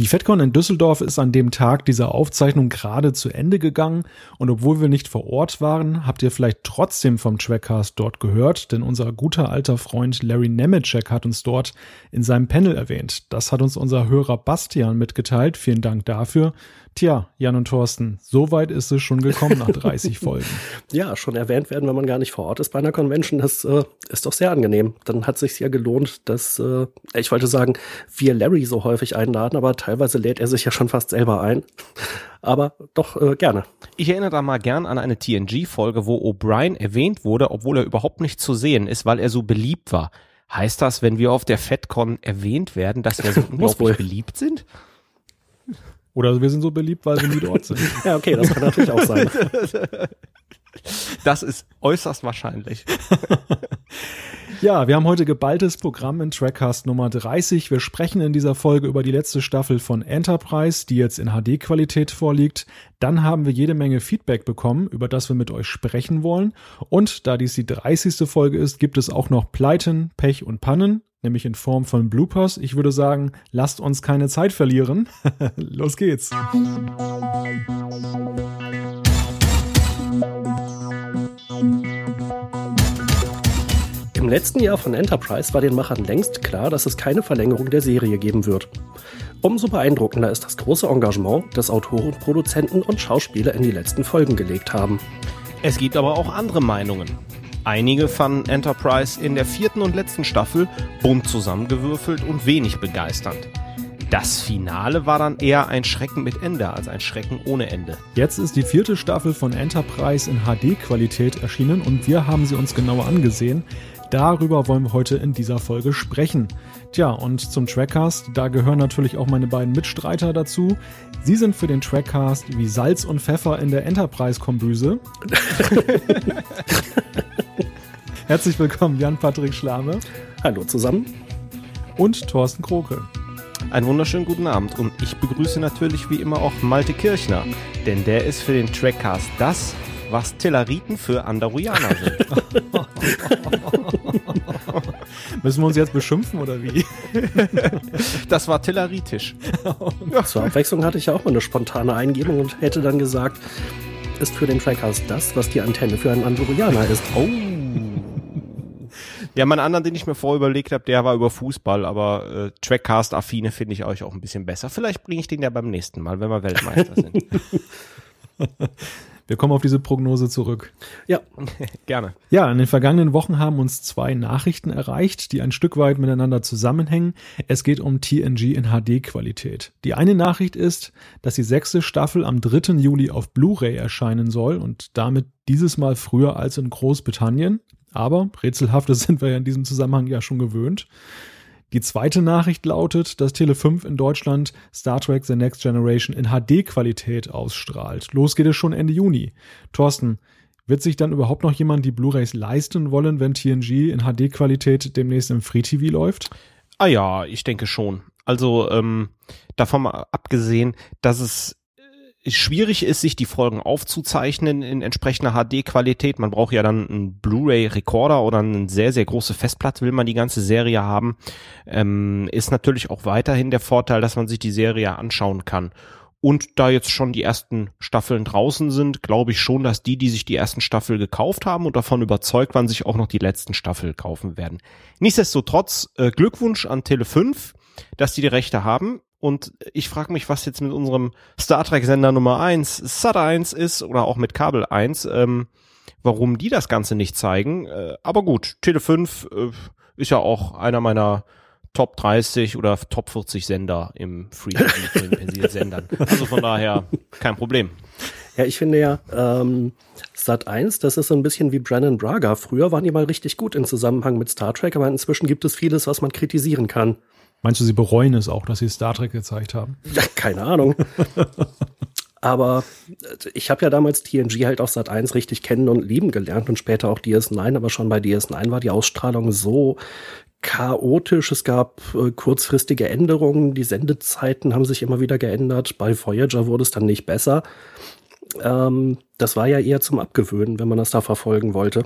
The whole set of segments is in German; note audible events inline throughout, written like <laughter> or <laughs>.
Die FedCon in Düsseldorf ist an dem Tag dieser Aufzeichnung gerade zu Ende gegangen und obwohl wir nicht vor Ort waren, habt ihr vielleicht trotzdem vom Trackcast dort gehört, denn unser guter alter Freund Larry Nemeczek hat uns dort in seinem Panel erwähnt. Das hat uns unser Hörer Bastian mitgeteilt. Vielen Dank dafür. Tja, Jan und Thorsten, so weit ist es schon gekommen nach 30 <laughs> Folgen. Ja, schon erwähnt werden, wenn man gar nicht vor Ort ist bei einer Convention, das äh, ist doch sehr angenehm. Dann hat sich ja gelohnt, dass, äh, ich wollte sagen, wir Larry so häufig einladen, aber teilweise lädt er sich ja schon fast selber ein. Aber doch äh, gerne. Ich erinnere da mal gern an eine TNG-Folge, wo O'Brien erwähnt wurde, obwohl er überhaupt nicht zu sehen ist, weil er so beliebt war. Heißt das, wenn wir auf der FedCon erwähnt werden, dass wir so <laughs> unglaublich beliebt sind? Oder wir sind so beliebt, weil wir nie dort sind. <laughs> ja, okay, das kann natürlich auch sein. <laughs> Das ist äußerst wahrscheinlich. Ja, wir haben heute geballtes Programm in Trackcast Nummer 30. Wir sprechen in dieser Folge über die letzte Staffel von Enterprise, die jetzt in HD-Qualität vorliegt. Dann haben wir jede Menge Feedback bekommen, über das wir mit euch sprechen wollen. Und da dies die 30. Folge ist, gibt es auch noch Pleiten, Pech und Pannen nämlich in Form von Bloopers. Ich würde sagen, lasst uns keine Zeit verlieren. <laughs> Los geht's. Im letzten Jahr von Enterprise war den Machern längst klar, dass es keine Verlängerung der Serie geben wird. Umso beeindruckender ist das große Engagement, das Autoren, Produzenten und Schauspieler in die letzten Folgen gelegt haben. Es gibt aber auch andere Meinungen. Einige fanden Enterprise in der vierten und letzten Staffel bunt zusammengewürfelt und wenig begeisternd. Das Finale war dann eher ein Schrecken mit Ende als ein Schrecken ohne Ende. Jetzt ist die vierte Staffel von Enterprise in HD-Qualität erschienen und wir haben sie uns genauer angesehen. Darüber wollen wir heute in dieser Folge sprechen. Tja, und zum Trackcast, da gehören natürlich auch meine beiden Mitstreiter dazu. Sie sind für den Trackcast wie Salz und Pfeffer in der Enterprise-Kombüse. <laughs> Herzlich willkommen, Jan-Patrick Schlame. Hallo zusammen. Und Thorsten Kroke. Einen wunderschönen guten Abend und ich begrüße natürlich wie immer auch Malte Kirchner, denn der ist für den Trackcast das, was Telleriten für Andaruianer sind. <laughs> Müssen wir uns jetzt beschimpfen oder wie? <laughs> das war telleritisch. Ja, zur Abwechslung hatte ich ja auch mal eine spontane Eingebung und hätte dann gesagt, ist für den Trackcast das, was die Antenne für einen Andorianer ist. Oh. Ja, mein anderen, den ich mir vorher überlegt habe, der war über Fußball, aber äh, Trackcast-affine finde ich euch auch ein bisschen besser. Vielleicht bringe ich den ja beim nächsten Mal, wenn wir Weltmeister sind. <laughs> Wir kommen auf diese Prognose zurück. Ja, <laughs> gerne. Ja, in den vergangenen Wochen haben uns zwei Nachrichten erreicht, die ein Stück weit miteinander zusammenhängen. Es geht um TNG in HD-Qualität. Die eine Nachricht ist, dass die sechste Staffel am 3. Juli auf Blu-ray erscheinen soll und damit dieses Mal früher als in Großbritannien. Aber rätselhaftes sind wir ja in diesem Zusammenhang ja schon gewöhnt. Die zweite Nachricht lautet, dass Tele5 in Deutschland Star Trek The Next Generation in HD-Qualität ausstrahlt. Los geht es schon Ende Juni. Thorsten, wird sich dann überhaupt noch jemand die Blu-rays leisten wollen, wenn TNG in HD-Qualität demnächst im Free TV läuft? Ah ja, ich denke schon. Also ähm, davon mal abgesehen, dass es schwierig ist, sich die Folgen aufzuzeichnen in entsprechender HD-Qualität. Man braucht ja dann einen Blu-ray-Recorder oder eine sehr, sehr große Festplatte, will man die ganze Serie haben. Ähm, ist natürlich auch weiterhin der Vorteil, dass man sich die Serie anschauen kann. Und da jetzt schon die ersten Staffeln draußen sind, glaube ich schon, dass die, die sich die ersten Staffel gekauft haben und davon überzeugt waren, sich auch noch die letzten Staffel kaufen werden. Nichtsdestotrotz äh, Glückwunsch an Tele5, dass die die Rechte haben. Und ich frage mich, was jetzt mit unserem Star Trek-Sender Nummer 1, Sat 1 ist oder auch mit Kabel 1, ähm, warum die das Ganze nicht zeigen. Äh, aber gut, Tele 5 äh, ist ja auch einer meiner Top 30 oder Top 40 Sender im Free <laughs> TV Sendern. Also von daher kein Problem. Ja, ich finde ja, ähm, Sat 1, das ist so ein bisschen wie Brennan Braga. Früher waren die mal richtig gut im Zusammenhang mit Star Trek, aber inzwischen gibt es vieles, was man kritisieren kann. Meinst du, sie bereuen es auch, dass sie Star Trek gezeigt haben? Ja, keine Ahnung. <laughs> aber äh, ich habe ja damals TNG halt auf Sat 1 richtig kennen und lieben gelernt und später auch DS9, aber schon bei DS9 war die Ausstrahlung so chaotisch. Es gab äh, kurzfristige Änderungen, die Sendezeiten haben sich immer wieder geändert. Bei Voyager wurde es dann nicht besser. Ähm, das war ja eher zum Abgewöhnen, wenn man das da verfolgen wollte.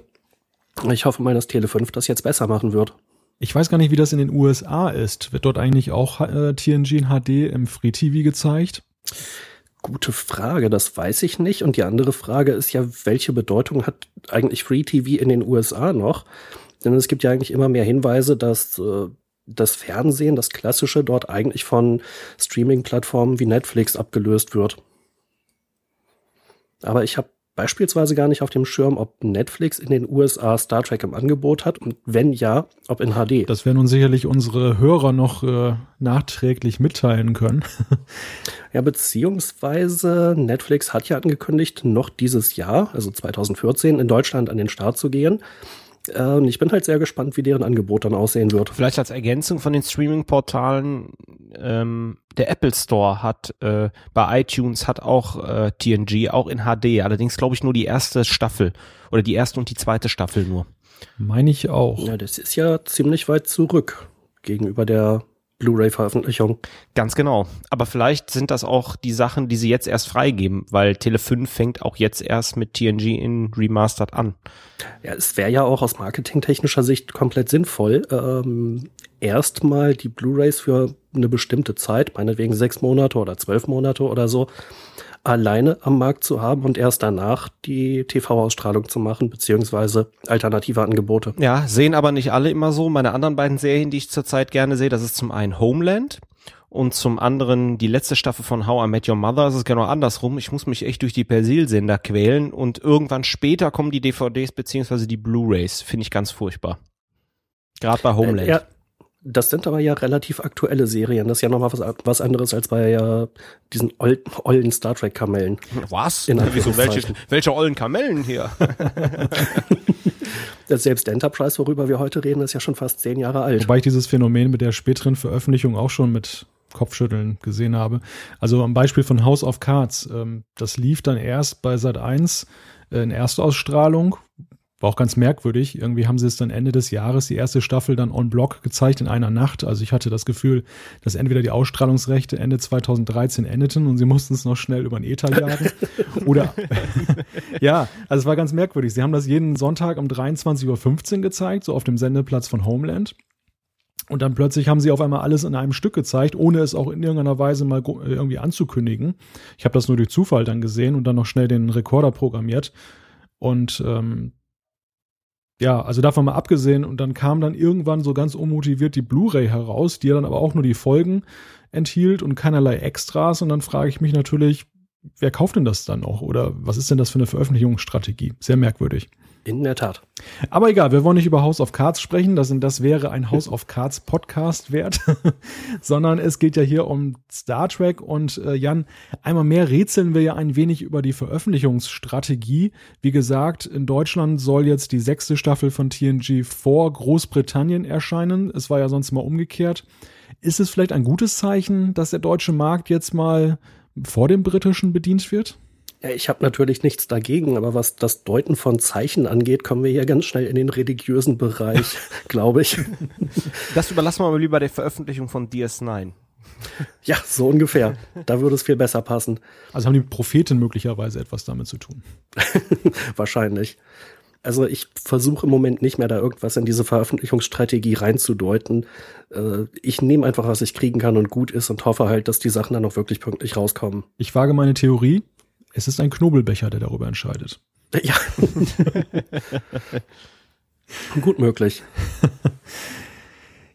Ich hoffe mal, dass Tele5 das jetzt besser machen wird. Ich weiß gar nicht, wie das in den USA ist. Wird dort eigentlich auch äh, TNG in HD im Free TV gezeigt? Gute Frage, das weiß ich nicht. Und die andere Frage ist ja, welche Bedeutung hat eigentlich Free TV in den USA noch? Denn es gibt ja eigentlich immer mehr Hinweise, dass äh, das Fernsehen, das klassische, dort eigentlich von Streaming-Plattformen wie Netflix abgelöst wird. Aber ich habe beispielsweise gar nicht auf dem Schirm, ob Netflix in den USA Star Trek im Angebot hat und wenn ja, ob in HD. Das werden uns sicherlich unsere Hörer noch äh, nachträglich mitteilen können. <laughs> ja, beziehungsweise Netflix hat ja angekündigt, noch dieses Jahr, also 2014, in Deutschland an den Start zu gehen. Ähm, ich bin halt sehr gespannt, wie deren Angebot dann aussehen wird. Vielleicht als Ergänzung von den Streaming-Portalen, ähm, der Apple Store hat äh, bei iTunes hat auch äh, TNG, auch in HD, allerdings glaube ich nur die erste Staffel oder die erste und die zweite Staffel nur. Meine ich auch. Ja, das ist ja ziemlich weit zurück gegenüber der Blu-ray-Veröffentlichung. Ganz genau. Aber vielleicht sind das auch die Sachen, die sie jetzt erst freigeben, weil Tele 5 fängt auch jetzt erst mit TNG in Remastered an. Ja, es wäre ja auch aus marketingtechnischer Sicht komplett sinnvoll, ähm, erstmal die Blu-rays für eine bestimmte Zeit, meinetwegen sechs Monate oder zwölf Monate oder so, alleine am Markt zu haben und erst danach die TV-Ausstrahlung zu machen, beziehungsweise alternative Angebote. Ja, sehen aber nicht alle immer so. Meine anderen beiden Serien, die ich zurzeit gerne sehe, das ist zum einen Homeland und zum anderen die letzte Staffel von How I Met Your Mother. Das ist genau andersrum. Ich muss mich echt durch die Persil-Sender quälen und irgendwann später kommen die DVDs beziehungsweise die Blu-rays. Finde ich ganz furchtbar. Gerade bei Homeland. Äh, ja, das sind aber ja relativ aktuelle Serien. Das ist ja nochmal was, was anderes als bei äh, diesen ollen, ollen Star Trek Kamellen. Was? Wieso welche, welche ollen Kamellen hier? <laughs> Selbst Enterprise, worüber wir heute reden, ist ja schon fast zehn Jahre alt. Wobei ich dieses Phänomen mit der späteren Veröffentlichung auch schon mit Kopfschütteln gesehen habe. Also am Beispiel von House of Cards. Ähm, das lief dann erst bei Sat 1 äh, in Erstausstrahlung, war auch ganz merkwürdig. Irgendwie haben sie es dann Ende des Jahres, die erste Staffel dann on block gezeigt in einer Nacht. Also ich hatte das Gefühl, dass entweder die Ausstrahlungsrechte Ende 2013 endeten und sie mussten es noch schnell über den Ether jagen. <laughs> oder, <laughs> ja, also es war ganz merkwürdig. Sie haben das jeden Sonntag um 23.15 Uhr gezeigt, so auf dem Sendeplatz von Homeland. Und dann plötzlich haben sie auf einmal alles in einem Stück gezeigt, ohne es auch in irgendeiner Weise mal irgendwie anzukündigen. Ich habe das nur durch Zufall dann gesehen und dann noch schnell den Rekorder programmiert. Und ähm, ja, also davon mal abgesehen und dann kam dann irgendwann so ganz unmotiviert die Blu-ray heraus, die dann aber auch nur die Folgen enthielt und keinerlei Extras und dann frage ich mich natürlich, wer kauft denn das dann noch oder was ist denn das für eine Veröffentlichungsstrategie? Sehr merkwürdig. In der Tat. Aber egal, wir wollen nicht über House of Cards sprechen, das, das wäre ein House of Cards Podcast wert, <laughs> sondern es geht ja hier um Star Trek und äh, Jan, einmal mehr rätseln wir ja ein wenig über die Veröffentlichungsstrategie. Wie gesagt, in Deutschland soll jetzt die sechste Staffel von TNG vor Großbritannien erscheinen. Es war ja sonst mal umgekehrt. Ist es vielleicht ein gutes Zeichen, dass der deutsche Markt jetzt mal vor dem britischen bedient wird? Ja, ich habe natürlich nichts dagegen, aber was das Deuten von Zeichen angeht, kommen wir hier ganz schnell in den religiösen Bereich, <laughs> glaube ich. Das überlassen wir mal lieber der Veröffentlichung von DS9. Ja, so ungefähr. Da würde es viel besser passen. Also haben die Propheten möglicherweise etwas damit zu tun? <laughs> Wahrscheinlich. Also ich versuche im Moment nicht mehr da irgendwas in diese Veröffentlichungsstrategie reinzudeuten. Äh, ich nehme einfach, was ich kriegen kann und gut ist und hoffe halt, dass die Sachen dann auch wirklich pünktlich rauskommen. Ich wage meine Theorie. Es ist ein Knobelbecher, der darüber entscheidet. Ja. <laughs> Gut möglich.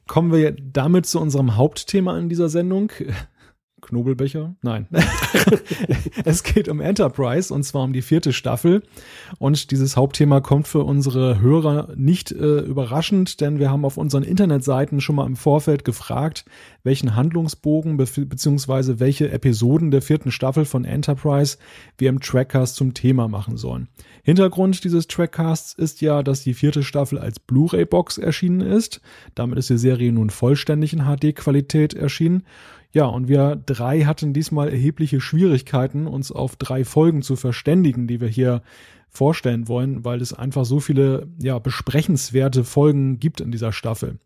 Kommen wir damit zu unserem Hauptthema in dieser Sendung. Knobelbecher? Nein. <laughs> es geht um Enterprise und zwar um die vierte Staffel. Und dieses Hauptthema kommt für unsere Hörer nicht äh, überraschend, denn wir haben auf unseren Internetseiten schon mal im Vorfeld gefragt, welchen Handlungsbogen be beziehungsweise welche Episoden der vierten Staffel von Enterprise wir im Trackcast zum Thema machen sollen. Hintergrund dieses Trackcasts ist ja, dass die vierte Staffel als Blu-ray-Box erschienen ist. Damit ist die Serie nun vollständig in HD-Qualität erschienen. Ja, und wir drei hatten diesmal erhebliche Schwierigkeiten, uns auf drei Folgen zu verständigen, die wir hier vorstellen wollen, weil es einfach so viele ja, besprechenswerte Folgen gibt in dieser Staffel.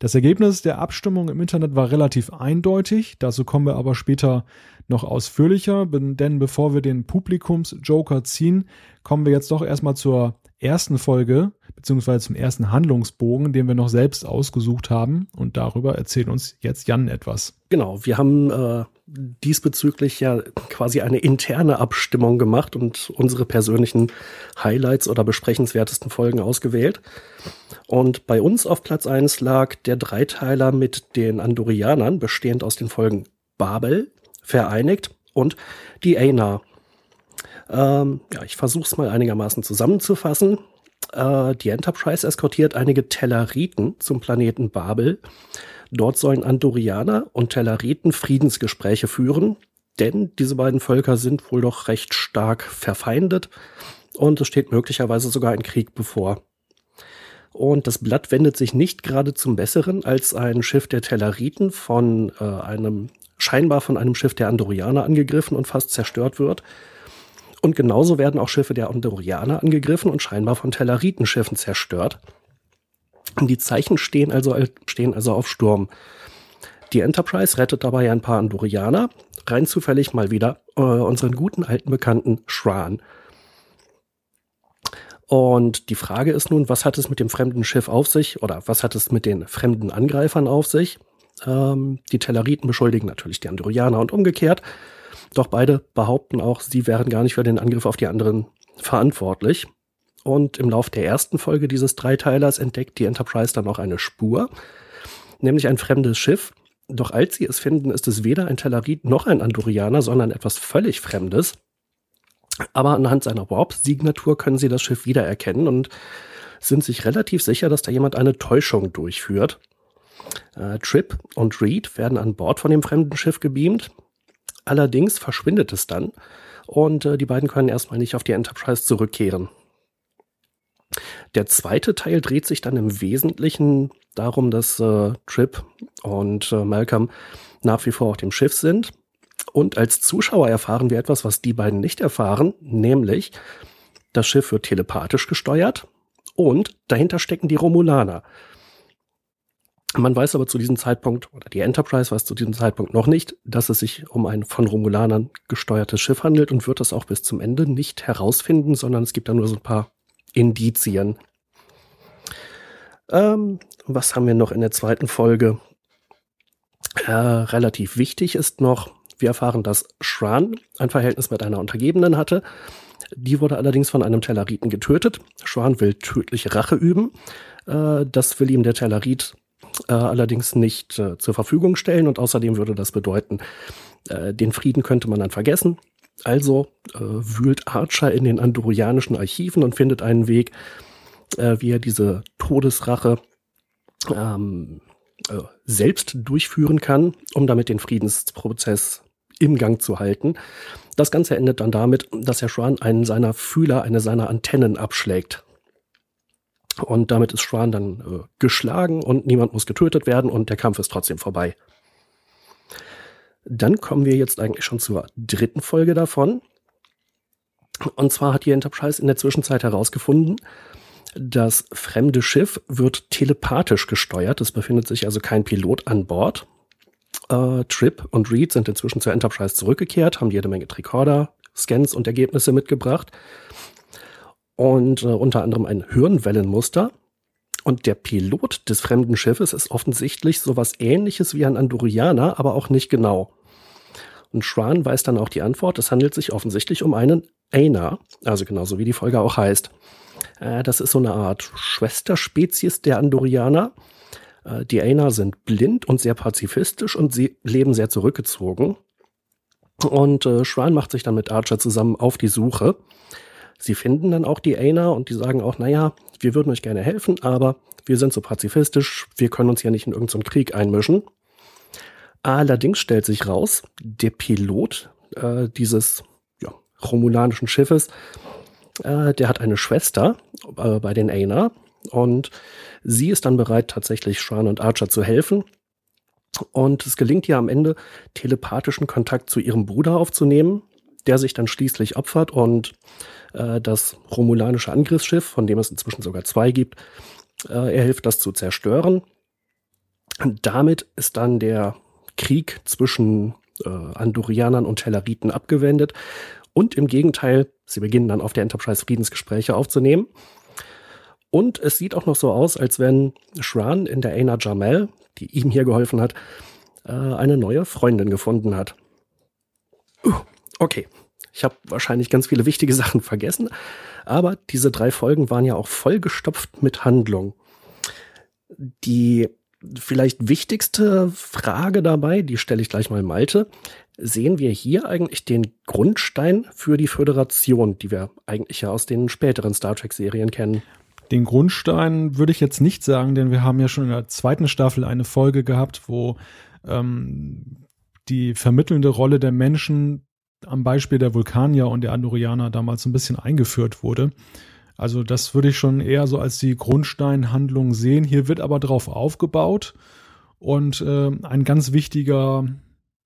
Das Ergebnis der Abstimmung im Internet war relativ eindeutig, dazu kommen wir aber später noch ausführlicher, denn bevor wir den Publikumsjoker ziehen, kommen wir jetzt doch erstmal zur ersten Folge, beziehungsweise zum ersten Handlungsbogen, den wir noch selbst ausgesucht haben. Und darüber erzählt uns jetzt Jan etwas. Genau, wir haben äh, diesbezüglich ja quasi eine interne Abstimmung gemacht und unsere persönlichen Highlights oder besprechenswertesten Folgen ausgewählt. Und bei uns auf Platz eins lag der Dreiteiler mit den Andorianern, bestehend aus den Folgen Babel, Vereinigt und die Aina. Ähm, ja, ich versuche es mal einigermaßen zusammenzufassen. Äh, die Enterprise eskortiert einige Telleriten zum Planeten Babel. Dort sollen Andorianer und Telleriten Friedensgespräche führen, denn diese beiden Völker sind wohl doch recht stark verfeindet und es steht möglicherweise sogar ein Krieg bevor. Und das Blatt wendet sich nicht gerade zum Besseren, als ein Schiff der Telleriten von äh, einem, scheinbar von einem Schiff der Andorianer angegriffen und fast zerstört wird. Und genauso werden auch Schiffe der Andorianer angegriffen und scheinbar von Telleritenschiffen zerstört. Die Zeichen stehen also, stehen also auf Sturm. Die Enterprise rettet dabei ein paar Andorianer, rein zufällig mal wieder äh, unseren guten alten Bekannten Shran. Und die Frage ist nun, was hat es mit dem fremden Schiff auf sich oder was hat es mit den fremden Angreifern auf sich? Ähm, die Telleriten beschuldigen natürlich die Andorianer und umgekehrt. Doch beide behaupten auch, sie wären gar nicht für den Angriff auf die anderen verantwortlich. Und im Lauf der ersten Folge dieses Dreiteilers entdeckt die Enterprise dann noch eine Spur, nämlich ein fremdes Schiff. Doch als sie es finden, ist es weder ein Tellerit noch ein Andorianer, sondern etwas völlig Fremdes. Aber anhand seiner Warp-Signatur können sie das Schiff wiedererkennen und sind sich relativ sicher, dass da jemand eine Täuschung durchführt. Äh, Trip und Reed werden an Bord von dem fremden Schiff gebeamt. Allerdings verschwindet es dann und äh, die beiden können erstmal nicht auf die Enterprise zurückkehren. Der zweite Teil dreht sich dann im Wesentlichen darum, dass äh, Trip und äh, Malcolm nach wie vor auf dem Schiff sind. Und als Zuschauer erfahren wir etwas, was die beiden nicht erfahren, nämlich das Schiff wird telepathisch gesteuert und dahinter stecken die Romulaner. Man weiß aber zu diesem Zeitpunkt, oder die Enterprise weiß zu diesem Zeitpunkt noch nicht, dass es sich um ein von Romulanern gesteuertes Schiff handelt und wird das auch bis zum Ende nicht herausfinden, sondern es gibt da nur so ein paar Indizien. Ähm, was haben wir noch in der zweiten Folge? Äh, relativ wichtig ist noch, wir erfahren, dass Shran ein Verhältnis mit einer Untergebenen hatte. Die wurde allerdings von einem Telleriten getötet. Shran will tödliche Rache üben. Äh, das will ihm der Tellerit äh, allerdings nicht äh, zur Verfügung stellen und außerdem würde das bedeuten, äh, den Frieden könnte man dann vergessen. Also äh, wühlt Archer in den andorianischen Archiven und findet einen Weg, äh, wie er diese Todesrache ähm, äh, selbst durchführen kann, um damit den Friedensprozess im Gang zu halten. Das Ganze endet dann damit, dass Herr Schwan einen seiner Fühler, eine seiner Antennen abschlägt. Und damit ist Schwan dann äh, geschlagen und niemand muss getötet werden und der Kampf ist trotzdem vorbei. Dann kommen wir jetzt eigentlich schon zur dritten Folge davon. Und zwar hat die Enterprise in der Zwischenzeit herausgefunden, das fremde Schiff wird telepathisch gesteuert. Es befindet sich also kein Pilot an Bord. Äh, Trip und Reed sind inzwischen zur Enterprise zurückgekehrt, haben jede Menge Tricorder, Scans und Ergebnisse mitgebracht und äh, unter anderem ein Hirnwellenmuster. Und der Pilot des fremden Schiffes ist offensichtlich sowas ähnliches wie ein Andorianer, aber auch nicht genau. Und Schwan weiß dann auch die Antwort. Es handelt sich offensichtlich um einen Aina, also genauso wie die Folge auch heißt. Äh, das ist so eine Art Schwesterspezies der Andorianer. Äh, die Aina sind blind und sehr pazifistisch und sie leben sehr zurückgezogen. Und äh, Schwan macht sich dann mit Archer zusammen auf die Suche. Sie finden dann auch die Aina und die sagen auch, naja, wir würden euch gerne helfen, aber wir sind so pazifistisch, wir können uns ja nicht in irgendeinen Krieg einmischen. Allerdings stellt sich raus, der Pilot äh, dieses ja, romulanischen Schiffes, äh, der hat eine Schwester äh, bei den Aina und sie ist dann bereit, tatsächlich Shran und Archer zu helfen. Und es gelingt ihr am Ende, telepathischen Kontakt zu ihrem Bruder aufzunehmen, der sich dann schließlich opfert und äh, das romulanische Angriffsschiff, von dem es inzwischen sogar zwei gibt, äh, er hilft das zu zerstören. Und damit ist dann der Krieg zwischen äh, Andorianern und Telleriten abgewendet. Und im Gegenteil, sie beginnen dann auf der Enterprise Friedensgespräche aufzunehmen. Und es sieht auch noch so aus, als wenn Shran in der Aina Jamel, die ihm hier geholfen hat, äh, eine neue Freundin gefunden hat. Uh, okay, ich habe wahrscheinlich ganz viele wichtige Sachen vergessen, aber diese drei Folgen waren ja auch vollgestopft mit Handlung. Die vielleicht wichtigste Frage dabei, die stelle ich gleich mal Malte. Sehen wir hier eigentlich den Grundstein für die Föderation, die wir eigentlich ja aus den späteren Star Trek-Serien kennen? Den Grundstein würde ich jetzt nicht sagen, denn wir haben ja schon in der zweiten Staffel eine Folge gehabt, wo ähm, die vermittelnde Rolle der Menschen am Beispiel der Vulkanier und der Andorianer damals ein bisschen eingeführt wurde. Also das würde ich schon eher so als die Grundsteinhandlung sehen. Hier wird aber drauf aufgebaut und äh, ein ganz wichtiger,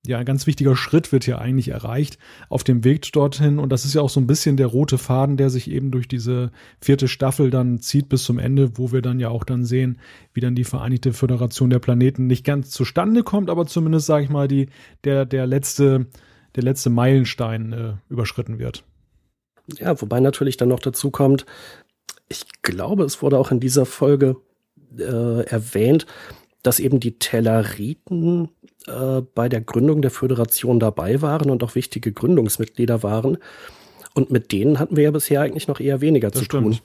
ja, ein ganz wichtiger Schritt wird hier eigentlich erreicht auf dem Weg dorthin. Und das ist ja auch so ein bisschen der rote Faden, der sich eben durch diese vierte Staffel dann zieht bis zum Ende, wo wir dann ja auch dann sehen, wie dann die Vereinigte Föderation der Planeten nicht ganz zustande kommt, aber zumindest, sage ich mal, die, der, der letzte, der letzte Meilenstein äh, überschritten wird. Ja, wobei natürlich dann noch dazu kommt, ich glaube, es wurde auch in dieser Folge äh, erwähnt, dass eben die Telleriten äh, bei der Gründung der Föderation dabei waren und auch wichtige Gründungsmitglieder waren. Und mit denen hatten wir ja bisher eigentlich noch eher weniger das zu stimmt. tun.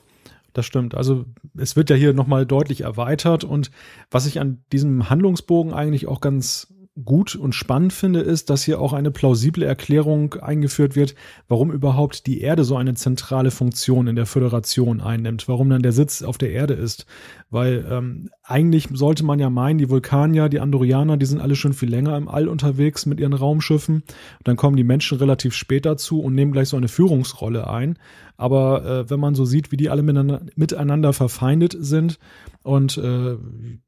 Das stimmt. Also es wird ja hier nochmal deutlich erweitert und was ich an diesem Handlungsbogen eigentlich auch ganz gut und spannend finde, ist, dass hier auch eine plausible Erklärung eingeführt wird, warum überhaupt die Erde so eine zentrale Funktion in der Föderation einnimmt, warum dann der Sitz auf der Erde ist. Weil ähm, eigentlich sollte man ja meinen, die Vulkanier, die Andorianer, die sind alle schon viel länger im All unterwegs mit ihren Raumschiffen. Dann kommen die Menschen relativ spät dazu und nehmen gleich so eine Führungsrolle ein. Aber äh, wenn man so sieht, wie die alle miteinander, miteinander verfeindet sind und äh,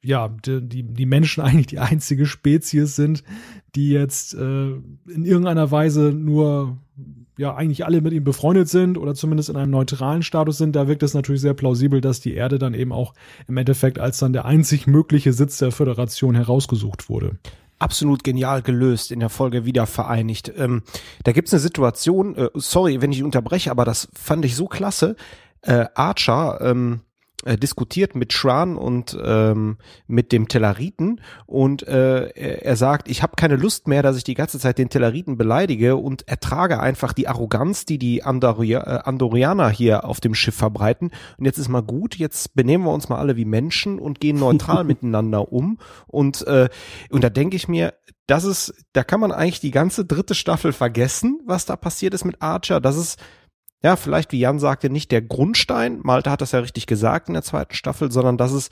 ja, die, die Menschen <laughs> eigentlich die einzige Spezies sind, die jetzt äh, in irgendeiner Weise nur ja eigentlich alle mit ihm befreundet sind oder zumindest in einem neutralen Status sind, da wirkt es natürlich sehr plausibel, dass die Erde dann eben auch im Endeffekt als dann der einzig mögliche Sitz der Föderation herausgesucht wurde absolut genial gelöst in der Folge wieder vereinigt. Ähm, da gibt's eine Situation, äh, sorry, wenn ich unterbreche, aber das fand ich so klasse. Äh, Archer ähm, äh, diskutiert mit Shran und ähm, mit dem Telleriten und äh, er, sagt, ich habe keine Lust mehr, dass ich die ganze Zeit den Telleriten beleidige und ertrage einfach die Arroganz, die die äh, Andorianer hier auf dem Schiff verbreiten. Und jetzt ist mal gut, jetzt benehmen wir uns mal alle wie Menschen und gehen neutral <laughs> miteinander um. Und äh, und da denke ich mir, das ist, da kann man eigentlich die ganze dritte Staffel vergessen, was da passiert ist mit Archer. Das ist ja, vielleicht, wie Jan sagte, nicht der Grundstein, Malte hat das ja richtig gesagt in der zweiten Staffel, sondern das ist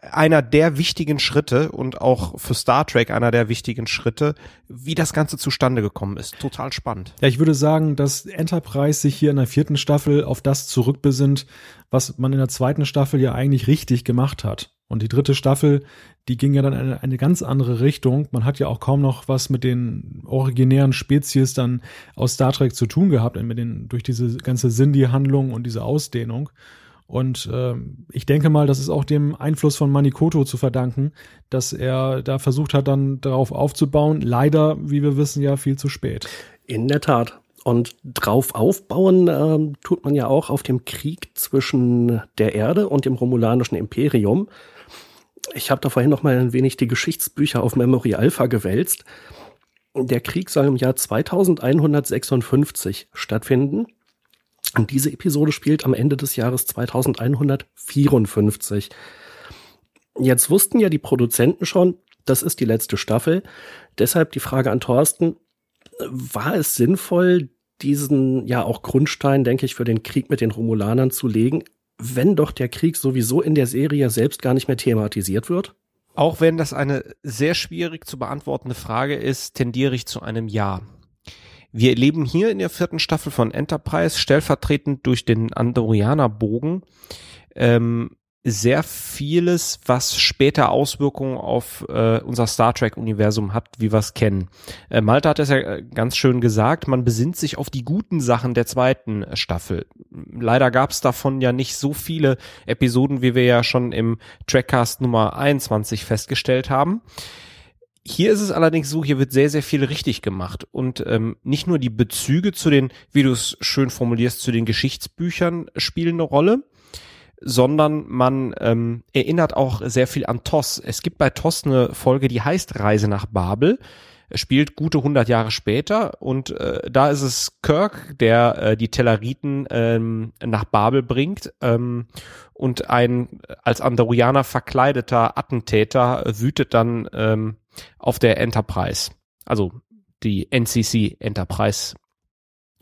einer der wichtigen Schritte und auch für Star Trek einer der wichtigen Schritte, wie das Ganze zustande gekommen ist. Total spannend. Ja, ich würde sagen, dass Enterprise sich hier in der vierten Staffel auf das zurückbesinnt, was man in der zweiten Staffel ja eigentlich richtig gemacht hat. Und die dritte Staffel, die ging ja dann in eine, eine, ganz andere Richtung. Man hat ja auch kaum noch was mit den originären Spezies dann aus Star Trek zu tun gehabt, mit den, durch diese ganze Sindhi-Handlung und diese Ausdehnung. Und äh, ich denke mal, das ist auch dem Einfluss von Manikoto zu verdanken, dass er da versucht hat, dann darauf aufzubauen. Leider, wie wir wissen, ja viel zu spät. In der Tat. Und drauf aufbauen äh, tut man ja auch auf dem Krieg zwischen der Erde und dem romulanischen Imperium ich habe da vorhin noch mal ein wenig die Geschichtsbücher auf Memory Alpha gewälzt. Der Krieg soll im Jahr 2156 stattfinden. Und diese Episode spielt am Ende des Jahres 2154. Jetzt wussten ja die Produzenten schon, das ist die letzte Staffel. Deshalb die Frage an Thorsten, war es sinnvoll, diesen ja auch Grundstein, denke ich, für den Krieg mit den Romulanern zu legen, wenn doch der Krieg sowieso in der Serie selbst gar nicht mehr thematisiert wird? Auch wenn das eine sehr schwierig zu beantwortende Frage ist, tendiere ich zu einem Ja. Wir erleben hier in der vierten Staffel von Enterprise stellvertretend durch den Andorianer-Bogen ähm, sehr vieles, was später Auswirkungen auf äh, unser Star Trek-Universum hat, wie wir es kennen. Äh, Malte hat es ja äh, ganz schön gesagt, man besinnt sich auf die guten Sachen der zweiten äh, Staffel. Leider gab es davon ja nicht so viele Episoden, wie wir ja schon im Trackcast Nummer 21 festgestellt haben. Hier ist es allerdings so, hier wird sehr, sehr viel richtig gemacht. Und ähm, nicht nur die Bezüge zu den, wie du es schön formulierst, zu den Geschichtsbüchern spielen eine Rolle, sondern man ähm, erinnert auch sehr viel an TOS. Es gibt bei TOS eine Folge, die heißt Reise nach Babel. Er spielt gute 100 Jahre später und äh, da ist es Kirk, der äh, die Telleriten ähm, nach Babel bringt ähm, und ein als Andorianer verkleideter Attentäter wütet dann ähm, auf der Enterprise, also die NCC Enterprise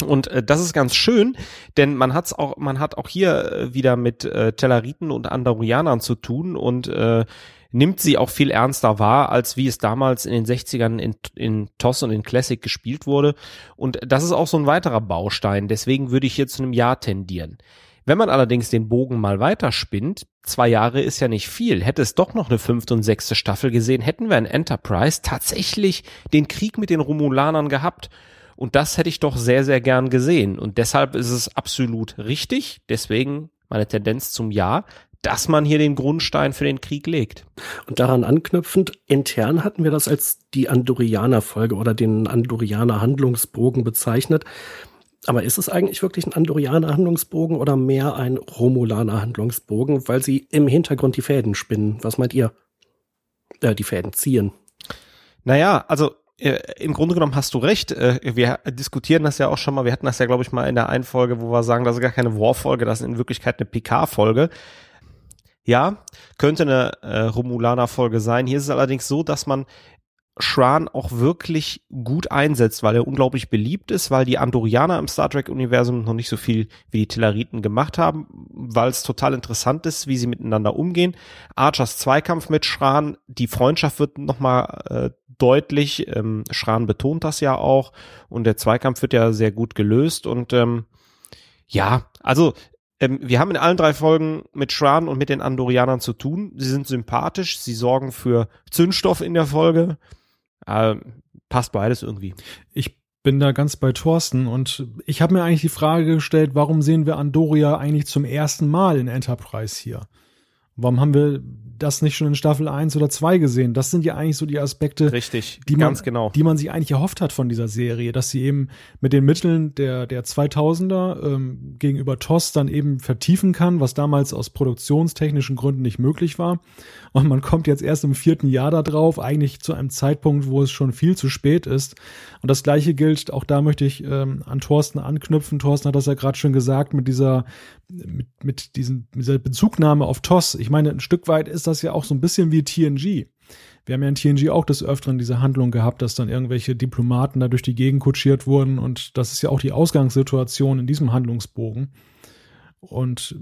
und äh, das ist ganz schön, denn man hat's auch, man hat auch hier äh, wieder mit äh, Telleriten und Andorianern zu tun und äh, nimmt sie auch viel ernster wahr, als wie es damals in den 60ern in, in TOS und in Classic gespielt wurde. Und das ist auch so ein weiterer Baustein. Deswegen würde ich hier zu einem Ja tendieren. Wenn man allerdings den Bogen mal weiterspinnt, zwei Jahre ist ja nicht viel, hätte es doch noch eine fünfte und sechste Staffel gesehen, hätten wir in Enterprise tatsächlich den Krieg mit den Romulanern gehabt. Und das hätte ich doch sehr, sehr gern gesehen. Und deshalb ist es absolut richtig. Deswegen meine Tendenz zum Ja, dass man hier den Grundstein für den Krieg legt. Und daran anknüpfend, intern hatten wir das als die Andorianer-Folge oder den Andorianer-Handlungsbogen bezeichnet. Aber ist es eigentlich wirklich ein Andorianer-Handlungsbogen oder mehr ein Romulaner-Handlungsbogen, weil sie im Hintergrund die Fäden spinnen? Was meint ihr? Äh, die Fäden ziehen. Naja, also im Grunde genommen hast du recht. Äh, wir diskutieren das ja auch schon mal. Wir hatten das ja, glaube ich, mal in der einen Folge, wo wir sagen, das ist gar keine War-Folge, das ist in Wirklichkeit eine PK-Folge. Ja, könnte eine äh, Romulaner-Folge sein. Hier ist es allerdings so, dass man Shran auch wirklich gut einsetzt, weil er unglaublich beliebt ist, weil die Andorianer im Star Trek-Universum noch nicht so viel wie die Telleriten gemacht haben, weil es total interessant ist, wie sie miteinander umgehen. Archers Zweikampf mit Shran, die Freundschaft wird nochmal äh, deutlich. Ähm, Schran betont das ja auch und der Zweikampf wird ja sehr gut gelöst und ähm, ja, also ähm, wir haben in allen drei Folgen mit Schran und mit den Andorianern zu tun. Sie sind sympathisch, sie sorgen für Zündstoff in der Folge. Äh, passt beides irgendwie. Ich bin da ganz bei Thorsten und ich habe mir eigentlich die Frage gestellt, warum sehen wir Andoria eigentlich zum ersten Mal in Enterprise hier? Warum haben wir das nicht schon in Staffel 1 oder 2 gesehen? Das sind ja eigentlich so die Aspekte, Richtig, die, man, genau. die man sich eigentlich erhofft hat von dieser Serie, dass sie eben mit den Mitteln der, der 2000er ähm, gegenüber TOS dann eben vertiefen kann, was damals aus produktionstechnischen Gründen nicht möglich war. Und man kommt jetzt erst im vierten Jahr da drauf, eigentlich zu einem Zeitpunkt, wo es schon viel zu spät ist. Und das Gleiche gilt, auch da möchte ich ähm, an Thorsten anknüpfen. Thorsten hat das ja gerade schon gesagt, mit dieser, mit, mit diesen, dieser Bezugnahme auf TOS. Ich meine, ein Stück weit ist das ja auch so ein bisschen wie TNG. Wir haben ja in TNG auch des Öfteren diese Handlung gehabt, dass dann irgendwelche Diplomaten da durch die Gegend kutschiert wurden und das ist ja auch die Ausgangssituation in diesem Handlungsbogen. Und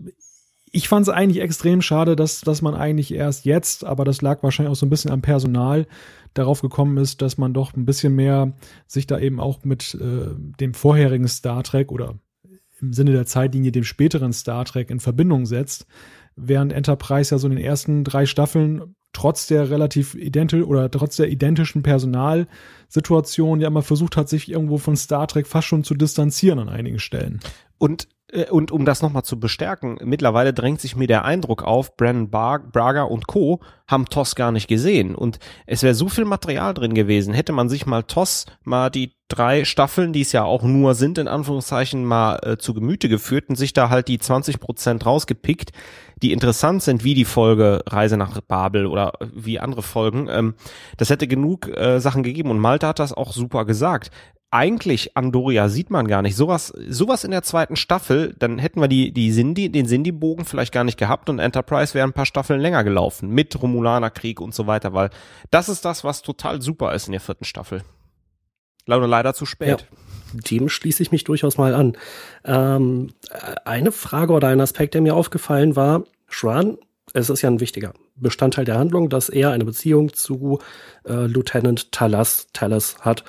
ich fand es eigentlich extrem schade, dass, dass man eigentlich erst jetzt, aber das lag wahrscheinlich auch so ein bisschen am Personal, darauf gekommen ist, dass man doch ein bisschen mehr sich da eben auch mit äh, dem vorherigen Star Trek oder im Sinne der Zeitlinie dem späteren Star Trek in Verbindung setzt, während Enterprise ja so in den ersten drei Staffeln trotz der relativ identisch oder trotz der identischen Personalsituation ja immer versucht hat, sich irgendwo von Star Trek fast schon zu distanzieren an einigen Stellen. Und und um das nochmal zu bestärken, mittlerweile drängt sich mir der Eindruck auf, Brandon Bar Braga und Co. haben TOS gar nicht gesehen. Und es wäre so viel Material drin gewesen, hätte man sich mal TOS, mal die drei Staffeln, die es ja auch nur sind, in Anführungszeichen, mal äh, zu Gemüte geführt und sich da halt die 20 Prozent rausgepickt, die interessant sind, wie die Folge Reise nach Babel oder wie andere Folgen. Ähm, das hätte genug äh, Sachen gegeben und Malte hat das auch super gesagt eigentlich Andoria sieht man gar nicht. Sowas, sowas in der zweiten Staffel, dann hätten wir die, die Sindhi, den Sindhi-Bogen vielleicht gar nicht gehabt und Enterprise wäre ein paar Staffeln länger gelaufen mit Romulanerkrieg und so weiter, weil das ist das, was total super ist in der vierten Staffel. Leider, leider zu spät. Ja, dem schließe ich mich durchaus mal an. Ähm, eine Frage oder ein Aspekt, der mir aufgefallen war, Schwan, es ist ja ein wichtiger Bestandteil der Handlung, dass er eine Beziehung zu äh, Lieutenant Talas, Talas hat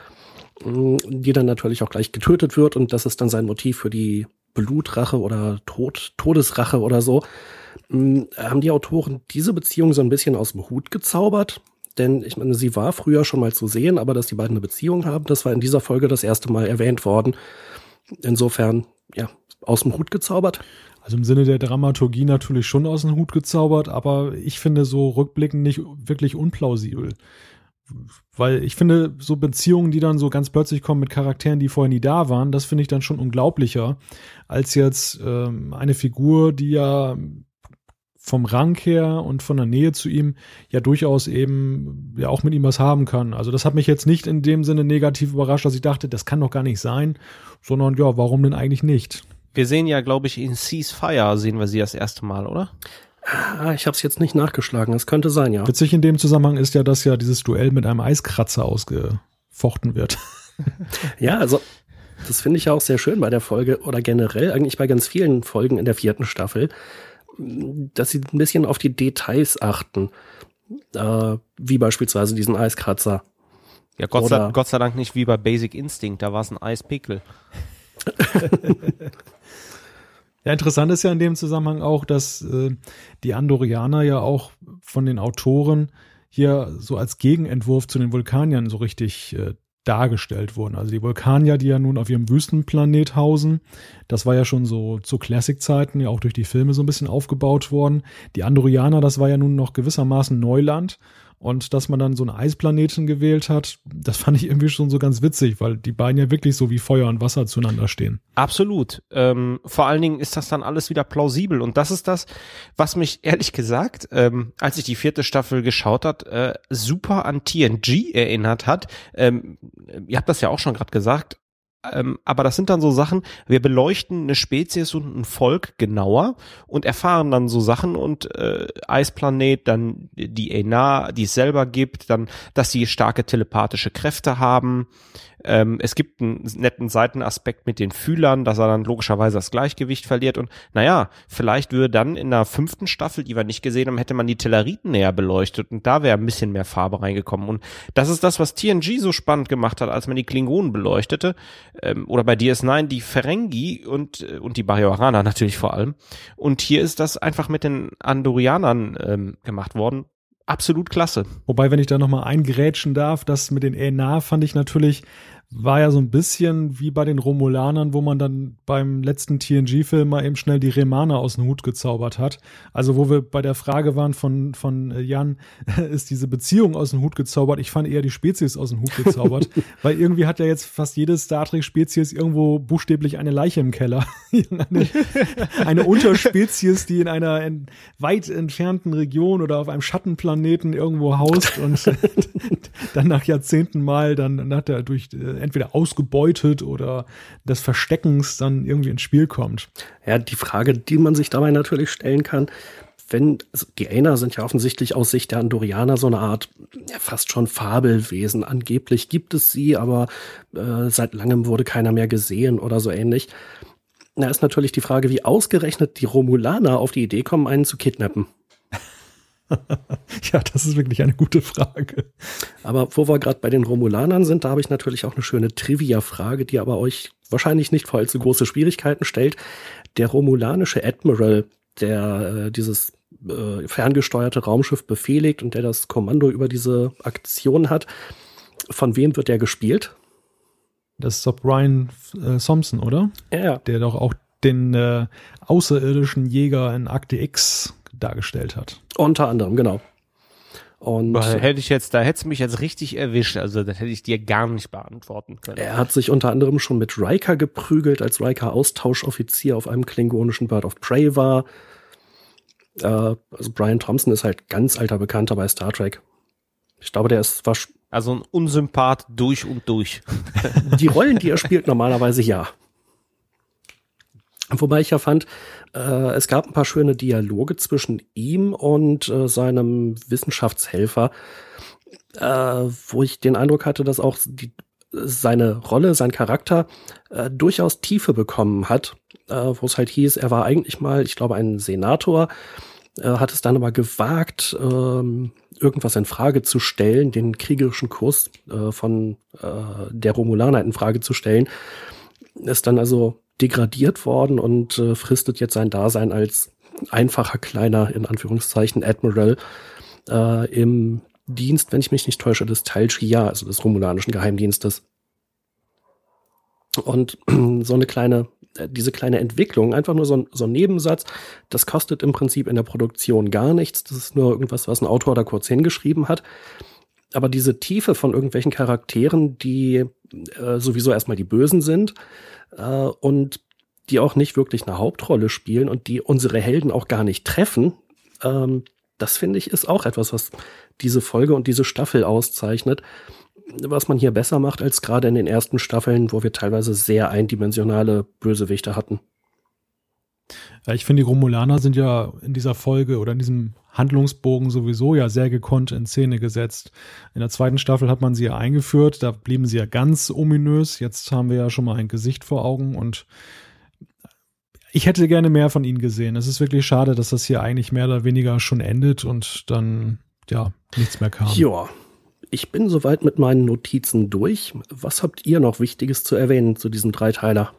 die dann natürlich auch gleich getötet wird und das ist dann sein Motiv für die Blutrache oder Tod, Todesrache oder so. Haben die Autoren diese Beziehung so ein bisschen aus dem Hut gezaubert? Denn ich meine, sie war früher schon mal zu sehen, aber dass die beiden eine Beziehung haben, das war in dieser Folge das erste Mal erwähnt worden. Insofern, ja, aus dem Hut gezaubert. Also im Sinne der Dramaturgie natürlich schon aus dem Hut gezaubert, aber ich finde so rückblickend nicht wirklich unplausibel weil ich finde, so Beziehungen, die dann so ganz plötzlich kommen mit Charakteren, die vorher nie da waren, das finde ich dann schon unglaublicher, als jetzt ähm, eine Figur, die ja vom Rang her und von der Nähe zu ihm ja durchaus eben ja auch mit ihm was haben kann. Also das hat mich jetzt nicht in dem Sinne negativ überrascht, dass ich dachte, das kann doch gar nicht sein, sondern ja, warum denn eigentlich nicht? Wir sehen ja, glaube ich, in Ceasefire sehen wir sie das erste Mal, oder? Ah, ich habe es jetzt nicht nachgeschlagen. Es könnte sein, ja. Witzig in dem Zusammenhang ist ja, dass ja dieses Duell mit einem Eiskratzer ausgefochten wird. <laughs> ja, also das finde ich ja auch sehr schön bei der Folge oder generell eigentlich bei ganz vielen Folgen in der vierten Staffel, dass sie ein bisschen auf die Details achten. Äh, wie beispielsweise diesen Eiskratzer. Ja, Gott sei, Gott sei Dank nicht wie bei Basic Instinct, da war es ein Eispickel. <laughs> Ja, interessant ist ja in dem Zusammenhang auch, dass äh, die Andorianer ja auch von den Autoren hier so als Gegenentwurf zu den Vulkaniern so richtig äh, dargestellt wurden. Also die Vulkanier, die ja nun auf ihrem Wüstenplanet hausen, das war ja schon so zu Classic-Zeiten ja auch durch die Filme so ein bisschen aufgebaut worden. Die Andorianer, das war ja nun noch gewissermaßen Neuland und dass man dann so einen Eisplaneten gewählt hat, das fand ich irgendwie schon so ganz witzig, weil die beiden ja wirklich so wie Feuer und Wasser zueinander stehen. Absolut. Ähm, vor allen Dingen ist das dann alles wieder plausibel. Und das ist das, was mich ehrlich gesagt, ähm, als ich die vierte Staffel geschaut hat, äh, super an TNG erinnert hat. Ähm, ihr habt das ja auch schon gerade gesagt. Ähm, aber das sind dann so Sachen, wir beleuchten eine Spezies und ein Volk genauer und erfahren dann so Sachen und äh, Eisplanet, dann die Ena, die es selber gibt, dann, dass sie starke telepathische Kräfte haben, ähm, es gibt einen netten Seitenaspekt mit den Fühlern, dass er dann logischerweise das Gleichgewicht verliert. Und naja, vielleicht würde dann in der fünften Staffel, die wir nicht gesehen haben, hätte man die Telleriten näher beleuchtet und da wäre ein bisschen mehr Farbe reingekommen. Und das ist das, was TNG so spannend gemacht hat, als man die Klingonen beleuchtete. Ähm, oder bei DS9 die Ferengi und, äh, und die Bajoraner natürlich vor allem. Und hier ist das einfach mit den Andorianern ähm, gemacht worden absolut klasse. Wobei, wenn ich da nochmal eingrätschen darf, das mit den Enar fand ich natürlich war ja so ein bisschen wie bei den Romulanern, wo man dann beim letzten TNG-Film mal eben schnell die Remaner aus dem Hut gezaubert hat. Also wo wir bei der Frage waren von, von Jan, <laughs> ist diese Beziehung aus dem Hut gezaubert? Ich fand eher die Spezies aus dem Hut gezaubert, <laughs> weil irgendwie hat ja jetzt fast jede Star Trek-Spezies irgendwo buchstäblich eine Leiche im Keller. <laughs> eine, eine Unterspezies, die in einer in weit entfernten Region oder auf einem Schattenplaneten irgendwo haust und dann nach Jahrzehnten mal dann nach der durch äh, entweder ausgebeutet oder des Versteckens dann irgendwie ins Spiel kommt. Ja, die Frage, die man sich dabei natürlich stellen kann, wenn, also die Aina sind ja offensichtlich aus Sicht der Andorianer so eine Art, ja, fast schon Fabelwesen. Angeblich gibt es sie, aber äh, seit langem wurde keiner mehr gesehen oder so ähnlich. Da ist natürlich die Frage, wie ausgerechnet die Romulaner auf die Idee kommen, einen zu kidnappen. <laughs> ja, das ist wirklich eine gute Frage. Aber wo wir gerade bei den Romulanern sind, da habe ich natürlich auch eine schöne Trivia-Frage, die aber euch wahrscheinlich nicht vor allzu große Schwierigkeiten stellt. Der romulanische Admiral, der äh, dieses äh, ferngesteuerte Raumschiff befehligt und der das Kommando über diese Aktion hat, von wem wird der gespielt? Das ist doch Brian äh, Thompson, oder? Ja. Der doch auch den äh, außerirdischen Jäger in Akte X dargestellt hat. Unter anderem, genau. Und hätte ich jetzt, da hätte es mich jetzt richtig erwischt, also das hätte ich dir gar nicht beantworten können. Er hat sich unter anderem schon mit Riker geprügelt, als Riker Austauschoffizier auf einem klingonischen Bird of Prey war. Äh, also Brian Thompson ist halt ganz alter Bekannter bei Star Trek. Ich glaube, der ist wasch also ein Unsympath durch und durch. die Rollen, die er spielt, normalerweise ja. Wobei ich ja fand, äh, es gab ein paar schöne Dialoge zwischen ihm und äh, seinem Wissenschaftshelfer, äh, wo ich den Eindruck hatte, dass auch die, seine Rolle, sein Charakter äh, durchaus Tiefe bekommen hat, äh, wo es halt hieß, er war eigentlich mal, ich glaube, ein Senator, äh, hat es dann aber gewagt, ähm, irgendwas in Frage zu stellen, den kriegerischen Kurs äh, von äh, der Romulaner in Frage zu stellen, ist dann also degradiert worden und äh, fristet jetzt sein Dasein als einfacher kleiner, in Anführungszeichen, Admiral äh, im Dienst, wenn ich mich nicht täusche, des Tal Shia, also des romulanischen Geheimdienstes. Und <clears throat> so eine kleine, äh, diese kleine Entwicklung, einfach nur so ein, so ein Nebensatz, das kostet im Prinzip in der Produktion gar nichts. Das ist nur irgendwas, was ein Autor da kurz hingeschrieben hat. Aber diese Tiefe von irgendwelchen Charakteren, die äh, sowieso erstmal die Bösen sind, äh, und die auch nicht wirklich eine Hauptrolle spielen und die unsere Helden auch gar nicht treffen, Ähm, das finde ich ist auch etwas, was diese Folge und diese Staffel auszeichnet, was man hier besser macht als gerade in den ersten Staffeln, wo wir teilweise sehr eindimensionale Bösewichte hatten. Ja, ich finde, die Romulaner sind ja in dieser Folge oder in diesem Handlungsbogen sowieso ja sehr gekonnt in Szene gesetzt. In der zweiten Staffel hat man sie ja eingeführt, da blieben sie ja ganz ominös. Jetzt haben wir ja schon mal ein Gesicht vor Augen und ich hätte gerne mehr von ihnen gesehen. Es ist wirklich schade, dass das hier eigentlich mehr oder weniger schon endet und dann ja nichts mehr kam. Ja, ich bin soweit mit meinen Notizen durch. Was habt ihr noch Wichtiges zu erwähnen zu diesem Dreiteiler?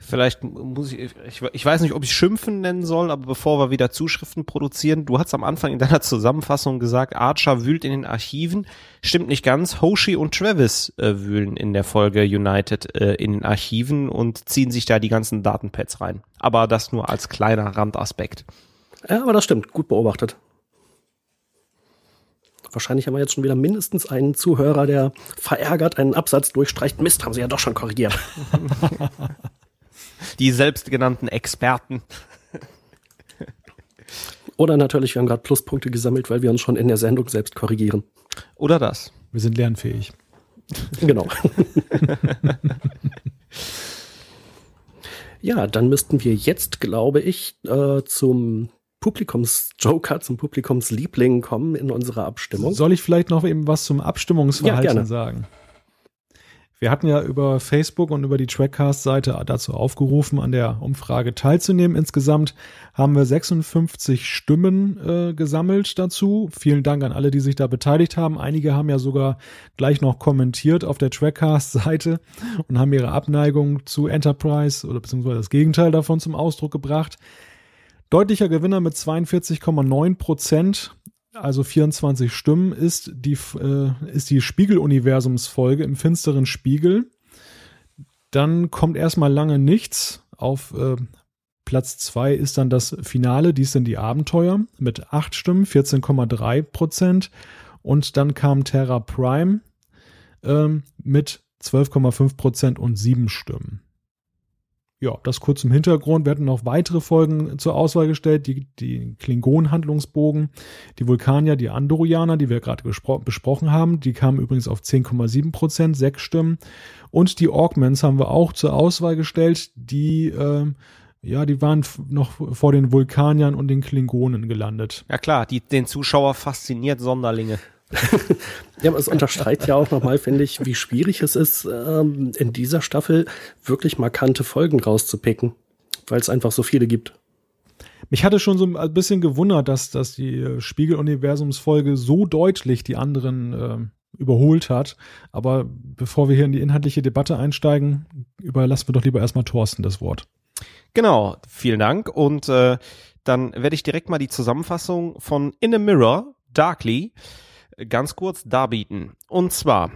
Vielleicht muss ich, ich, ich weiß nicht, ob ich Schimpfen nennen soll, aber bevor wir wieder Zuschriften produzieren, du hast am Anfang in deiner Zusammenfassung gesagt, Archer wühlt in den Archiven. Stimmt nicht ganz. Hoshi und Travis äh, wühlen in der Folge United äh, in den Archiven und ziehen sich da die ganzen Datenpads rein. Aber das nur als kleiner Randaspekt. Ja, aber das stimmt. Gut beobachtet. Wahrscheinlich haben wir jetzt schon wieder mindestens einen Zuhörer, der verärgert einen Absatz durchstreicht. Mist, haben sie ja doch schon korrigiert. <laughs> die selbstgenannten Experten. Oder natürlich, wir haben gerade Pluspunkte gesammelt, weil wir uns schon in der Sendung selbst korrigieren. Oder das. Wir sind lernfähig. Genau. ja, dann müssten wir jetzt, glaube ich, äh, zum Publikumsjoker, zum Publikumsliebling kommen in unserer Abstimmung. Soll ich vielleicht noch eben was zum Abstimmungsverhalten ja, sagen? Wir hatten ja über Facebook und über die Trackcast-Seite dazu aufgerufen, an der Umfrage teilzunehmen. Insgesamt haben wir 56 Stimmen äh, gesammelt dazu. Vielen Dank an alle, die sich da beteiligt haben. Einige haben ja sogar gleich noch kommentiert auf der Trackcast-Seite und haben ihre Abneigung zu Enterprise oder beziehungsweise das Gegenteil davon zum Ausdruck gebracht. Deutlicher Gewinner mit 42,9 Prozent also 24 Stimmen, ist die, äh, ist die Spiegeluniversumsfolge im finsteren Spiegel. Dann kommt erstmal lange nichts. Auf äh, Platz 2 ist dann das Finale, dies sind die Abenteuer mit 8 Stimmen, 14,3 Prozent. Und dann kam Terra Prime ähm, mit 12,5 Prozent und 7 Stimmen. Ja, das kurz im Hintergrund. Wir hatten noch weitere Folgen zur Auswahl gestellt, die, die Klingon-Handlungsbogen, die Vulkanier, die Andorianer, die wir gerade besprochen haben. Die kamen übrigens auf 10,7 Prozent, sechs Stimmen. Und die Augments haben wir auch zur Auswahl gestellt, die, äh, ja, die waren noch vor den Vulkaniern und den Klingonen gelandet. Ja klar, die, den Zuschauer fasziniert Sonderlinge. Ja, aber es unterstreicht ja auch nochmal, finde ich, wie schwierig es ist, ähm, in dieser Staffel wirklich markante Folgen rauszupicken, weil es einfach so viele gibt. Mich hatte schon so ein bisschen gewundert, dass, dass die äh, Spiegeluniversumsfolge so deutlich die anderen äh, überholt hat. Aber bevor wir hier in die inhaltliche Debatte einsteigen, überlassen wir doch lieber erstmal Thorsten das Wort. Genau, vielen Dank. Und äh, dann werde ich direkt mal die Zusammenfassung von In a Mirror, Darkly, ganz kurz darbieten. Und zwar,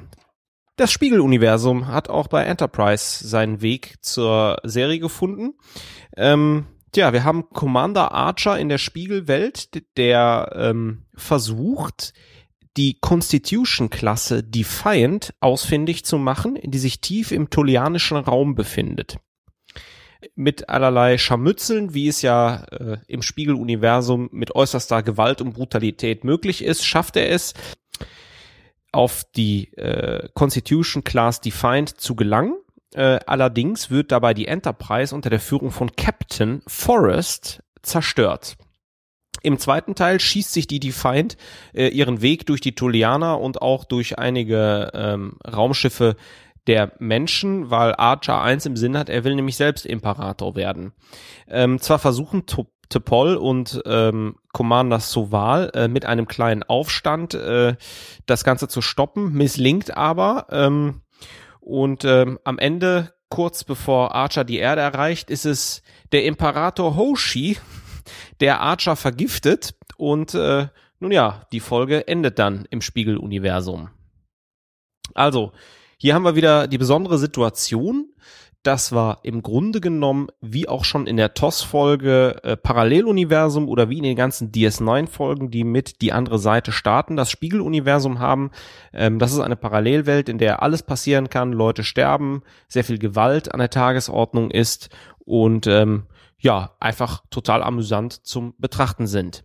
das Spiegeluniversum hat auch bei Enterprise seinen Weg zur Serie gefunden. Ähm, tja, wir haben Commander Archer in der Spiegelwelt, der ähm, versucht, die Constitution-Klasse Defiant ausfindig zu machen, die sich tief im tolianischen Raum befindet mit allerlei Scharmützeln, wie es ja äh, im Spiegeluniversum mit äußerster Gewalt und Brutalität möglich ist, schafft er es, auf die äh, Constitution Class Defined zu gelangen. Äh, allerdings wird dabei die Enterprise unter der Führung von Captain Forrest zerstört. Im zweiten Teil schießt sich die Defiant äh, ihren Weg durch die Tolianer und auch durch einige ähm, Raumschiffe der Menschen, weil Archer eins im Sinn hat, er will nämlich selbst Imperator werden. Ähm, zwar versuchen Topol und ähm, Commander Soval äh, mit einem kleinen Aufstand äh, das Ganze zu stoppen, misslingt aber ähm, und ähm, am Ende, kurz bevor Archer die Erde erreicht, ist es der Imperator Hoshi, der Archer vergiftet und äh, nun ja, die Folge endet dann im Spiegeluniversum. Also, hier haben wir wieder die besondere Situation. Das war im Grunde genommen, wie auch schon in der TOS-Folge, äh, Paralleluniversum oder wie in den ganzen DS9-Folgen, die mit die andere Seite starten, das Spiegeluniversum haben. Ähm, das ist eine Parallelwelt, in der alles passieren kann, Leute sterben, sehr viel Gewalt an der Tagesordnung ist und ähm, ja, einfach total amüsant zum Betrachten sind.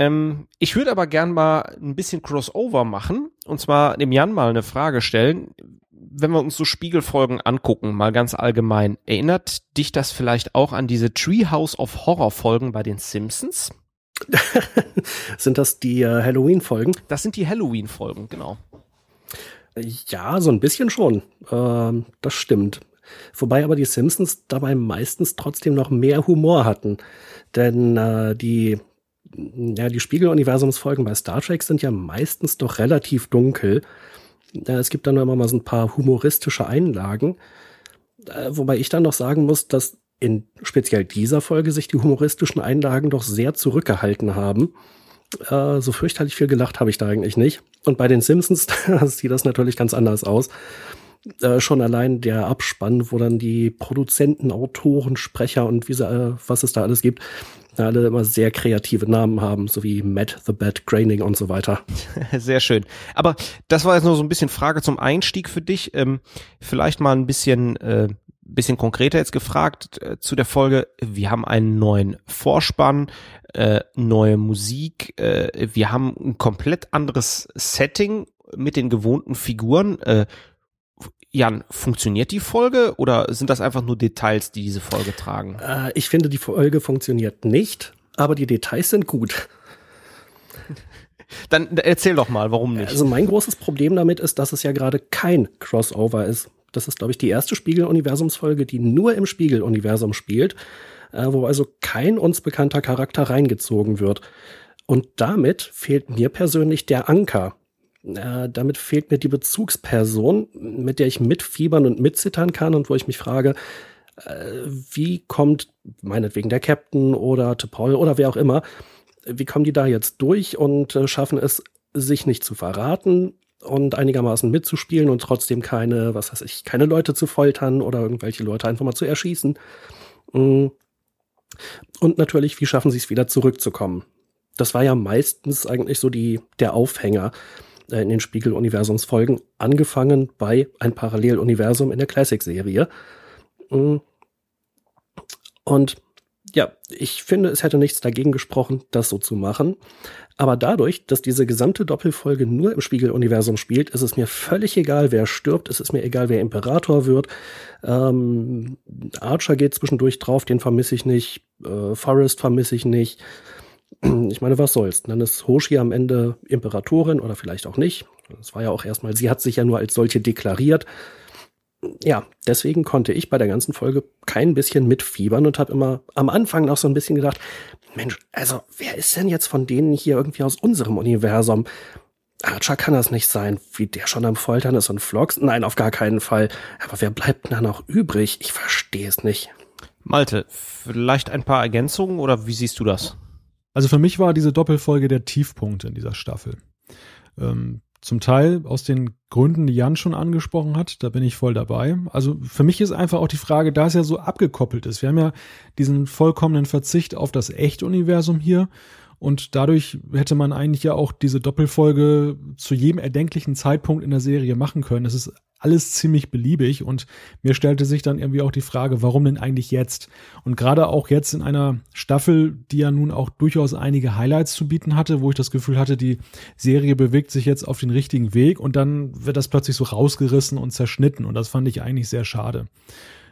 Ähm, ich würde aber gern mal ein bisschen Crossover machen und zwar dem Jan mal eine Frage stellen. Wenn wir uns so Spiegelfolgen angucken, mal ganz allgemein, erinnert dich das vielleicht auch an diese Treehouse of Horror Folgen bei den Simpsons? <laughs> sind das die äh, Halloween-Folgen? Das sind die Halloween-Folgen, genau. Ja, so ein bisschen schon. Ähm, das stimmt. Wobei aber die Simpsons dabei meistens trotzdem noch mehr Humor hatten. Denn äh, die, ja, die Spiegeluniversumsfolgen bei Star Trek sind ja meistens doch relativ dunkel. Es gibt dann immer mal so ein paar humoristische Einlagen. Äh, wobei ich dann noch sagen muss, dass in speziell dieser Folge sich die humoristischen Einlagen doch sehr zurückgehalten haben. Äh, so fürchterlich viel gelacht habe ich da eigentlich nicht. Und bei den Simpsons <laughs> sieht das natürlich ganz anders aus. Äh, schon allein der Abspann, wo dann die Produzenten, Autoren, Sprecher und wie äh, was es da alles gibt, alle immer sehr kreative Namen haben, so wie Matt the Bad Graining und so weiter. <laughs> Sehr schön. Aber das war jetzt nur so ein bisschen Frage zum Einstieg für dich. Ähm, vielleicht mal ein bisschen äh, bisschen konkreter jetzt gefragt äh, zu der Folge. Wir haben einen neuen Vorspann, äh, neue Musik, äh, wir haben ein komplett anderes Setting mit den gewohnten Figuren. Jan, funktioniert die Folge oder sind das einfach nur Details, die diese Folge tragen? Äh, ich finde, die Folge funktioniert nicht, aber die Details sind gut. <laughs> Dann erzähl doch mal, warum nicht? Also mein großes Problem damit ist, dass es ja gerade kein Crossover ist. Das ist, glaube ich, die erste Spiegel-Universumsfolge, die nur im Spiegel-Universum spielt, äh, wo also kein uns bekannter Charakter reingezogen wird. Und damit fehlt mir persönlich der Anker. Äh, damit fehlt mir die Bezugsperson, mit der ich mitfiebern und mitzittern kann und wo ich mich frage, äh, wie kommt meinetwegen der Captain oder Paul oder wer auch immer, wie kommen die da jetzt durch und äh, schaffen es, sich nicht zu verraten, und einigermaßen mitzuspielen und trotzdem keine, was weiß ich, keine Leute zu foltern oder irgendwelche Leute einfach mal zu erschießen. Mm. Und natürlich, wie schaffen sie es wieder zurückzukommen? Das war ja meistens eigentlich so die, der Aufhänger in den Spiegel-Universumsfolgen, angefangen bei ein Paralleluniversum in der Classic-Serie. Mm. Und ja, ich finde, es hätte nichts dagegen gesprochen, das so zu machen. Aber dadurch, dass diese gesamte Doppelfolge nur im Spiegeluniversum spielt, ist es mir völlig egal, wer stirbt. Es ist mir egal, wer Imperator wird. Ähm, Archer geht zwischendurch drauf, den vermisse ich nicht. Äh, Forrest vermisse ich nicht. <clears throat> Ich meine, was soll's? Dann ist Hoshi am Ende Imperatorin oder vielleicht auch nicht. Das war ja auch erstmal, sie hat sich ja nur als solche deklariert ja, deswegen konnte ich bei der ganzen Folge kein bisschen mitfiebern und habe immer am Anfang noch so ein bisschen gedacht, Mensch, also wer ist denn jetzt von denen hier irgendwie aus unserem Universum? Archer kann das nicht sein, wie der schon am Foltern ist und Vlogs. Nein, auf gar keinen Fall. Aber wer bleibt da noch übrig? Ich verstehe es nicht. Malte, vielleicht ein paar Ergänzungen oder wie siehst du das? Also für mich war diese Doppelfolge der Tiefpunkt in dieser Staffel. Ähm, zum Teil aus den Gründen, die Jan schon angesprochen hat, da bin ich voll dabei. Also für mich ist einfach auch die Frage, da es ja so abgekoppelt ist. Wir haben ja diesen vollkommenen Verzicht auf das Echtuniversum hier und dadurch hätte man eigentlich ja auch diese Doppelfolge zu jedem erdenklichen Zeitpunkt in der Serie machen können. Es ist alles ziemlich beliebig und mir stellte sich dann irgendwie auch die Frage, warum denn eigentlich jetzt? Und gerade auch jetzt in einer Staffel, die ja nun auch durchaus einige Highlights zu bieten hatte, wo ich das Gefühl hatte, die Serie bewegt sich jetzt auf den richtigen Weg und dann wird das plötzlich so rausgerissen und zerschnitten und das fand ich eigentlich sehr schade.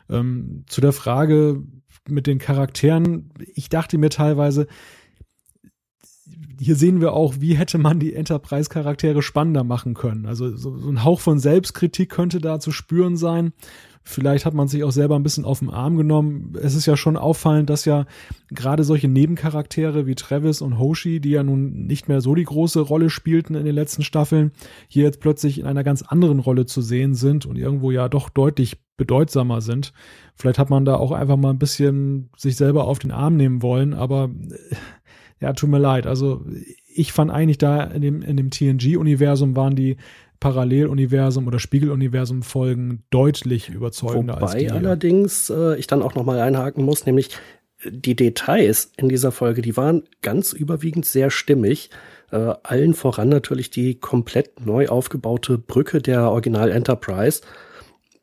Ähm, zu der Frage mit den Charakteren, ich dachte mir teilweise, hier sehen wir auch, wie hätte man die Enterprise-Charaktere spannender machen können. Also so, so, ein Hauch von Selbstkritik könnte da zu spüren sein. Vielleicht hat man sich auch selber ein bisschen auf den Arm genommen. Es ist ja schon auffallend, dass ja gerade solche Nebencharaktere wie Travis und Hoshi, die ja nun nicht mehr so die große Rolle spielten in den letzten Staffeln, hier jetzt plötzlich in einer ganz anderen Rolle zu sehen sind und irgendwo ja doch deutlich bedeutsamer sind. Vielleicht hat man da auch einfach mal ein bisschen sich selber auf den Arm nehmen wollen, aber ja, tut mir leid. Also ich fand eigentlich da in dem, in dem TNG-Universum waren die Paralleluniversum oder Spiegeluniversum Folgen deutlich überzeugender Wobei als die. allerdings äh, ich dann auch noch mal einhaken muss, nämlich die Details in dieser Folge, die waren ganz überwiegend sehr stimmig. Äh, allen voran natürlich die komplett neu aufgebaute Brücke der Original Enterprise.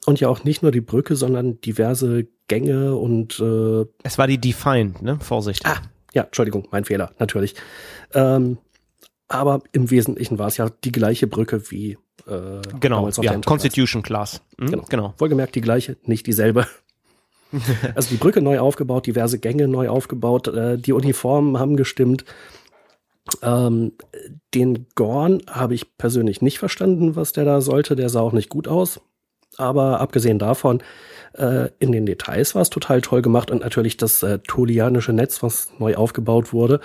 Und ja auch nicht nur die Brücke, sondern diverse Gänge und äh Es war die Defined, ne? Vorsicht. Ah, ja, Entschuldigung, mein Fehler, natürlich. Ähm, aber im Wesentlichen war es ja die gleiche Brücke wie äh, genau, ja, Constitution Class. Mhm, genau. genau. Wohlgemerkt die gleiche, nicht dieselbe. <laughs> also die Brücke neu aufgebaut, diverse Gänge neu aufgebaut, äh, die Uniformen haben gestimmt. Ähm, den Gorn habe ich persönlich nicht verstanden, was der da sollte. Der sah auch nicht gut aus. Aber abgesehen davon, äh, in den Details war es total toll gemacht und natürlich das äh, Tolianische Netz, was neu aufgebaut wurde,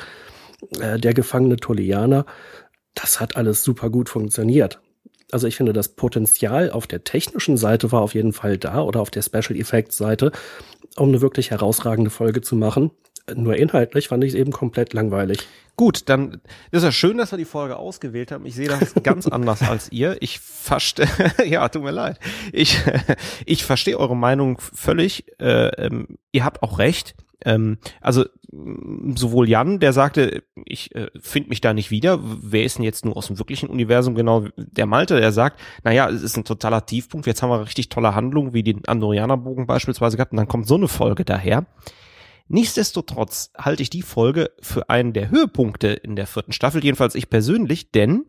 äh, der gefangene Tolianer, das hat alles super gut funktioniert. Also ich finde, das Potenzial auf der technischen Seite war auf jeden Fall da oder auf der Special Effects Seite, um eine wirklich herausragende Folge zu machen. Nur inhaltlich fand ich es eben komplett langweilig. Gut, dann ist ja schön, dass wir die Folge ausgewählt haben. Ich sehe das <laughs> ganz anders als ihr. Ich verstehe, <laughs> ja, tut mir leid. Ich, <laughs> ich verstehe eure Meinung völlig. Äh, ähm, ihr habt auch recht. Ähm, also sowohl Jan, der sagte, ich äh, finde mich da nicht wieder. Wer ist denn jetzt nur aus dem wirklichen Universum genau? Der Malte, der sagt, naja, es ist ein totaler Tiefpunkt. Jetzt haben wir richtig tolle Handlungen, wie den Andorianerbogen beispielsweise gehabt. Und dann kommt so eine Folge daher. Nichtsdestotrotz halte ich die Folge für einen der Höhepunkte in der vierten Staffel, jedenfalls ich persönlich, denn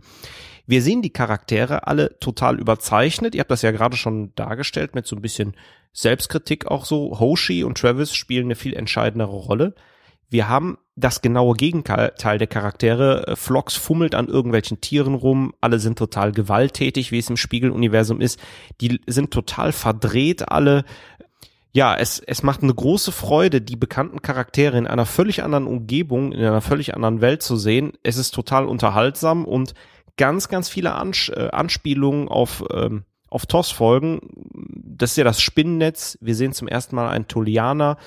wir sehen die Charaktere alle total überzeichnet. Ihr habt das ja gerade schon dargestellt mit so ein bisschen Selbstkritik auch so. Hoshi und Travis spielen eine viel entscheidendere Rolle. Wir haben das genaue Gegenteil der Charaktere. Flox fummelt an irgendwelchen Tieren rum. Alle sind total gewalttätig, wie es im Spiegeluniversum ist. Die sind total verdreht alle ja, es, es macht eine große Freude, die bekannten Charaktere in einer völlig anderen Umgebung, in einer völlig anderen Welt zu sehen. Es ist total unterhaltsam und ganz, ganz viele Ans äh, Anspielungen auf, ähm, auf TOS-Folgen. Das ist ja das Spinnennetz. Wir sehen zum ersten Mal einen Tolianer.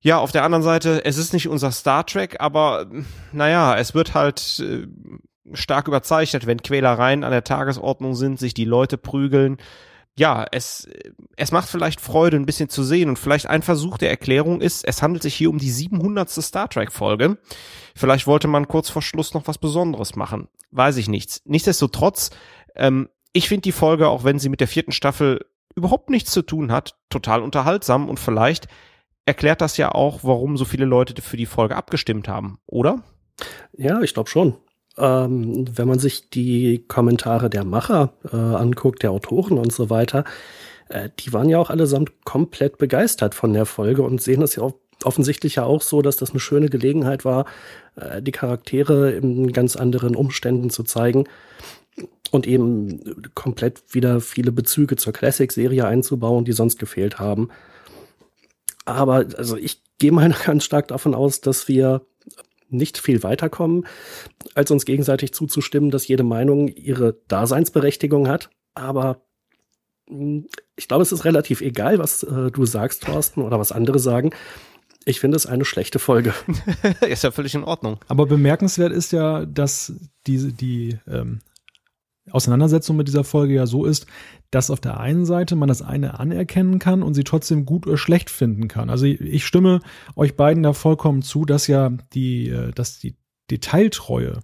Ja, auf der anderen Seite, es ist nicht unser Star Trek, aber naja, es wird halt äh, stark überzeichnet, wenn Quälereien an der Tagesordnung sind, sich die Leute prügeln ja, es, es macht vielleicht Freude, ein bisschen zu sehen und vielleicht ein Versuch der Erklärung ist, es handelt sich hier um die 700. Star Trek Folge. Vielleicht wollte man kurz vor Schluss noch was Besonderes machen. Weiß ich nichts. Nichtsdestotrotz, ähm, ich finde die Folge, auch wenn sie mit der vierten Staffel überhaupt nichts zu tun hat, total unterhaltsam und vielleicht erklärt das ja auch, warum so viele Leute für die Folge abgestimmt haben, oder? Ja, ich glaube schon. Ähm, wenn man sich die Kommentare der Macher äh, anguckt, der Autoren und so weiter, äh, die waren ja auch allesamt komplett begeistert von der Folge und sehen es ja auch offensichtlich ja auch so, dass das eine schöne Gelegenheit war, äh, die Charaktere in ganz anderen Umständen zu zeigen und eben komplett wieder viele Bezüge zur Classic-Serie einzubauen, die sonst gefehlt haben. Aber also ich gehe mal <laughs> ganz stark davon aus, dass wir nicht viel weiterkommen, als uns gegenseitig zuzustimmen, dass jede Meinung ihre Daseinsberechtigung hat. Aber hm, ich glaube, es ist relativ egal, was äh, du sagst, Thorsten, oder was andere sagen. Ich finde es eine schlechte Folge. <laughs> ist ja völlig in Ordnung. Aber bemerkenswert ist ja, dass diese, die ähm, Auseinandersetzung mit dieser Folge ja so ist, dass auf der einen Seite man das eine anerkennen kann und sie trotzdem gut oder schlecht finden kann. Also ich stimme euch beiden da vollkommen zu, dass ja die, äh, dass die Detailtreue,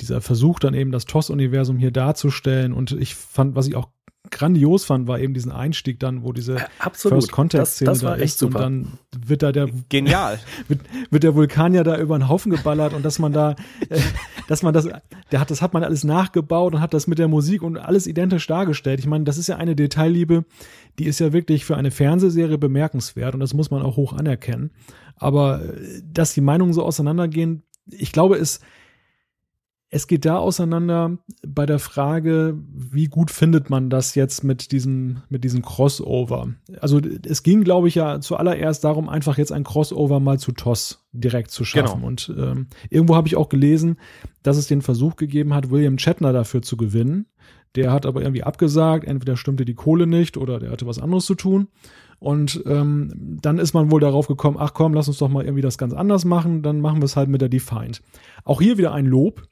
dieser Versuch dann eben das TOS-Universum hier darzustellen und ich fand, was ich auch grandios fand, war eben diesen Einstieg dann, wo diese Absolut. First Contact Szene da ist super. und dann wird da der genial <laughs> wird, wird der Vulkan ja da über den Haufen geballert und dass man da äh, dass man das der hat das hat man alles nachgebaut und hat das mit der Musik und alles identisch dargestellt. Ich meine, das ist ja eine Detailliebe, die ist ja wirklich für eine Fernsehserie bemerkenswert und das muss man auch hoch anerkennen. Aber äh, dass die Meinungen so auseinandergehen, ich glaube, es es geht da auseinander bei der Frage, wie gut findet man das jetzt mit diesem, mit diesem Crossover? Also es ging, glaube ich, ja zuallererst darum, einfach jetzt ein Crossover mal zu TOS direkt zu schaffen. Genau. Und ähm, irgendwo habe ich auch gelesen, dass es den Versuch gegeben hat, William Shatner dafür zu gewinnen. Der hat aber irgendwie abgesagt, entweder stimmte die Kohle nicht oder der hatte was anderes zu tun. Und ähm, dann ist man wohl darauf gekommen, ach komm, lass uns doch mal irgendwie das ganz anders machen, dann machen wir es halt mit der Defined. Auch hier wieder ein Lob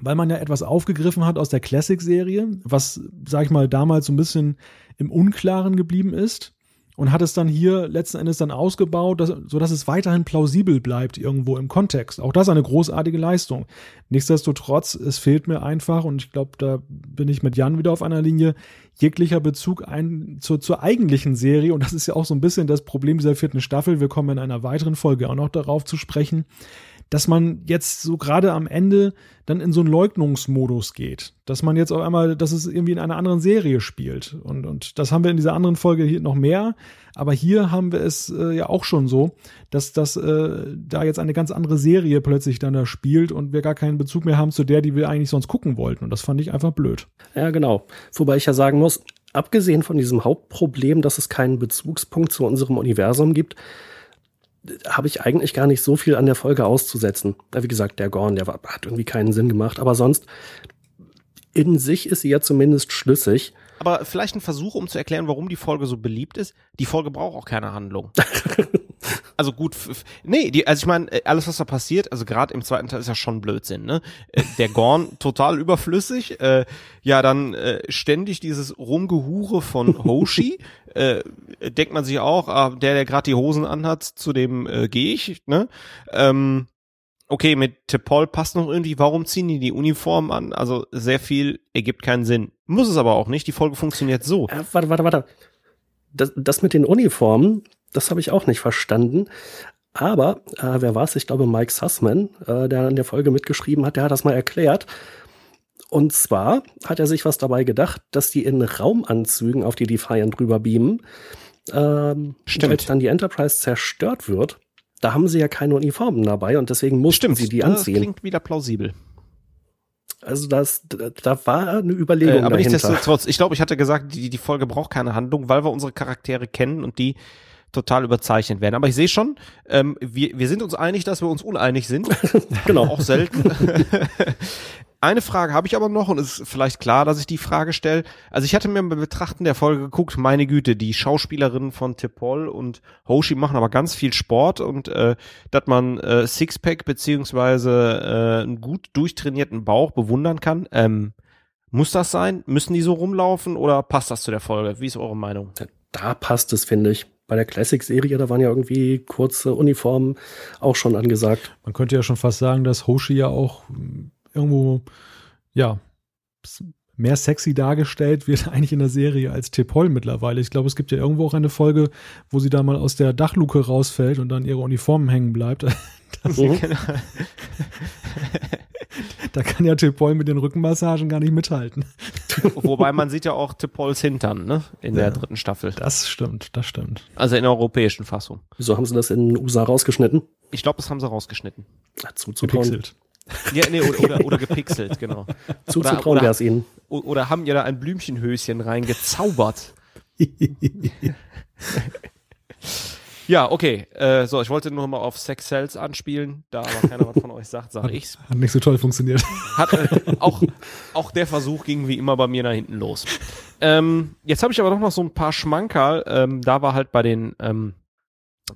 weil man ja etwas aufgegriffen hat aus der Classic-Serie, was, sag ich mal, damals so ein bisschen im Unklaren geblieben ist. und hat es dann hier letzten Endes dann ausgebaut, dass, sodass es weiterhin plausibel bleibt irgendwo im Kontext. Auch das eine großartige Leistung. Nichtsdestotrotz, es fehlt mir einfach, und ich glaube, da bin ich mit Jan wieder auf einer Linie, jeglicher Bezug ein, zur, zur eigentlichen Serie. Und das ist ja auch so ein bisschen das Problem dieser vierten Staffel. Wir kommen in einer weiteren Folge auch noch darauf zu sprechen dass man jetzt so gerade am Ende dann in so einen Leugnungsmodus geht. Dass man jetzt auf einmal, dass es irgendwie in einer anderen Serie spielt. Und, und das haben wir in dieser anderen Folge hier noch mehr. Aber hier haben wir es äh, ja auch schon so, dass das äh, da jetzt eine ganz andere Serie plötzlich dann da spielt und wir gar keinen Bezug mehr haben zu der, die wir eigentlich sonst gucken wollten. Und das fand ich einfach blöd. Ja, genau. Wobei ich ja sagen muss, abgesehen von diesem Hauptproblem, dass es keinen Bezugspunkt zu unserem Universum gibt, habe ich eigentlich gar nicht so viel an der Folge auszusetzen. Wie gesagt, der Gorn, der war, hat irgendwie keinen Sinn gemacht. Aber sonst, in sich ist sie ja zumindest schlüssig. Aber vielleicht ein Versuch, um zu erklären, warum die Folge so beliebt ist. Die Folge braucht auch keine Handlung. <laughs> also gut, nee, die, also ich meine, äh, alles was da passiert, also gerade im zweiten Teil ist ja schon Blödsinn, ne? Äh, der Gorn <laughs> total überflüssig, äh, ja dann äh, ständig dieses Rumgehure von Hoshi, <laughs> äh, denkt man sich auch, ah, der der gerade die Hosen anhat, zu dem äh, gehe ich, ne? Ähm, okay, mit Tepol passt noch irgendwie, warum ziehen die die Uniform an? Also sehr viel ergibt keinen Sinn. Muss es aber auch nicht, die Folge funktioniert so. Äh, warte, warte, warte. Das, das mit den Uniformen, das habe ich auch nicht verstanden. Aber äh, wer war es? Ich glaube Mike Sussman, äh, der in der Folge mitgeschrieben hat, der hat das mal erklärt. Und zwar hat er sich was dabei gedacht, dass die in Raumanzügen auf die Defiant drüber beamen. Ähm, Stimmt. Als dann die Enterprise zerstört wird, da haben sie ja keine Uniformen dabei und deswegen mussten Stimmt. sie die anziehen. Das klingt wieder plausibel. Also das, da war eine Überlegung äh, aber dahinter. nichtsdestotrotz, ich glaube, ich hatte gesagt, die, die Folge braucht keine Handlung, weil wir unsere Charaktere kennen und die total überzeichnet werden. Aber ich sehe schon, ähm, wir, wir sind uns einig, dass wir uns uneinig sind. <laughs> genau. Auch selten. <laughs> Eine Frage habe ich aber noch und es ist vielleicht klar, dass ich die Frage stelle. Also ich hatte mir beim Betrachten der Folge geguckt, meine Güte, die Schauspielerinnen von Tepol und Hoshi machen aber ganz viel Sport und äh, dass man äh, Sixpack beziehungsweise äh, einen gut durchtrainierten Bauch bewundern kann. Ähm, muss das sein? Müssen die so rumlaufen oder passt das zu der Folge? Wie ist eure Meinung? Da passt es, finde ich bei der Classic-Serie, da waren ja irgendwie kurze Uniformen auch schon angesagt. Man könnte ja schon fast sagen, dass Hoshi ja auch irgendwo, ja, mehr sexy dargestellt wird <laughs> eigentlich in der Serie als Tepol mittlerweile. Ich glaube, es gibt ja irgendwo auch eine Folge, wo sie da mal aus der Dachluke rausfällt und dann ihre Uniformen hängen bleibt. <laughs> Mhm. <laughs> da kann ja Tepol mit den Rückenmassagen gar nicht mithalten. Wobei man sieht ja auch Tepols Hintern, ne? In ja, der dritten Staffel. Das stimmt, das stimmt. Also in der europäischen Fassung. Wieso haben sie das in den USA rausgeschnitten? Ich glaube, das haben sie rausgeschnitten. Ja, zuzutrauen. Ja, nee, oder, oder, oder gepixelt, genau. <laughs> Zuzutrauen wäre es ihnen. Oder haben ja da ein Blümchenhöschen reingezaubert. <laughs> ja, okay. Äh, so, ich wollte nur mal auf Sex Cells anspielen, da aber keiner was von euch sagt, sag ich's. Hat nicht so toll funktioniert. Hat, äh, <laughs> auch, auch der Versuch ging wie immer bei mir nach hinten los. Ähm, jetzt habe ich aber doch noch so ein paar Schmankerl. Ähm, da war halt bei den ähm,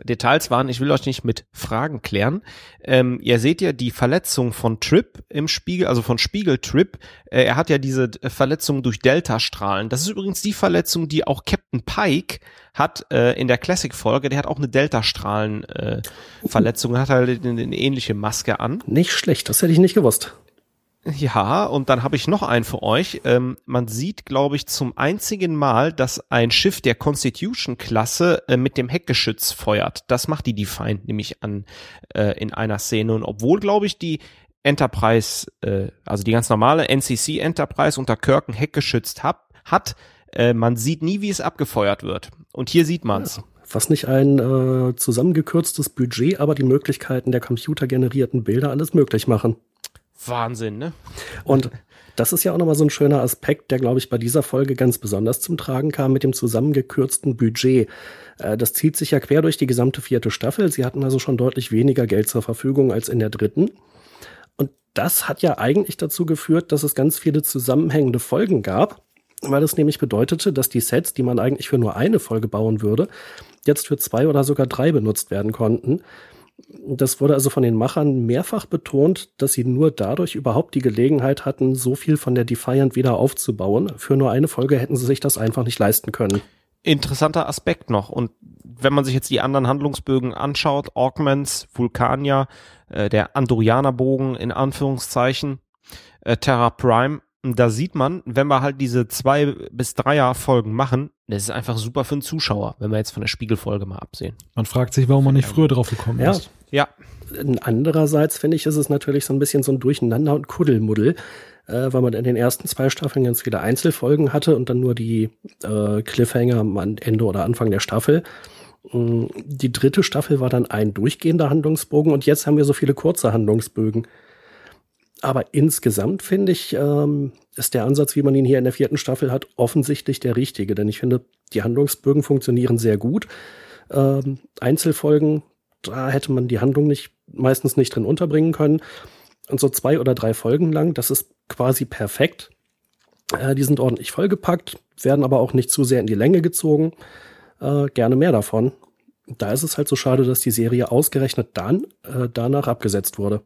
Details waren, ich will euch nicht mit Fragen klären. Ähm, ihr seht ja die Verletzung von Trip im Spiegel, also von Spiegel Trip. Äh, er hat ja diese Verletzung durch Delta-Strahlen. Das ist übrigens die Verletzung, die auch Captain Pike hat äh, in der Classic-Folge. Der hat auch eine Delta-Strahlen-Verletzung, äh, hat halt eine, eine ähnliche Maske an. Nicht schlecht, das hätte ich nicht gewusst. Ja, und dann habe ich noch einen für euch. Ähm, man sieht, glaube ich, zum einzigen Mal, dass ein Schiff der Constitution-Klasse äh, mit dem Heckgeschütz feuert. Das macht die Defiant nämlich an äh, in einer Szene. Und obwohl, glaube ich, die Enterprise, äh, also die ganz normale NCC Enterprise unter Kirk ein Heckgeschütz hab, hat, äh, man sieht nie, wie es abgefeuert wird. Und hier sieht man's. Ja. Was nicht ein äh, zusammengekürztes Budget, aber die Möglichkeiten der computergenerierten Bilder alles möglich machen. Wahnsinn, ne? Und das ist ja auch nochmal so ein schöner Aspekt, der, glaube ich, bei dieser Folge ganz besonders zum Tragen kam mit dem zusammengekürzten Budget. Äh, das zieht sich ja quer durch die gesamte vierte Staffel. Sie hatten also schon deutlich weniger Geld zur Verfügung als in der dritten. Und das hat ja eigentlich dazu geführt, dass es ganz viele zusammenhängende Folgen gab, weil es nämlich bedeutete, dass die Sets, die man eigentlich für nur eine Folge bauen würde, jetzt für zwei oder sogar drei benutzt werden konnten. Das wurde also von den Machern mehrfach betont, dass sie nur dadurch überhaupt die Gelegenheit hatten, so viel von der Defiant wieder aufzubauen. Für nur eine Folge hätten sie sich das einfach nicht leisten können. interessanter Aspekt noch. Und wenn man sich jetzt die anderen Handlungsbögen anschaut, Augments, Vulkania, äh, der Andorianerbogen in Anführungszeichen, äh, Terra Prime, da sieht man, wenn wir halt diese zwei bis dreier Folgen machen, das ist einfach super für den Zuschauer, wenn wir jetzt von der Spiegelfolge mal absehen. Man fragt sich, warum man nicht früher drauf gekommen Ja. ist. Ja, Andererseits finde ich, ist es natürlich so ein bisschen so ein Durcheinander und Kuddelmuddel, äh, weil man in den ersten zwei Staffeln ganz viele Einzelfolgen hatte und dann nur die äh, Cliffhanger am Ende oder Anfang der Staffel. Mm, Die dritte Staffel war dann ein durchgehender Handlungsbogen und jetzt haben wir so viele kurze Handlungsbögen. Aber insgesamt finde ich, ähm, ist der Ansatz, wie man ihn hier in der vierten Staffel hat, offensichtlich der richtige. Denn ich finde, die Handlungsbögen funktionieren sehr gut. Ähm, Einzelfolgen, da hätte man die Handlung nicht, meistens nicht drin unterbringen können. Und so zwei oder drei Folgen lang, das ist quasi perfekt. Äh, die sind ordentlich vollgepackt, werden aber auch nicht zu sehr in die Länge gezogen. Äh, gerne mehr davon. Da ist es halt so schade, dass die Serie ausgerechnet dann äh, danach abgesetzt wurde.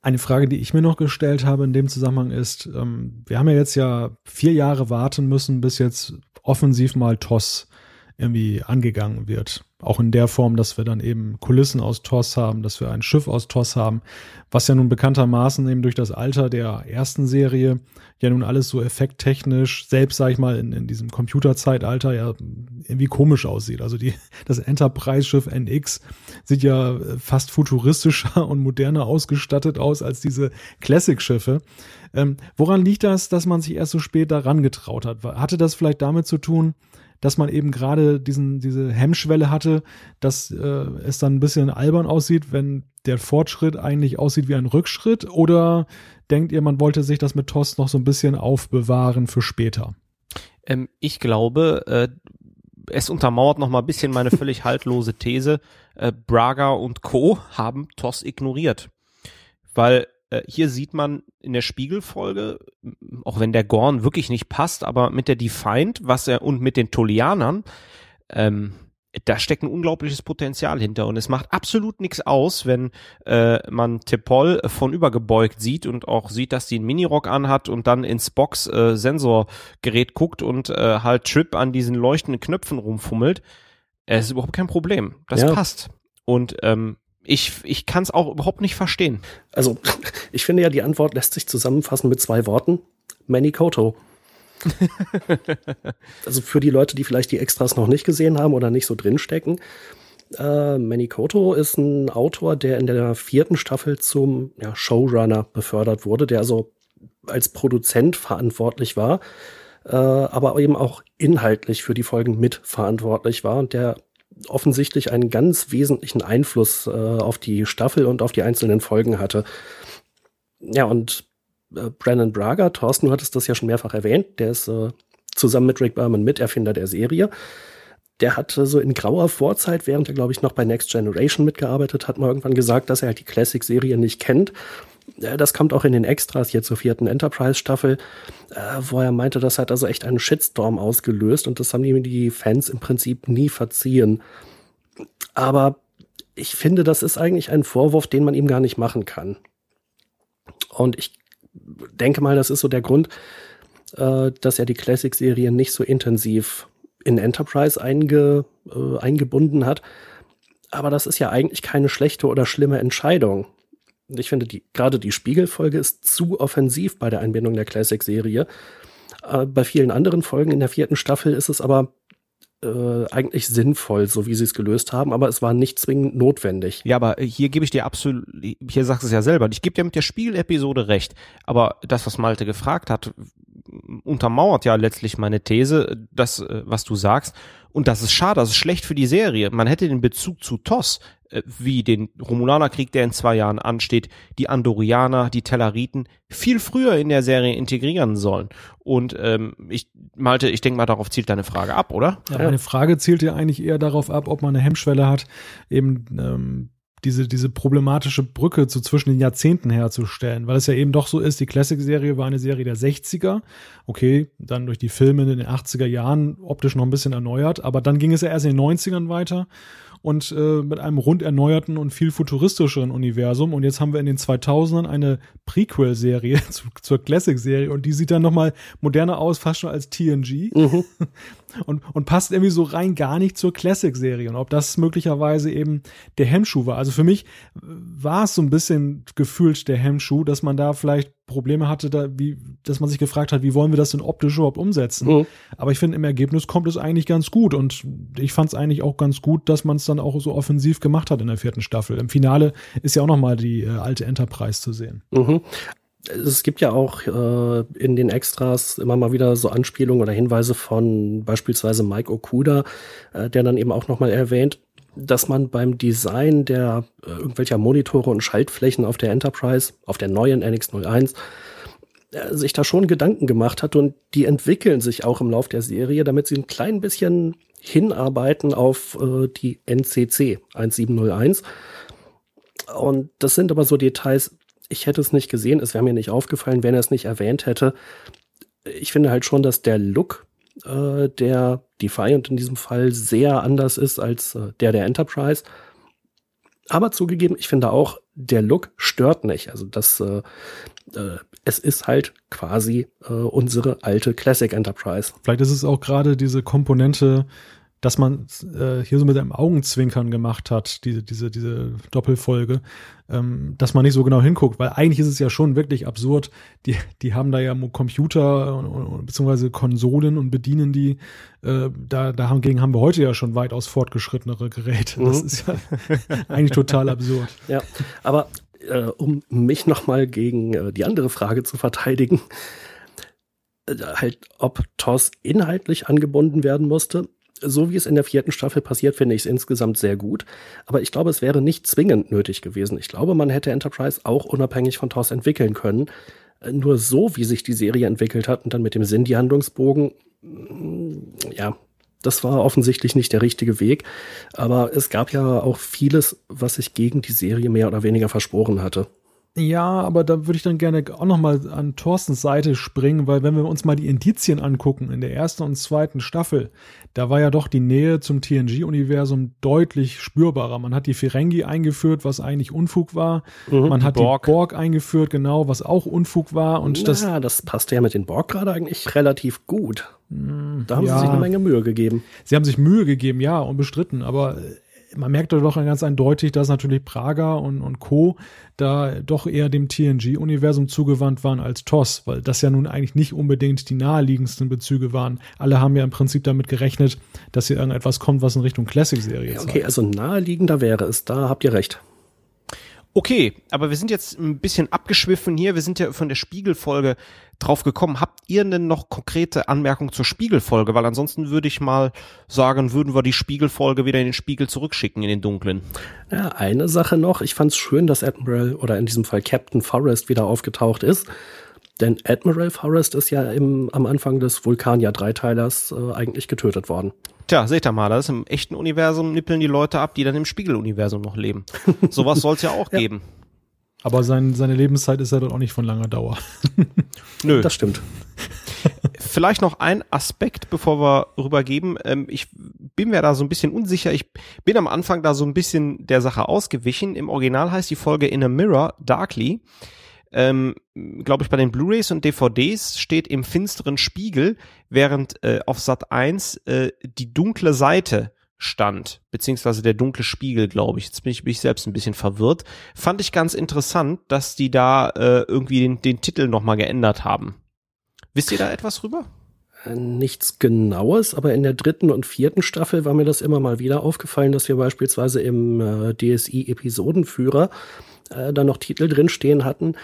Eine Frage, die ich mir noch gestellt habe in dem Zusammenhang ist, ähm, wir haben ja jetzt ja vier Jahre warten müssen, bis jetzt offensiv mal TOS irgendwie angegangen wird. Auch in der Form, dass wir dann eben Kulissen aus TOS haben, dass wir ein Schiff aus TOS haben, was ja nun bekanntermaßen eben durch das Alter der ersten Serie ja nun alles so effekttechnisch, selbst sag ich mal in, in diesem Computerzeitalter ja irgendwie komisch aussieht. Also die, <laughs> das Enterprise-Schiff NX sieht ja äh, fast futuristischer und moderner ausgestattet aus als diese Classic-Schiffe. Ähm, woran liegt das, dass man sich erst so spät daran getraut hat? Hatte das vielleicht damit zu tun, dass man eben gerade diesen, diese Hemmschwelle hatte, dass äh, es dann ein bisschen albern aussieht, wenn der Fortschritt eigentlich aussieht wie ein Rückschritt? Oder denkt ihr, man wollte sich das mit TOS noch so ein bisschen aufbewahren für später? ähm, ich glaube, äh, es untermauert noch mal ein bisschen meine <laughs> völlig haltlose These. Äh, Braga und Co. haben TOS ignoriert. Weil äh, hier sieht man in der Spiegelfolge, auch wenn der Gorn wirklich nicht passt, aber mit der Defiant, was er und mit den Tolianern, ähm, da steckt ein unglaubliches Potenzial hinter und es macht absolut nichts aus, wenn äh, man Tepol von übergebeugt sieht und auch sieht, dass die einen Minirock anhat und dann ins Box äh, Sensorgerät guckt und äh, halt Trip an diesen leuchtenden Knöpfen rumfummelt. Es ist überhaupt kein Problem. Das Ja. passt. Und ähm, ich, ich kann es auch überhaupt nicht verstehen. Also, <laughs> ich finde ja, die Antwort lässt sich zusammenfassen mit zwei Worten. Manikoto. <laughs> also für die Leute, die vielleicht die Extras noch nicht gesehen haben oder nicht so drinstecken. Äh, Manikoto ist ein Autor, der in der vierten Staffel zum ja, Showrunner befördert wurde, der also als Produzent verantwortlich war, äh, aber eben auch inhaltlich für die Folgen mitverantwortlich war und der offensichtlich einen ganz wesentlichen Einfluss äh, auf die Staffel und auf die einzelnen Folgen hatte. Ja, und äh, Brandon Braga, Thorsten, du hattest das ja schon mehrfach erwähnt, der ist äh, zusammen mit Rick Berman Miterfinder der Serie. Der hat äh, so in grauer Vorzeit, während er, glaube ich, noch bei Next Generation mitgearbeitet hat, mal irgendwann gesagt, dass er halt die Classic-Serie nicht kennt. Das kommt auch in den Extras hier zur vierten Enterprise-Staffel, äh, wo er meinte, das hat also echt einen Shitstorm ausgelöst und das haben ihm die Fans im Prinzip nie verziehen. Aber ich finde, das ist eigentlich ein Vorwurf, den man ihm gar nicht machen kann. Und ich denke mal, das ist so der Grund, äh, dass er die Classic-Serie nicht so intensiv in Enterprise einge, äh, eingebunden hat. Aber das ist ja eigentlich keine schlechte oder schlimme Entscheidung. Ich finde, die, gerade die Spiegelfolge ist zu offensiv bei der Einbindung der Classic-Serie. Äh, bei vielen anderen Folgen in der vierten Staffel ist es aber äh, eigentlich sinnvoll, so wie sie es gelöst haben, aber es war nicht zwingend notwendig. Ja, aber hier gebe ich dir absolut, hier sagst du es ja selber, ich gebe dir mit der Spielepisode recht, aber das, was Malte gefragt hat, untermauert ja letztlich meine These, das, äh, was du sagst, und das ist schade, das ist schlecht für die Serie. Man hätte den Bezug zu TOS, äh, wie den Romulanerkrieg, der in zwei Jahren ansteht, die Andorianer, die Tellariten, viel früher in der Serie integrieren sollen. Und ähm, ich, Malte, ich denke mal, darauf zielt deine Frage ab, oder? Ja, meine Frage zielt ja eigentlich eher darauf ab, ob man eine Hemmschwelle hat, eben ähm, diese, diese problematische Brücke zu zwischen den Jahrzehnten herzustellen, weil es ja eben doch so ist, die Classic-Serie war eine Serie der 60er, okay, dann durch die Filme in den 80er Jahren optisch noch ein bisschen erneuert, aber dann ging es ja erst in den 90ern weiter und äh, mit einem rund erneuerten und viel futuristischeren Universum. Und jetzt haben wir in den 2000ern eine Prequel-Serie <laughs> zu, zur Classic-Serie und die sieht dann nochmal moderner aus, fast schon als TNG. Mhm. <laughs> Und, und passt irgendwie so rein gar nicht zur Classic-Serie. Und ob das möglicherweise eben der Hemmschuh war. Also für mich war es so ein bisschen gefühlt der Hemmschuh, dass man da vielleicht Probleme hatte, da, wie, dass man sich gefragt hat, wie wollen wir das denn optisch überhaupt umsetzen? Mhm. Aber ich finde, im Ergebnis kommt es eigentlich ganz gut. Und ich fand es eigentlich auch ganz gut, dass man es dann auch so offensiv gemacht hat in der vierten Staffel. Im Finale ist ja auch noch mal die äh, alte Enterprise zu sehen. Mhm es gibt ja auch äh, in den Extras immer mal wieder so Anspielungen oder Hinweise von beispielsweise Mike Okuda, äh, der dann eben auch nochmal erwähnt, dass man beim Design der äh, irgendwelcher Monitore und Schaltflächen auf der Enterprise, auf der neuen NX01, äh, sich da schon Gedanken gemacht hat und die entwickeln sich auch im Lauf der Serie, damit sie ein klein bisschen hinarbeiten auf äh, die NCC 1701. Und das sind aber so Details, ich hätte es nicht gesehen, es wäre mir nicht aufgefallen, wenn er es nicht erwähnt hätte. Ich finde halt schon, dass der Look äh, der Defiant in diesem Fall sehr anders ist als äh, der der Enterprise. Aber zugegeben, ich finde auch, der Look stört nicht. Also das, äh, äh, es ist halt quasi äh, unsere alte Classic Enterprise. Vielleicht ist es auch gerade diese Komponente, dass man äh, hier so mit einem Augenzwinkern gemacht hat, diese, diese, diese Doppelfolge, ähm, dass man nicht so genau hinguckt, weil eigentlich ist es ja schon wirklich absurd. Die, die haben da ja Computer beziehungsweise Konsolen und bedienen die. Äh, da, dagegen haben wir heute ja schon weitaus fortgeschrittenere Geräte. Das mhm. ist ja <laughs> eigentlich total absurd. Ja, aber äh, um mich nochmal gegen äh, die andere Frage zu verteidigen, äh, halt, ob TOS inhaltlich angebunden werden musste so wie es in der vierten Staffel passiert, finde ich es insgesamt sehr gut. Aber ich glaube, es wäre nicht zwingend nötig gewesen. Ich glaube, man hätte Enterprise auch unabhängig von TOS entwickeln können. Äh, nur so, wie sich die Serie entwickelt hat und dann mit dem Sinn, die Handlungsbogen, mm, ja, das war offensichtlich nicht der richtige Weg. Aber es gab ja auch vieles, was sich gegen die Serie mehr oder weniger versprochen hatte. Ja, aber da würde ich dann gerne auch noch mal an Thorstens Seite springen, weil wenn wir uns mal die Indizien angucken in der ersten und zweiten Staffel, da war ja doch die Nähe zum TNG-Universum deutlich spürbarer. Man hat die Ferengi eingeführt, was eigentlich Unfug war. Mhm, Man hat die Borg. die Borg. eingeführt, genau, was auch Unfug war. Und Na, das, das passte ja mit den Borg gerade eigentlich relativ gut. Hm, da haben ja. sie sich eine Menge Mühe gegeben. Sie haben sich Mühe gegeben, ja, unbestritten, aber man merkt doch ganz eindeutig, dass natürlich Praga und, und Co. da doch eher dem TNG-Universum zugewandt waren als TOS, weil das ja nun eigentlich nicht unbedingt die naheliegendsten Bezüge waren. Alle haben ja im Prinzip damit gerechnet, dass hier irgendetwas kommt, was in Richtung Classic-Serie ist. Okay, also naheliegender wäre es, da habt ihr recht. Okay, aber wir sind jetzt ein bisschen abgeschwiffen hier. Wir sind ja von der Spiegelfolge drauf gekommen. Habt ihr denn noch konkrete Anmerkungen zur Spiegelfolge? Weil ansonsten würde ich mal sagen, würden wir die Spiegelfolge wieder in den Spiegel zurückschicken, in den dunklen. Ja, eine Sache noch. Ich fand es schön, dass Admiral oder in diesem Fall Captain Forrest wieder aufgetaucht ist. Denn Admiral Forrest ist ja im, am Anfang des Vulkania-Dreiteilers äh, eigentlich getötet worden. Tja, seht ihr mal, das ist im echten Universum nippeln die Leute ab, die dann im Spiegeluniversum noch leben. <laughs> Sowas soll es ja auch ja. geben. Aber sein, seine Lebenszeit ist ja dann auch nicht von langer Dauer. <laughs> Nö. Das stimmt. <laughs> Vielleicht noch ein Aspekt, bevor wir rübergeben. Ähm, ich bin mir da so ein bisschen unsicher. Ich bin am Anfang da so ein bisschen der Sache ausgewichen. Im Original heißt die Folge In a Mirror Darkly. Ähm, glaube ich, bei den Blu-rays und DVDs steht im finsteren Spiegel, während äh, auf Sat 1 äh, die dunkle Seite stand, beziehungsweise der dunkle Spiegel, glaube ich. Jetzt bin ich, bin ich selbst ein bisschen verwirrt. Fand ich ganz interessant, dass die da äh, irgendwie den, den Titel nochmal geändert haben. Wisst ihr da etwas rüber? Äh, nichts Genaues, aber in der dritten und vierten Staffel war mir das immer mal wieder aufgefallen, dass wir beispielsweise im äh, DSI-Episodenführer äh, da noch Titel drinstehen hatten,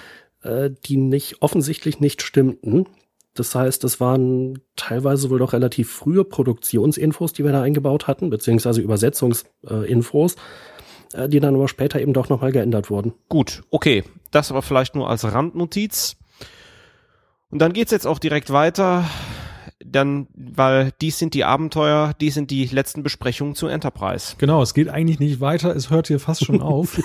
äh, die nicht offensichtlich nicht stimmten. Das heißt, das waren teilweise wohl doch relativ frühe Produktionsinfos, die wir da eingebaut hatten, beziehungsweise Übersetzungsinfos, äh, die dann aber später eben doch nochmal geändert wurden. Gut, okay. Das aber vielleicht nur als Randnotiz. Und dann geht's jetzt auch direkt weiter. Dann, weil dies sind die Abenteuer, dies sind die letzten Besprechungen zu Enterprise. Genau, es geht eigentlich nicht weiter, es hört hier fast schon auf.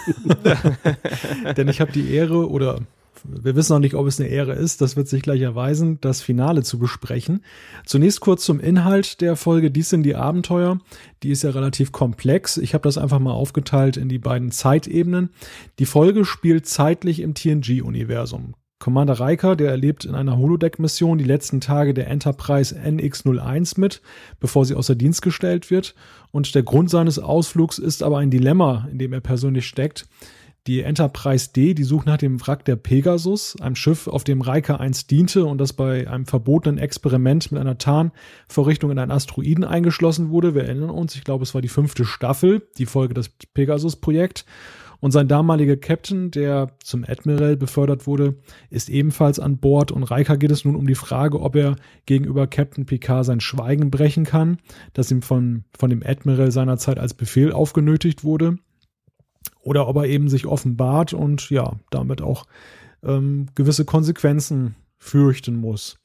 <laughs> Denn ich habe die Ehre oder wir wissen noch nicht, ob es eine Ehre ist, das wird sich gleich erweisen, das Finale zu besprechen. Zunächst kurz zum Inhalt der Folge, dies sind die Abenteuer. Die ist ja relativ komplex. Ich habe das einfach mal aufgeteilt in die beiden Zeitebenen. Die Folge spielt zeitlich im TNG-Universum. Commander Riker, der erlebt in einer Holodeck-Mission die letzten Tage der Enterprise NX-01 mit, bevor sie außer Dienst gestellt wird. Und der Grund seines Ausflugs ist aber ein Dilemma, in dem er persönlich steckt. Die Enterprise D, die sucht nach dem Wrack der Pegasus, einem Schiff, auf dem Riker einst diente und das bei einem verbotenen Experiment mit einer Tarnvorrichtung in einen Asteroiden eingeschlossen wurde. Wir erinnern uns, ich glaube, es war die fünfte Staffel, die Folge des Pegasus-Projekt. Und sein damaliger Captain, der zum Admiral befördert wurde, ist ebenfalls an Bord und Riker geht es nun um die Frage, ob er gegenüber Captain Picard sein Schweigen brechen kann, das ihm von, von dem Admiral seinerzeit als Befehl aufgenötigt wurde, oder ob er eben sich offenbart und ja, damit auch ähm, gewisse Konsequenzen fürchten muss.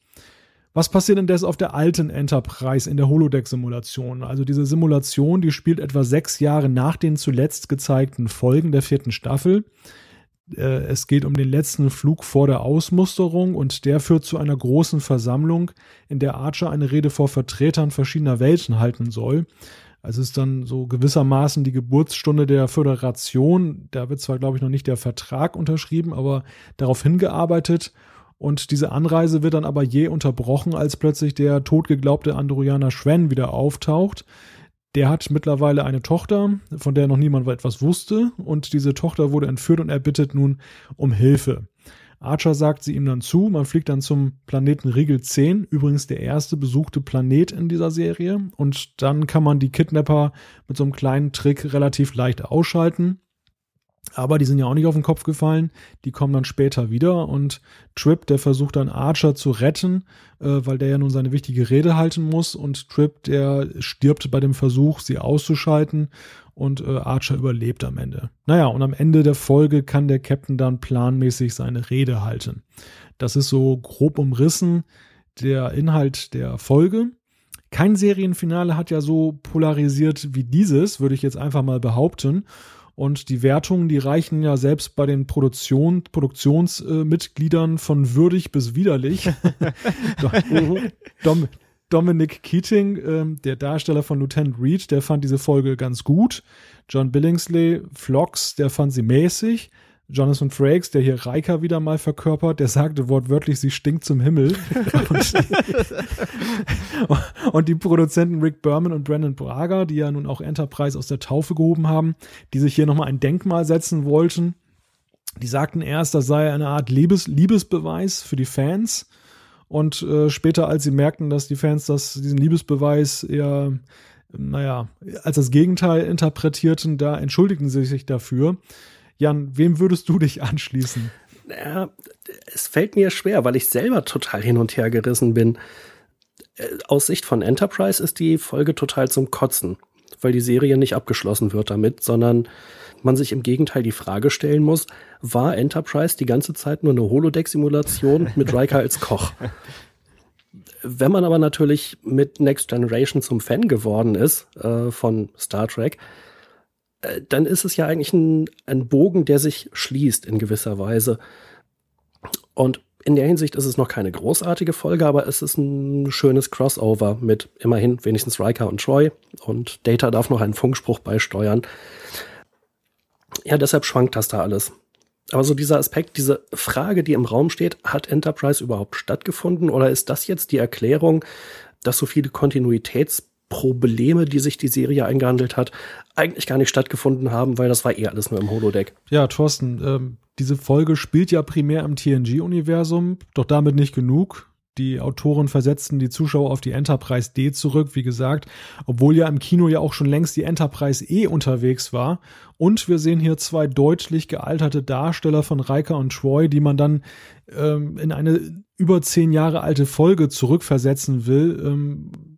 Was passiert indes auf der alten Enterprise in der Holodeck-Simulation? Also diese Simulation, die spielt etwa sechs Jahre nach den zuletzt gezeigten Folgen der vierten Staffel. Äh, es geht um den letzten Flug vor der Ausmusterung und der führt zu einer großen Versammlung, in der Archer eine Rede vor Vertretern verschiedener Welten halten soll. Also es ist dann so gewissermaßen die Geburtsstunde der Föderation. Da wird zwar, glaube ich, noch nicht der Vertrag unterschrieben, aber darauf hingearbeitet. Und diese Anreise wird dann aber je unterbrochen, als plötzlich der totgeglaubte Androjaner Schwen wieder auftaucht. Der hat mittlerweile eine Tochter, von der noch niemand etwas wusste, und diese Tochter wurde entführt und er bittet nun um Hilfe. Archer sagt sie ihm dann zu, man fliegt dann zum Planeten Riegel 10, übrigens der erste besuchte Planet in dieser Serie, und dann kann man die Kidnapper mit so einem kleinen Trick relativ leicht ausschalten. Aber die sind ja auch nicht auf den Kopf gefallen. Die kommen dann später wieder und Trip, der versucht dann Archer zu retten, äh, weil der ja nun seine wichtige Rede halten muss. Und Trip, der stirbt bei dem Versuch, sie auszuschalten. Und äh, Archer überlebt am Ende. Naja, und am Ende der Folge kann der Captain dann planmäßig seine Rede halten. Das ist so grob umrissen der Inhalt der Folge. Kein Serienfinale hat ja so polarisiert wie dieses, würde ich jetzt einfach mal behaupten. Und die Wertungen, die reichen ja selbst bei den Produktion, Produktionsmitgliedern äh, von würdig bis widerlich. <laughs> Dom, Dominic Keating, äh, der Darsteller von Lieutenant Reed, der fand diese Folge ganz gut. John Billingsley, Vlogs, der fand sie mäßig. Jonathan Frakes, der hier Riker wieder mal verkörpert, der sagte wortwörtlich, sie stinkt zum Himmel. und, <laughs> und, die Produzenten Rick Berman und Brandon Braga, die ja nun auch Enterprise aus der Taufe gehoben haben, die sich hier nochmal ein Denkmal setzen wollten, die sagten erst, das sei eine Art Liebes Liebesbeweis für die Fans. Und äh, später, als sie merkten, dass die Fans das, diesen Liebesbeweis eher, naja, als das Gegenteil interpretierten, da entschuldigten sie sich dafür. Jan, wem würdest du dich anschließen? Ja, es fällt mir schwer, weil ich selber total hin und her gerissen bin. Äh, aus Sicht von Enterprise ist die Folge total zum Kotzen, weil die Serie nicht abgeschlossen wird damit, sondern man sich im Gegenteil die Frage stellen muss, war Enterprise die ganze Zeit nur eine Holodeck-Simulation mit Riker als Koch? <laughs> Wenn man aber natürlich mit Next Generation zum Fan geworden ist äh, von Star Trek, äh, dann ist es ja eigentlich ein, ein Bogen, der sich schließt in gewisser Weise. Und in der Hinsicht ist es noch keine großartige Folge, aber es ist ein schönes Crossover mit immerhin wenigstens Riker und Troy und Data darf noch einen Funkspruch beisteuern. Ja, deshalb schwankt das da alles. Aber so dieser Aspekt, diese Frage, die im Raum steht, hat Enterprise überhaupt stattgefunden oder ist das jetzt die Erklärung, dass so viele Kontinuitäts Probleme, die sich die Serie eingehandelt hat, eigentlich gar nicht stattgefunden haben, weil das war eher alles nur im Holodeck. Ja, Thorsten, ähm, diese Folge spielt ja primär im TNG-Universum, doch damit nicht genug. Die Autoren versetzten die Zuschauer auf die Enterprise D zurück, wie gesagt, obwohl ja im Kino ja auch schon längst die Enterprise E unterwegs war. Und wir sehen hier zwei deutlich gealterte Darsteller von Riker und Troy, die man dann ähm, in eine über zehn Jahre alte Folge zurückversetzen will. Ähm,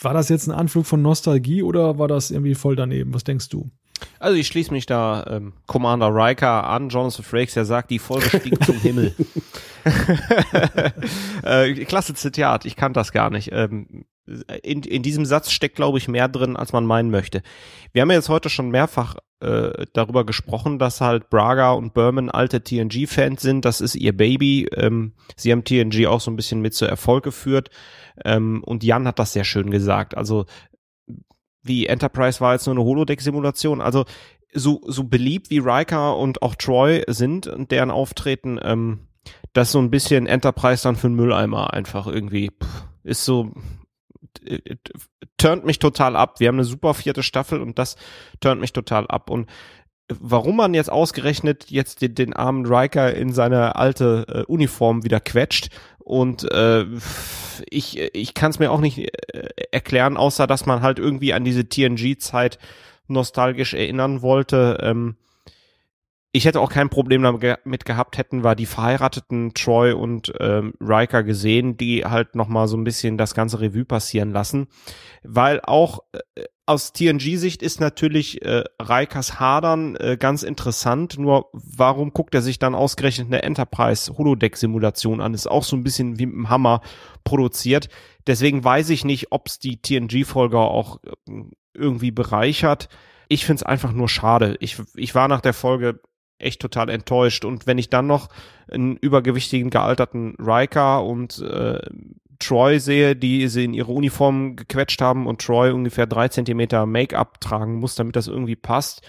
war das jetzt ein Anflug von Nostalgie oder war das irgendwie voll daneben? Was denkst du? Also ich schließe mich da ähm, Commander Riker an, Jonathan Frakes, der sagt, die Folge stieg zum Himmel. <laughs> <laughs> äh, klasse Zitat, ich kann das gar nicht. Ähm, in, in diesem Satz steckt, glaube ich, mehr drin, als man meinen möchte. Wir haben ja jetzt heute schon mehrfach äh, darüber gesprochen, dass halt Braga und Berman alte TNG-Fans sind. Das ist ihr Baby. Ähm, sie haben TNG auch so ein bisschen mit zu Erfolg geführt. Ähm, und Jan hat das sehr schön gesagt. Also wie Enterprise war jetzt nur eine Holodeck-Simulation. Also so, so beliebt wie Riker und auch Troy sind und deren Auftreten, ähm, das so ein bisschen Enterprise dann für einen Mülleimer einfach irgendwie pff, ist so turnt mich total ab. Wir haben eine super vierte Staffel und das turnt mich total ab. Und warum man jetzt ausgerechnet jetzt den, den armen Riker in seine alte äh, Uniform wieder quetscht und äh, ich, ich kann es mir auch nicht äh, erklären, außer dass man halt irgendwie an diese TNG-Zeit nostalgisch erinnern wollte. Ähm, ich hätte auch kein Problem damit gehabt, hätten wir die verheirateten Troy und ähm, Riker gesehen, die halt nochmal so ein bisschen das ganze Revue passieren lassen. Weil auch äh, aus TNG-Sicht ist natürlich äh, Rikers Hadern äh, ganz interessant. Nur warum guckt er sich dann ausgerechnet eine Enterprise-Holodeck-Simulation an? Ist auch so ein bisschen wie mit dem Hammer produziert. Deswegen weiß ich nicht, ob es die TNG-Folge auch äh, irgendwie bereichert. Ich finde es einfach nur schade. Ich, ich war nach der Folge echt total enttäuscht. Und wenn ich dann noch einen übergewichtigen, gealterten Riker und äh, Troy sehe, die sie in ihre Uniform gequetscht haben und Troy ungefähr drei Zentimeter Make-up tragen muss, damit das irgendwie passt,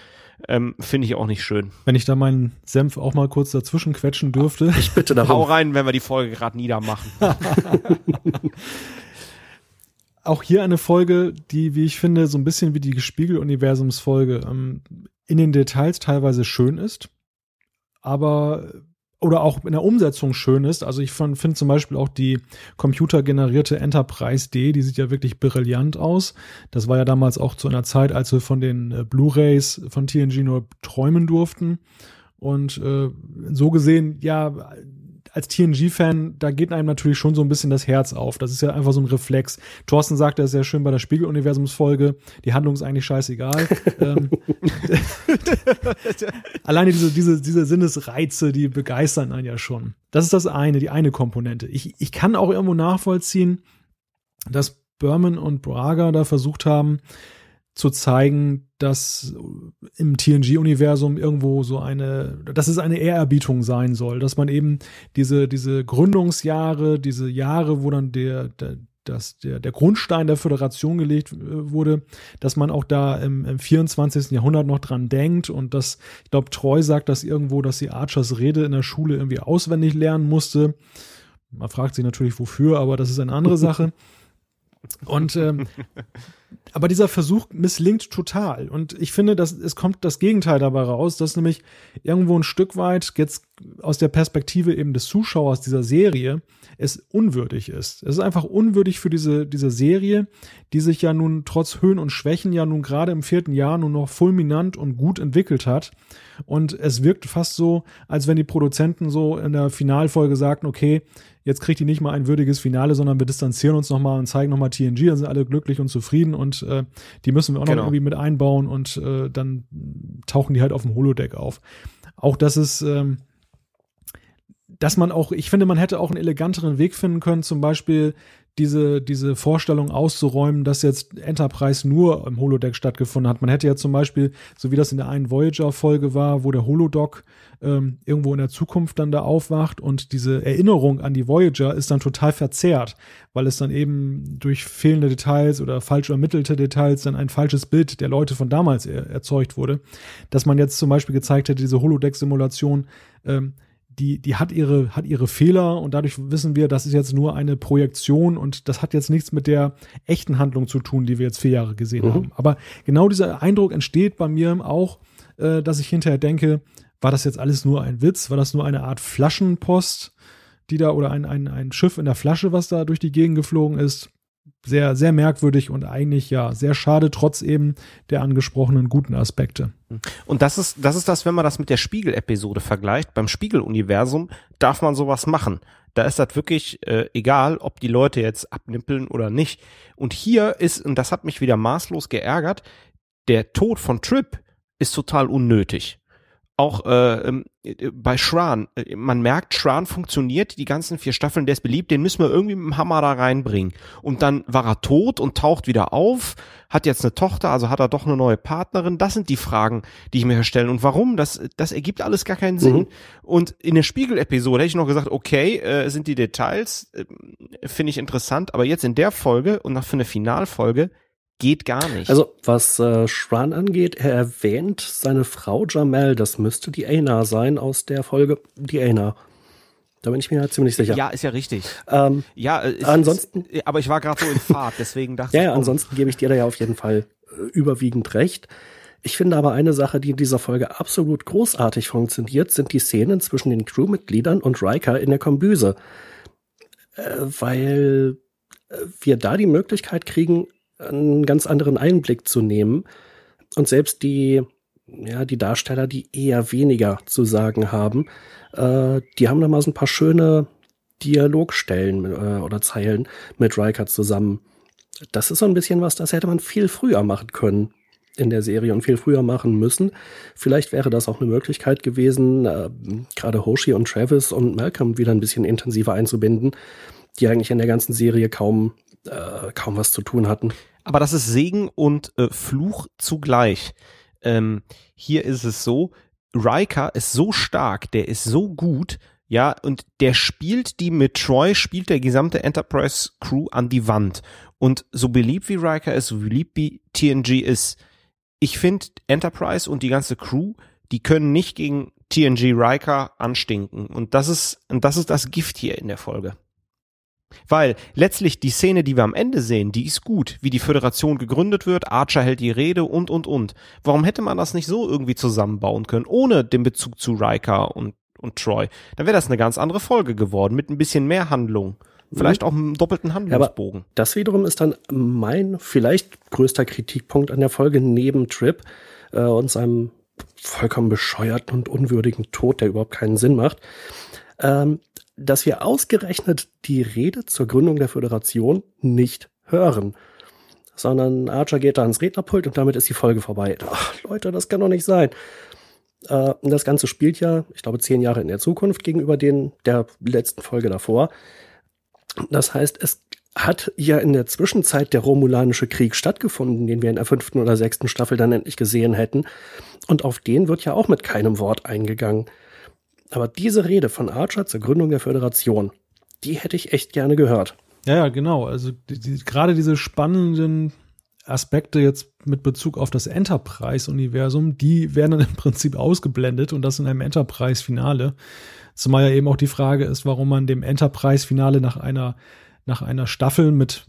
ähm, finde ich auch nicht schön. Wenn ich da meinen Senf auch mal kurz dazwischen quetschen dürfte. Ich bitte darum. Hau rein, wenn wir die Folge gerade niedermachen. <laughs> auch hier eine Folge, die, wie ich finde, so ein bisschen wie die Spiegel-Universums-Folge ähm, in den Details teilweise schön ist aber oder auch in der Umsetzung schön ist. Also ich finde zum Beispiel auch die computergenerierte Enterprise D, die sieht ja wirklich brillant aus. Das war ja damals auch zu einer Zeit, als wir von den äh, Blu-rays von TNG nur träumen durften. Und äh, so gesehen, ja, als TNG-Fan, da geht einem natürlich schon so ein bisschen das Herz auf. Das ist ja einfach so ein Reflex. Thorsten sagt ja sehr schön bei der Spiegel-Universums-Folge, die Handlung ist eigentlich scheißegal. <laughs> ähm, <laughs> Alleine diese, diese, diese Sinnesreize, die begeistern einen ja schon. Das ist das eine, die eine Komponente. Ich, ich kann auch irgendwo nachvollziehen, dass Berman und Braga da versucht haben, zu zeigen, dass im TNG-Universum irgendwo so eine, dass es eine Ehrerbietung sein soll, dass man eben diese, diese Gründungsjahre, diese Jahre, wo dann der, der dass der, der Grundstein der Föderation gelegt äh, wurde, dass man auch da im, im 24. Jahrhundert noch dran denkt und dass, ich glaube, Treu sagt das irgendwo, dass sie Archers Rede in der Schule irgendwie auswendig lernen musste. Man fragt sich natürlich wofür, aber das ist eine andere Sache. Und ähm, <laughs> aber dieser Versuch misslingt total. Und ich finde, dass es kommt das Gegenteil dabei raus, dass nämlich irgendwo ein Stück weit jetzt aus der Perspektive eben des Zuschauers dieser Serie es unwürdig ist. Es ist einfach unwürdig für diese, diese Serie, die sich ja nun trotz Höhen und Schwächen ja nun gerade im vierten Jahr nun noch fulminant und gut entwickelt hat. Und es wirkt fast so, als wenn die Produzenten so in der Finalfolge sagten, okay, jetzt kriegt die nicht mal ein würdiges Finale, sondern wir distanzieren uns nochmal und zeigen nochmal TNG, dann sind alle glücklich und zufrieden und äh, die müssen wir auch genau. noch irgendwie mit einbauen und äh, dann tauchen die halt auf dem Holodeck auf. Auch das ist, ähm, dass man auch, ich finde, man hätte auch einen eleganteren Weg finden können, zum Beispiel diese, diese Vorstellung auszuräumen, dass jetzt Enterprise nur im Holodeck stattgefunden hat. Man hätte ja zum Beispiel, so wie das in der einen Voyager-Folge war, wo der Holodoc ähm, irgendwo in der Zukunft dann da aufwacht und diese Erinnerung an die Voyager ist dann total verzerrt, weil es dann eben durch fehlende Details oder falsch ermittelte Details dann ein falsches Bild der Leute von damals er erzeugt wurde. Dass man jetzt zum Beispiel gezeigt hätte, diese Holodeck-Simulation, ähm, die, die hat ihre, hat ihre Fehler und dadurch wissen wir, das ist jetzt nur eine Projektion und das hat jetzt nichts mit der echten Handlung zu tun, die wir jetzt vier Jahre gesehen mhm. haben. Aber genau dieser Eindruck entsteht bei mir auch, äh, dass ich hinterher denke, war das jetzt alles nur ein Witz? War das nur eine Art Flaschenpost, die da oder ein, ein, ein Schiff in der Flasche, was da durch die Gegend geflogen ist? Sehr, sehr merkwürdig und eigentlich ja sehr schade, trotz eben der angesprochenen guten Aspekte. Und das ist, das ist das, wenn man das mit der Spiegel-Episode vergleicht. Beim Spiegel-Universum darf man sowas machen. Da ist das wirklich äh, egal, ob die Leute jetzt abnippeln oder nicht. Und hier ist, und das hat mich wieder maßlos geärgert, der Tod von Trip ist total unnötig. Auch äh, äh, bei Shran, äh, man merkt, Shran funktioniert, die ganzen vier Staffeln, der ist beliebt, den müssen wir irgendwie mit dem Hammer da reinbringen. Und dann war er tot und taucht wieder auf, hat jetzt eine Tochter, also hat er doch eine neue Partnerin. Das sind die Fragen, die ich mir stelle. Und warum? Das, das ergibt alles gar keinen Sinn. Mhm. Und in der Spiegel-Episode hätte ich noch gesagt, okay, äh, sind die Details, äh, finde ich interessant, aber jetzt in der Folge und nach für eine Finalfolge geht gar nicht. Also was äh, Shran angeht, er erwähnt seine Frau Jamel, das müsste die Aina sein aus der Folge Die Aina. Da bin ich mir halt ziemlich sicher. Ja, ist ja richtig. Ähm, ja, äh, ist, ansonsten. Ist, aber ich war gerade so in Fahrt, deswegen dachte ja, ich. Ja, ansonsten gebe ich dir da ja auf jeden Fall äh, überwiegend recht. Ich finde aber eine Sache, die in dieser Folge absolut großartig funktioniert, sind die Szenen zwischen den Crewmitgliedern und Riker in der Kombüse. Äh, weil äh, wir da die Möglichkeit kriegen, einen ganz anderen Einblick zu nehmen. Und selbst die, ja, die Darsteller, die eher weniger zu sagen haben, äh, die haben da mal so ein paar schöne Dialogstellen äh, oder Zeilen mit Riker zusammen. Das ist so ein bisschen was, das hätte man viel früher machen können in der Serie und viel früher machen müssen. Vielleicht wäre das auch eine Möglichkeit gewesen, äh, gerade Hoshi und Travis und Malcolm wieder ein bisschen intensiver einzubinden, die eigentlich in der ganzen Serie kaum äh, kaum was zu tun hatten. Aber das ist Segen und äh, Fluch zugleich. Ähm, hier ist es so, Riker ist so stark, der ist so gut, ja, und der spielt die mit Troy, spielt der gesamte Enterprise Crew an die Wand. Und so beliebt wie Riker ist, so beliebt wie TNG ist, ich finde Enterprise und die ganze Crew, die können nicht gegen TNG Riker anstinken. Und das ist, und das ist das Gift hier in der Folge. Weil letztlich die Szene, die wir am Ende sehen, die ist gut, wie die Föderation gegründet wird, Archer hält die Rede und, und, und. Warum hätte man das nicht so irgendwie zusammenbauen können, ohne den Bezug zu Riker und, und Troy? Dann wäre das eine ganz andere Folge geworden, mit ein bisschen mehr Handlung. Vielleicht auch einem doppelten Handlungsbogen. Aber das wiederum ist dann mein vielleicht größter Kritikpunkt an der Folge neben Trip äh, und seinem vollkommen bescheuerten und unwürdigen Tod, der überhaupt keinen Sinn macht. Ähm, dass wir ausgerechnet die Rede zur Gründung der Föderation nicht hören. Sondern Archer geht da ans Rednerpult und damit ist die Folge vorbei. Ach, Leute, das kann doch nicht sein. Äh, das Ganze spielt ja, ich glaube, zehn Jahre in der Zukunft gegenüber den der letzten Folge davor. Das heißt, es hat ja in der Zwischenzeit der Romulanische Krieg stattgefunden, den wir in der fünften oder sechsten Staffel dann endlich gesehen hätten. Und auf den wird ja auch mit keinem Wort eingegangen. Aber diese Rede von Archer zur Gründung der Föderation, die hätte ich echt gerne gehört. Ja, ja, genau. Also die, die, gerade diese spannenden Aspekte jetzt mit Bezug auf das Enterprise-Universum, die werden dann <laughs> im Prinzip ausgeblendet und das in einem Enterprise-Finale. Zumal ja eben auch die Frage ist, warum man dem Enterprise-Finale nach einer, nach einer Staffel mit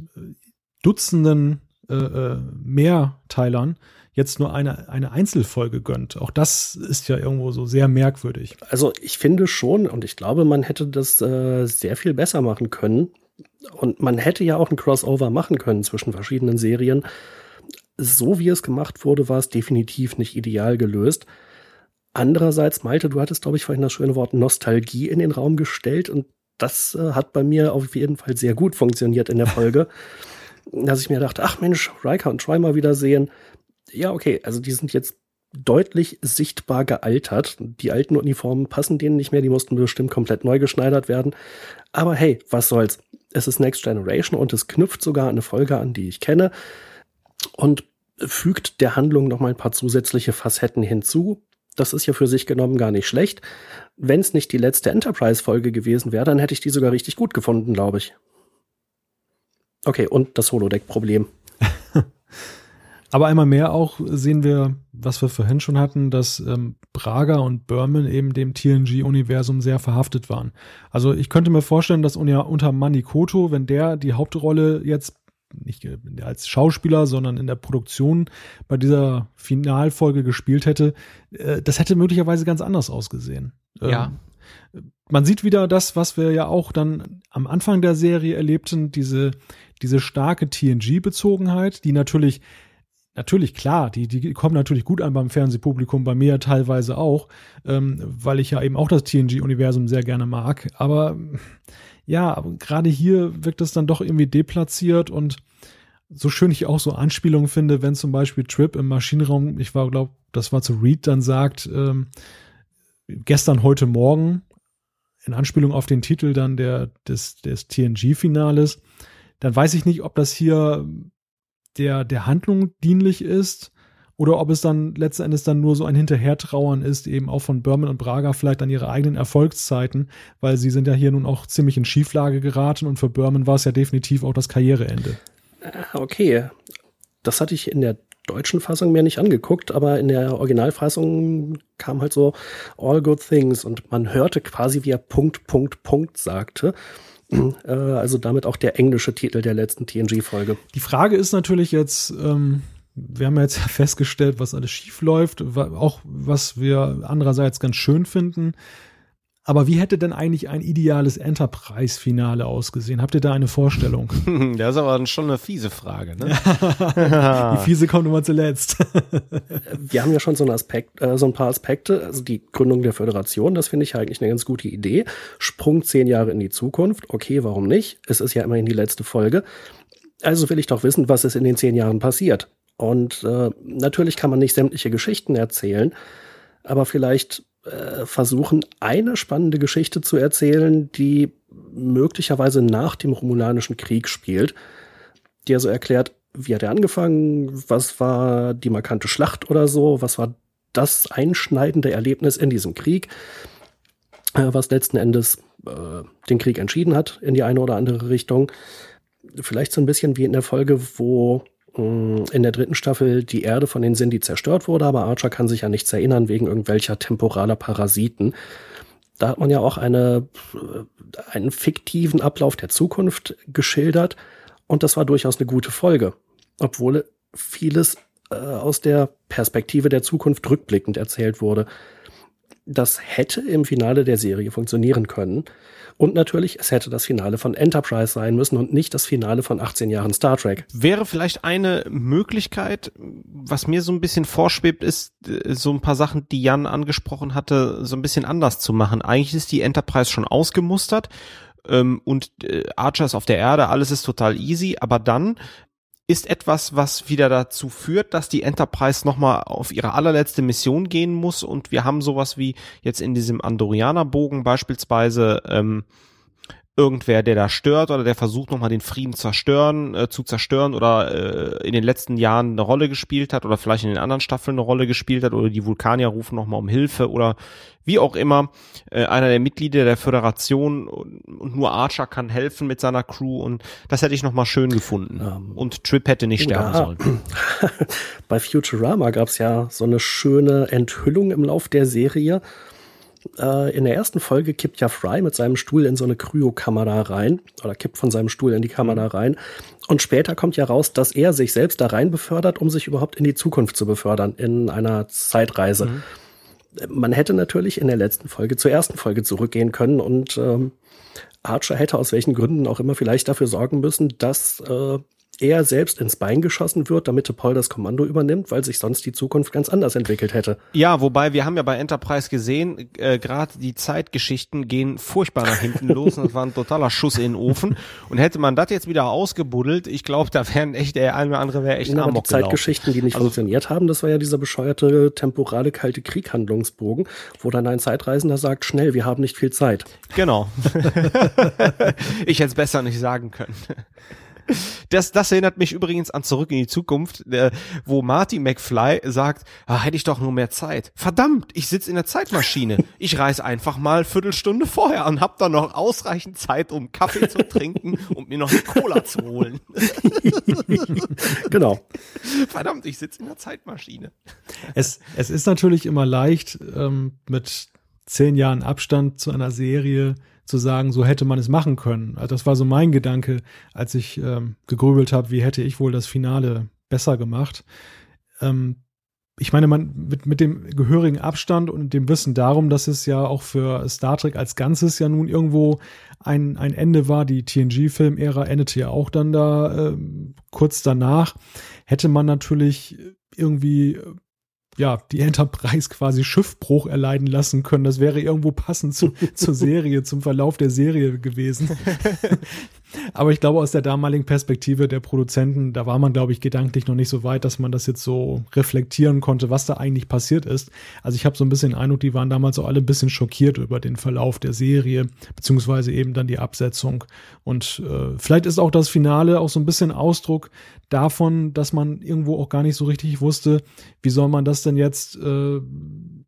Dutzenden äh, äh Mehrteilern jetzt nur eine, eine Einzelfolge gönnt. Auch das ist ja irgendwo so sehr merkwürdig. Also ich finde schon und ich glaube, man hätte das äh, sehr viel besser machen können. Und man hätte ja auch ein Crossover machen können zwischen verschiedenen Serien. So wie es gemacht wurde, war es definitiv nicht ideal gelöst. Andererseits, Malte, du hattest, glaube ich, vorhin das schöne Wort Nostalgie in den Raum gestellt und das äh, hat bei mir auf jeden Fall sehr gut funktioniert in der Folge. <laughs> dass ich mir dachte, ach Mensch, Riker und Troy mal wiedersehen, ja, okay, also die sind jetzt deutlich sichtbar gealtert. Die alten Uniformen passen denen nicht mehr, die mussten bestimmt komplett neu geschneidert werden. Aber hey, was soll's? Es ist Next Generation und es knüpft sogar eine Folge an, die ich kenne und fügt der Handlung noch mal ein paar zusätzliche Facetten hinzu. Das ist ja für sich genommen gar nicht schlecht. Wenn es nicht die letzte Enterprise-Folge gewesen wäre, dann hätte ich die sogar richtig gut gefunden, glaube ich. Okay, und das Holodeck-Problem. <laughs> Aber einmal mehr auch sehen wir, was wir vorhin schon hatten, dass ähm, Braga und Berman eben dem TNG-Universum sehr verhaftet waren. Also ich könnte mir vorstellen, dass unter Manikoto, wenn der die Hauptrolle jetzt nicht als Schauspieler, sondern in der Produktion bei dieser Finalfolge gespielt hätte, äh, das hätte möglicherweise ganz anders ausgesehen. Ja. Ähm, man sieht wieder das, was wir ja auch dann am Anfang der Serie erlebten, diese, diese starke TNG-Bezogenheit, die natürlich natürlich klar, die, die kommen natürlich gut an beim Fernsehpublikum, bei mir teilweise auch, ähm, weil ich ja eben auch das TNG-Universum sehr gerne mag. Aber ja, gerade hier wirkt es dann doch irgendwie deplatziert und so schön ich auch so Anspielungen finde, wenn zum Beispiel Trip im Maschinenraum, ich war, glaube das war zu Reed, dann sagt, ähm, gestern, heute Morgen, in Anspielung auf den Titel dann der, des, des TNG-Finales, dann weiß ich nicht, ob das hier der, der Handlung dienlich ist oder ob es dann letzten Endes dann nur so ein Hinterhertrauern ist, eben auch von Berman und Braga vielleicht an ihre eigenen Erfolgszeiten, weil sie sind ja hier nun auch ziemlich in Schieflage geraten und für Berman war es ja definitiv auch das Karriereende. Ah, okay. Das hatte ich in der deutschen Fassung mir nicht angeguckt, aber in der Originalfassung kam halt so All Good Things und man hörte quasi, wie er Punkt, Punkt, Punkt sagte. Äh, also damit auch der englische Titel der letzten TNG-Folge. Die Frage ist natürlich jetzt, ähm, wir haben jetzt <laughs> festgestellt, was alles schief läuft, auch was wir andererseits ganz schön finden. Aber wie hätte denn eigentlich ein ideales Enterprise-Finale ausgesehen? Habt ihr da eine Vorstellung? <laughs> Das ist aber schon eine fiese Frage. Ne? <laughs> Die fiese kommt immer zuletzt. <laughs> Wir haben ja schon so, einen Aspekt, äh, so ein paar Aspekte. Also die Gründung der Föderation, das finde ich eigentlich eine ganz gute Idee. Sprung zehn Jahre in die Zukunft. Okay, warum nicht? Es ist ja immerhin die letzte Folge. Also will ich doch wissen, was ist in den zehn Jahren passiert. Und äh, natürlich kann man nicht sämtliche Geschichten erzählen, aber vielleicht äh, versuchen, eine spannende Geschichte zu erzählen, die möglicherweise nach dem Romulanischen Krieg spielt, die also erklärt, wie hat er angefangen, was war die markante Schlacht oder so, was war das einschneidende Erlebnis in diesem Krieg, äh, was letzten Endes äh, den Krieg entschieden hat in die eine oder andere Richtung. Vielleicht so ein bisschen wie in der Folge, wo in der dritten Staffel die Erde von den Sindhi zerstört wurde, aber Archer kann sich ja nichts erinnern wegen irgendwelcher temporaler Parasiten. Da hat man ja auch eine, äh, einen fiktiven Ablauf der Zukunft geschildert und das war durchaus eine gute Folge, obwohl vieles äh, aus der Perspektive der Zukunft rückblickend erzählt wurde. Das hätte im Finale der Serie funktionieren können. Und natürlich, es hätte das Finale von Enterprise sein müssen und nicht das Finale von 18 Jahren Star Trek. Wäre vielleicht eine Möglichkeit, was mir so ein bisschen vorschwebt, ist, äh, so ein paar Sachen, die Jan angesprochen hatte, so ein bisschen anders zu machen. Eigentlich ist die Enterprise schon ausgemustert ähm, und äh, Archer ist auf der Erde, alles ist total easy, aber dann ist etwas, was wieder dazu führt, dass die Enterprise nochmal auf ihre allerletzte Mission gehen muss? Und wir haben sowas wie jetzt in diesem Andorianer-Bogen beispielsweise ähm, irgendwer, der da stört oder der versucht nochmal den Frieden zerstören, äh, zu zerstören oder äh, in den letzten Jahren eine Rolle gespielt hat oder vielleicht in den anderen Staffeln eine Rolle gespielt hat oder die Vulkanier rufen nochmal um Hilfe oder wie auch immer, äh, einer der Mitglieder der Föderation und, und, nur Archer kann helfen mit seiner Crew und das hätte ich nochmal schön gefunden. Um, ähm, und Trip hätte nicht sterben ja. sollen. <laughs> Bei Futurama gab es ja so eine schöne Enthüllung im Lauf der Serie in der ersten Folge kippt ja Fry mit seinem Stuhl in so eine Kryokamera rein oder kippt von seinem Stuhl in die Kamera mhm. rein. Und später kommt ja raus, dass er sich selbst da rein befördert, um sich überhaupt in die Zukunft zu befördern, in einer Zeitreise. Mhm. Man hätte natürlich in der letzten Folge zur ersten Folge zurückgehen können und ähm, Archer hätte aus welchen Gründen auch immer vielleicht dafür sorgen müssen, dass äh, er selbst ins Bein geschossen wird, damit Paul das Kommando übernimmt, weil sich sonst die Zukunft ganz anders entwickelt hätte. Ja, wobei wir haben ja bei Enterprise gesehen, äh, gerade die Zeitgeschichten gehen furchtbar nach hinten los und das war ein totaler Schuss in den Ofen. Und hätte man das jetzt wieder ausgebuddelt, ich glaube, da wären echt der eine oder andere wäre echt ja, Amok die Zeitgeschichten, die nicht also, funktioniert haben, das war ja dieser bescheuerte temporale kalte Krieghandlungsbogen, wo dann ein Zeitreisender sagt, schnell, wir haben nicht viel Zeit. Genau. <laughs> ich hätte es besser nicht sagen können. Das, das erinnert mich übrigens an Zurück in die Zukunft, äh, wo Marty McFly sagt, ah, hätte ich doch nur mehr Zeit. Verdammt, ich sitze in der Zeitmaschine. Ich reise einfach mal Viertelstunde vorher und hab dann noch ausreichend Zeit, um Kaffee zu trinken und mir noch eine Cola zu holen. <laughs> genau. Verdammt, ich sitze in der Zeitmaschine. Es, es ist natürlich immer leicht, ähm, mit zehn Jahren Abstand zu einer Serie zu sagen, so hätte man es machen können. Also das war so mein Gedanke, als ich ähm, gegrübelt habe, wie hätte ich wohl das Finale besser gemacht. Ähm, ich meine, man mit, mit dem gehörigen Abstand und dem Wissen darum, dass es ja auch für Star Trek als Ganzes ja nun irgendwo ein, ein Ende war, die TNG-Film-Ära endete ja auch dann da äh, kurz danach, hätte man natürlich irgendwie ja, die Enterprise quasi Schiffbruch erleiden lassen können. Das wäre irgendwo passend zu, <laughs> zur Serie, zum Verlauf der Serie gewesen. <laughs> Aber ich glaube, aus der damaligen Perspektive der Produzenten, da war man, glaube ich, gedanklich noch nicht so weit, dass man das jetzt so reflektieren konnte, was da eigentlich passiert ist. Also ich habe so ein bisschen den Eindruck, die waren damals auch alle ein bisschen schockiert über den Verlauf der Serie, beziehungsweise eben dann die Absetzung. Und äh, vielleicht ist auch das Finale auch so ein bisschen Ausdruck davon, dass man irgendwo auch gar nicht so richtig wusste, wie soll man das denn jetzt äh,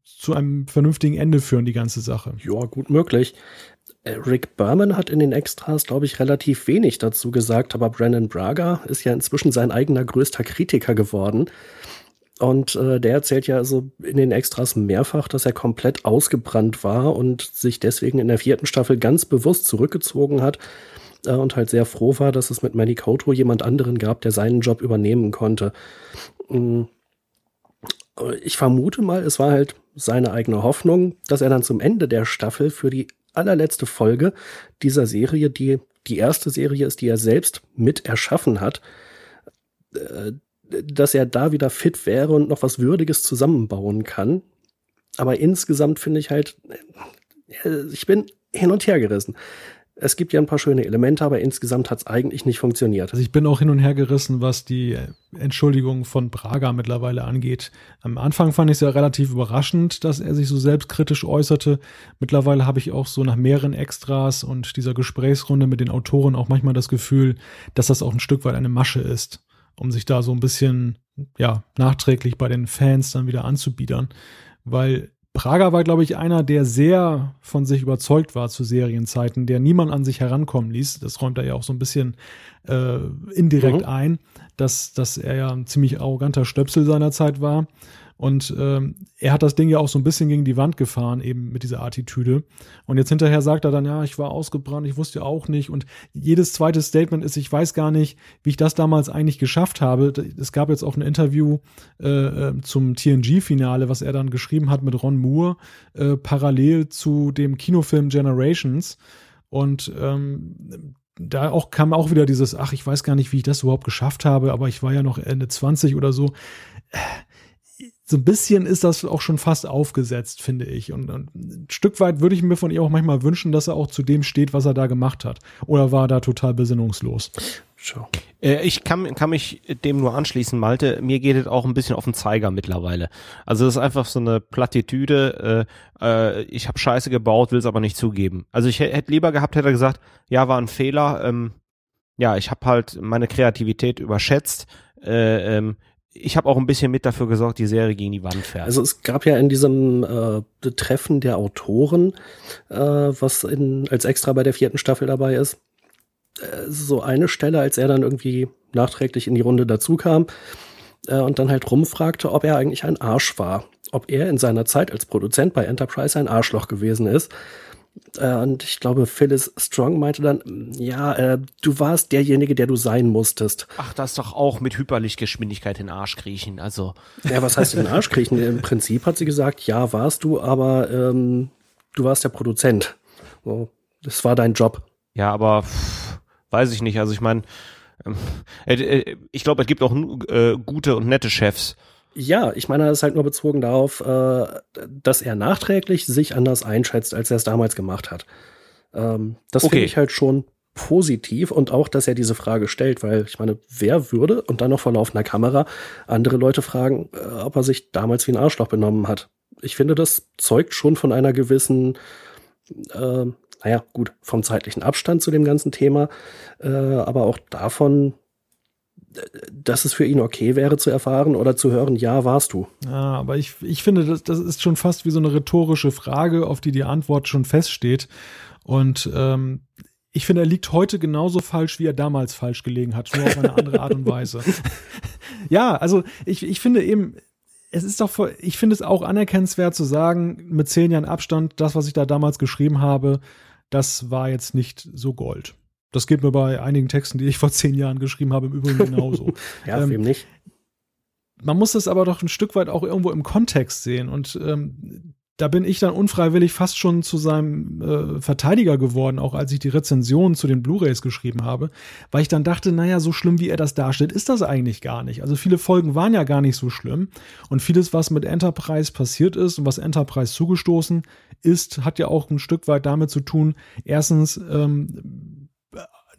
zu einem vernünftigen Ende führen, die ganze Sache. Ja, gut möglich. Äh, Rick Berman hat in den Extras, glaube ich, relativ wenig dazu gesagt, aber Brandon Braga ist ja inzwischen sein eigener größter Kritiker geworden. Und äh, der erzählt ja also in den Extras mehrfach, dass er komplett ausgebrannt war und sich deswegen in der vierten Staffel ganz bewusst zurückgezogen hat äh, und halt sehr froh war, dass es mit Manny Koto jemand anderen gab, der seinen Job übernehmen konnte. Mm. Ich vermute mal, es war halt seine eigene Hoffnung, dass er dann zum Ende der Staffel für die allerletzte Folge dieser Serie, die die erste Serie ist, die er selbst mit erschaffen hat, äh, dass er da wieder fit wäre und noch was Würdiges zusammenbauen kann. Aber insgesamt finde ich halt, äh, ich bin hin und her gerissen. Es gibt ja ein paar schöne Elemente, aber insgesamt hat es eigentlich nicht funktioniert. Also ich bin auch hin und her gerissen, was die Entschuldigung von Braga mittlerweile angeht. Am Anfang fand ich es ja relativ überraschend, dass er sich so selbstkritisch äußerte. Mittlerweile habe ich auch so nach mehreren Extras und dieser Gesprächsrunde mit den Autoren auch manchmal das Gefühl, dass das auch ein Stück weit eine Masche ist, um sich da so ein bisschen, ja, nachträglich bei den Fans dann wieder anzubiedern. Weil Prager war, glaube ich, einer, der sehr von sich überzeugt war zu Serienzeiten, der niemand an sich herankommen ließ. Das räumt er ja auch so ein bisschen äh, indirekt mhm. ein, dass, dass er ja ein ziemlich arroganter Stöpsel seiner Zeit war. Und ähm, er hat das Ding ja auch so ein bisschen gegen die Wand gefahren, eben mit dieser Attitüde. Und jetzt hinterher sagt er dann, ja, ich war ausgebrannt, ich wusste auch nicht. Und jedes zweite Statement ist, ich weiß gar nicht, wie ich das damals eigentlich geschafft habe. Es gab jetzt auch ein Interview äh, äh zum TNG-Finale, was er dann geschrieben hat mit Ron Moore, äh, parallel zu dem Kinofilm Generations. Und ähm, da auch kam auch wieder dieses, ach, ich weiß gar nicht, wie ich das überhaupt geschafft habe, aber ich war ja noch Ende 20 oder so so ein bisschen ist das auch schon fast aufgesetzt, finde ich. Und, und, ein Stück weit würde ich mir von ihr auch manchmal wünschen, dass er auch zu dem steht, was er da gemacht hat. Oder war er da total besinnungslos? Sure. Äh, ich kann, kann mich dem nur anschließen, Malte. Mir geht es auch ein bisschen auf den Zeiger mittlerweile. Also das ist einfach so eine Plattitüde. Äh, äh, ich habe Scheiße gebaut, will es aber nicht zugeben. Also ich hätte lieber gehabt, hätte er gesagt, ja, war ein Fehler. Ähm, ja, ich habe halt meine Kreativität überschätzt. Äh, ähm, ich habe auch ein bisschen mit dafür gesorgt, die Serie gegen die Wand fährt. Also es gab ja in diesem äh, Treffen der Autoren, äh, was in, als extra bei der vierten Staffel dabei ist, äh, so eine Stelle, als er dann irgendwie nachträglich in die Runde dazu kam äh, und dann halt rumfragte, ob er eigentlich ein Arsch war. Ob er in seiner Zeit als Produzent bei Enterprise ein Arschloch gewesen ist. Äh, und ich glaube, Phyllis Strong meinte dann, ja, äh, du warst derjenige, der du sein musstest. Ach, das doch auch mit Hyperlichtgeschwindigkeit in den Arsch kriechen, also. Ja, was heißt in den Arsch kriechen? <laughs> Im Prinzip hat sie gesagt, ja, warst du, aber ähm, du warst der Produzent. So, das war dein Job. Ja, aber pff, weiß ich nicht. Also ich meine, ähm, äh, äh, ich glaube, es gibt auch äh, gute und nette Chefs. Ja, ich meine, das ist halt nur bezogen darauf, äh, dass er nachträglich sich anders einschätzt, als er es damals gemacht hat. Ähm, das okay. finde ich halt schon positiv und auch, dass er diese Frage stellt, weil ich meine, wer würde und dann noch vor laufender Kamera andere Leute fragen, äh, ob er sich damals wie ein Arschloch benommen hat. Ich finde, das zeugt schon von einer gewissen, äh, naja, gut, vom zeitlichen Abstand zu dem ganzen Thema, äh, aber auch davon, dass es für ihn okay wäre zu erfahren oder zu hören, ja, warst du. Ja, aber ich, ich finde, das, das ist schon fast wie so eine rhetorische Frage, auf die die Antwort schon feststeht. Und ähm, ich finde, er liegt heute genauso falsch, wie er damals falsch gelegen hat, nur auf eine andere Art und Weise. <laughs> ja, also ich, ich finde eben, es ist doch, voll, ich finde es auch anerkennenswert zu sagen, mit zehn Jahren Abstand, das, was ich da damals geschrieben habe, das war jetzt nicht so Gold. Das geht mir bei einigen Texten, die ich vor zehn Jahren geschrieben habe, im Übrigen genauso. <laughs> ja, ähm, nicht? Man muss das aber doch ein Stück weit auch irgendwo im Kontext sehen. Und ähm, da bin ich dann unfreiwillig fast schon zu seinem äh, Verteidiger geworden, auch als ich die Rezension zu den Blu-rays geschrieben habe, weil ich dann dachte, naja, so schlimm wie er das darstellt, ist das eigentlich gar nicht. Also viele Folgen waren ja gar nicht so schlimm und vieles, was mit Enterprise passiert ist und was Enterprise zugestoßen ist, hat ja auch ein Stück weit damit zu tun, erstens, ähm,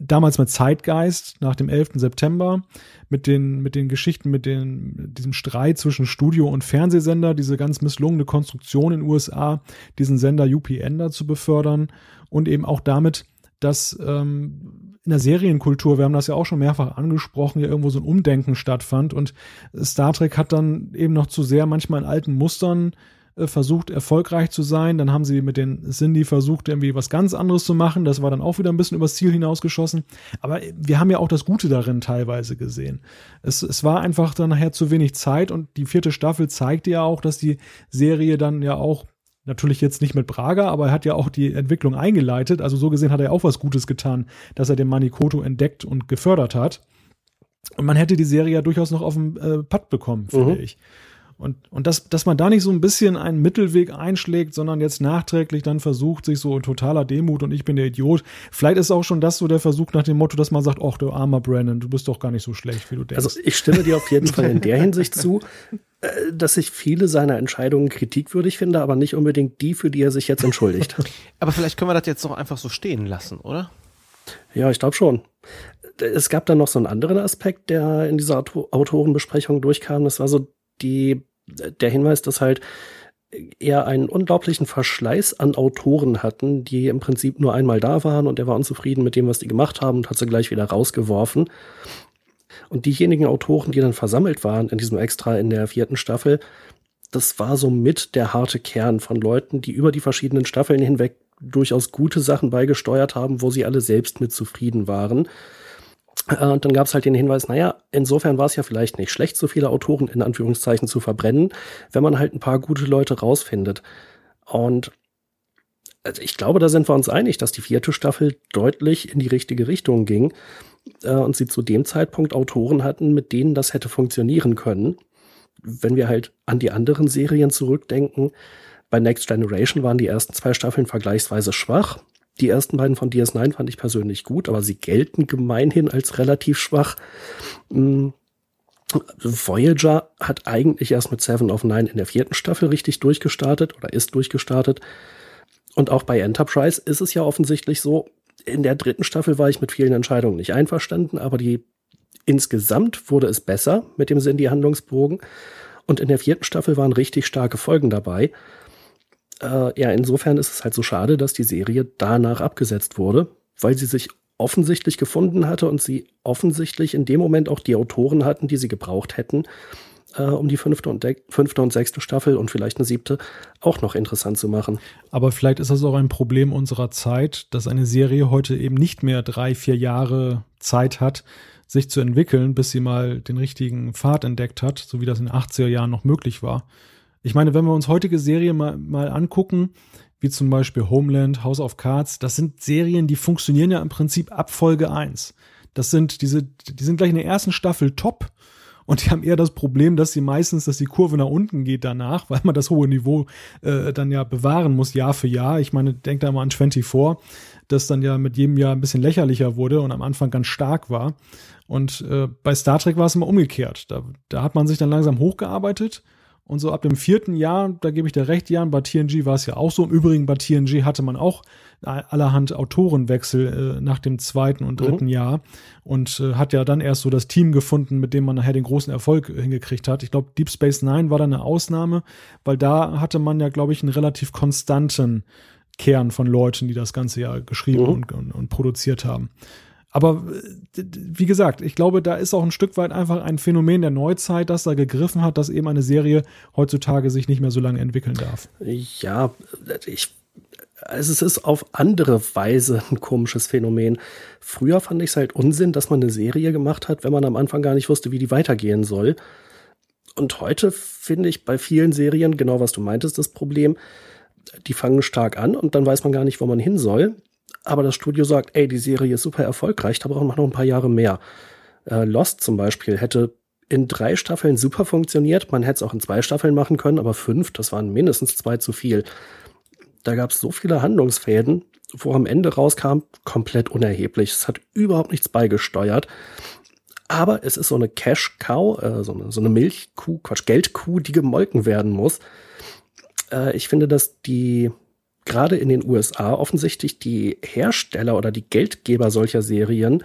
damals mit Zeitgeist nach dem 11. September, mit den, mit den Geschichten, mit den, diesem Streit zwischen Studio und Fernsehsender, diese ganz misslungene Konstruktion in den USA, diesen Sender UPN da zu befördern und eben auch damit, dass ähm, in der Serienkultur, wir haben das ja auch schon mehrfach angesprochen, ja irgendwo so ein Umdenken stattfand und Star Trek hat dann eben noch zu sehr manchmal in alten Mustern versucht, erfolgreich zu sein. Dann haben sie mit den Cindy versucht, irgendwie was ganz anderes zu machen. Das war dann auch wieder ein bisschen übers Ziel hinausgeschossen. Aber wir haben ja auch das Gute darin teilweise gesehen. Es, es war einfach dann nachher zu wenig Zeit und die vierte Staffel zeigte ja auch, dass die Serie dann ja auch Natürlich jetzt nicht mit Braga, aber er hat ja auch die Entwicklung eingeleitet. Also so gesehen hat er auch was Gutes getan, dass er den Manikoto entdeckt und gefördert hat. Und man hätte die Serie ja durchaus noch auf den äh, Pad bekommen, finde mhm. ich. Und, und dass, dass man da nicht so ein bisschen einen Mittelweg einschlägt, sondern jetzt nachträglich dann versucht, sich so in totaler Demut und ich bin der Idiot. Vielleicht ist auch schon das so der Versuch nach dem Motto, dass man sagt, ach du armer Brandon, du bist doch gar nicht so schlecht, wie du denkst. Also ich stimme dir auf jeden Fall in der Hinsicht zu, <laughs> äh, dass ich viele seiner Entscheidungen kritikwürdig finde, aber nicht unbedingt die, für die er sich jetzt entschuldigt. <laughs> aber vielleicht können wir das jetzt doch einfach so stehen lassen, oder? Ja, ich glaube schon. Es gab dann noch so einen anderen Aspekt, der in dieser Autorenbesprechung durchkam. Das war so die der Hinweis, dass halt eher einen unglaublichen Verschleiß an Autoren hatten, die im Prinzip nur einmal da waren und er war unzufrieden mit dem, was die gemacht haben und hat sie gleich wieder rausgeworfen. Und diejenigen Autoren, die dann versammelt waren in diesem Extra in der vierten Staffel, das war so mit der harte Kern von Leuten, die über die verschiedenen Staffeln hinweg durchaus gute Sachen beigesteuert haben, wo sie alle selbst mit zufrieden waren. Äh, und dann gab es halt den Hinweis, naja, insofern war es ja vielleicht nicht schlecht, so viele Autoren in Anführungszeichen zu verbrennen, wenn man halt ein paar gute Leute rausfindet. Und also ich glaube, da sind wir uns einig, dass die vierte Staffel deutlich in die richtige Richtung ging äh, und sie zu dem Zeitpunkt Autoren hatten, mit denen das hätte funktionieren können. Wenn wir halt an die anderen Serien zurückdenken, bei Next Generation waren die ersten zwei Staffeln vergleichsweise schwach. Die ersten beiden von DS9 fand ich persönlich gut, aber sie gelten gemeinhin als relativ schwach. Hm. Voyager hat eigentlich erst mit Seven of Nine in der vierten Staffel richtig durchgestartet oder ist durchgestartet. Und auch bei Enterprise ist es ja offensichtlich so, in der dritten Staffel war ich mit vielen Entscheidungen nicht einverstanden, aber die insgesamt wurde es besser mit dem Cindy-Handlungsbogen. Und in der vierten Staffel waren richtig starke Folgen dabei äh, ja, insofern ist es halt so schade, dass die Serie danach abgesetzt wurde, weil sie sich offensichtlich gefunden hatte und sie offensichtlich in dem Moment auch die Autoren hatten, die sie gebraucht hätten, äh, um die fünfte und, fünfte und sechste Staffel und vielleicht eine siebte auch noch interessant zu machen. Aber vielleicht ist das auch ein Problem unserer Zeit, dass eine Serie heute eben nicht mehr drei, vier Jahre Zeit hat, sich zu entwickeln, bis sie mal den richtigen Pfad entdeckt hat, so wie das in den 80er Jahren noch möglich war. Ich meine, wenn wir uns heutige Serien mal, mal angucken, wie zum Beispiel Homeland, House of Cards, das sind Serien, die funktionieren ja im Prinzip ab Folge 1. Das sind diese, die sind gleich in der ersten Staffel top und die haben eher das Problem, dass sie meistens, dass die Kurve nach unten geht danach, weil man das hohe Niveau äh, dann ja bewahren muss, Jahr für Jahr. Ich meine, denk da mal an 24, das dann ja mit jedem Jahr ein bisschen lächerlicher wurde und am Anfang ganz stark war. Und äh, bei Star Trek war es immer umgekehrt. Da, da hat man sich dann langsam hochgearbeitet und so ab dem vierten Jahr, da gebe ich dir recht, Jan, bei TNG war es ja auch so. Im Übrigen bei TNG hatte man auch allerhand Autorenwechsel äh, nach dem zweiten und dritten mhm. Jahr und äh, hat ja dann erst so das Team gefunden, mit dem man nachher den großen Erfolg hingekriegt hat. Ich glaube, Deep Space Nine war da eine Ausnahme, weil da hatte man ja, glaube ich, einen relativ konstanten Kern von Leuten, die das ganze ja geschrieben mhm. und, und, und produziert haben. Aber äh, wie gesagt, ich glaube, da ist auch ein Stück weit einfach ein Phänomen der Neuzeit, das da gegriffen hat, dass eben eine Serie heutzutage sich nicht mehr so lange entwickeln darf. Ja, ich also es ist auf andere Weise ein komisches Phänomen. Früher fand ich es halt Unsinn, dass man eine Serie gemacht hat, wenn man am Anfang gar nicht wusste, wie die weitergehen soll. Und heute finde ich bei vielen Serien, genau was du meintest, das Problem, die fangen stark an und dann weiß man gar nicht, wo man hin soll aber das Studio sagt, ey, die Serie ist super erfolgreich, da brauchen wir noch ein paar Jahre mehr. Äh, Lost zum Beispiel hätte in drei Staffeln super funktioniert. Man hätte es auch in zwei Staffeln machen können, aber fünf, das waren mindestens zwei zu viel. Da gab es so viele Handlungsfäden, wo am Ende rauskam, komplett unerheblich. Es hat überhaupt nichts beigesteuert. Aber es ist so eine Cash-Cow, äh, so, eine, so eine Milchkuh, Quatsch, Geldkuh, die gemolken werden muss. Äh, ich finde, dass die gerade in den USA offensichtlich die Hersteller oder die Geldgeber solcher Serien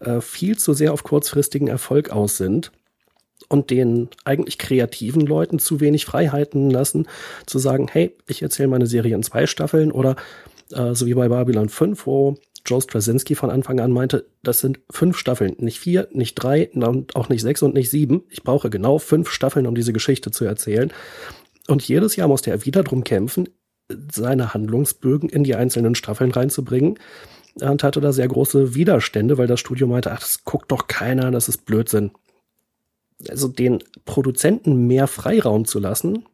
äh, viel zu sehr auf kurzfristigen Erfolg aus sind und den eigentlich kreativen Leuten zu wenig Freiheiten lassen, zu sagen, hey, ich erzähle meine Serie in zwei Staffeln oder äh, so wie bei Babylon 5, wo Joe Straczynski von Anfang an meinte, das sind fünf Staffeln, nicht vier, nicht drei, und auch nicht sechs und nicht sieben. Ich brauche genau fünf Staffeln, um diese Geschichte zu erzählen. Und jedes Jahr musste er wieder drum kämpfen, seine Handlungsbögen in die einzelnen Staffeln reinzubringen und hatte da sehr große Widerstände, weil das Studio meinte, ach, das guckt doch keiner, das ist Blödsinn. Also den Produzenten mehr Freiraum zu lassen,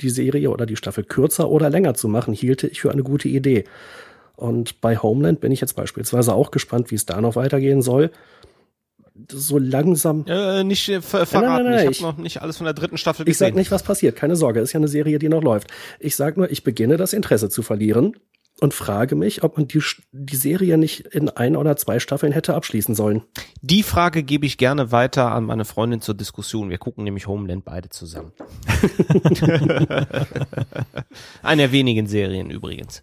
die Serie oder die Staffel kürzer oder länger zu machen, hielte ich für eine gute Idee. Und bei Homeland bin ich jetzt beispielsweise auch gespannt, wie es da noch weitergehen soll. So langsam. Äh, nicht äh, ver verraten. Nein, nein, nein, ich habe noch nicht alles von der dritten Staffel gesehen. Ich sag nicht, was passiert. Keine Sorge, ist ja eine Serie, die noch läuft. Ich sag nur, ich beginne das Interesse zu verlieren und frage mich, ob man die, die Serie nicht in ein oder zwei Staffeln hätte abschließen sollen. Die Frage gebe ich gerne weiter an meine Freundin zur Diskussion. Wir gucken nämlich Homeland beide zusammen. <laughs> Eine der wenigen Serien übrigens.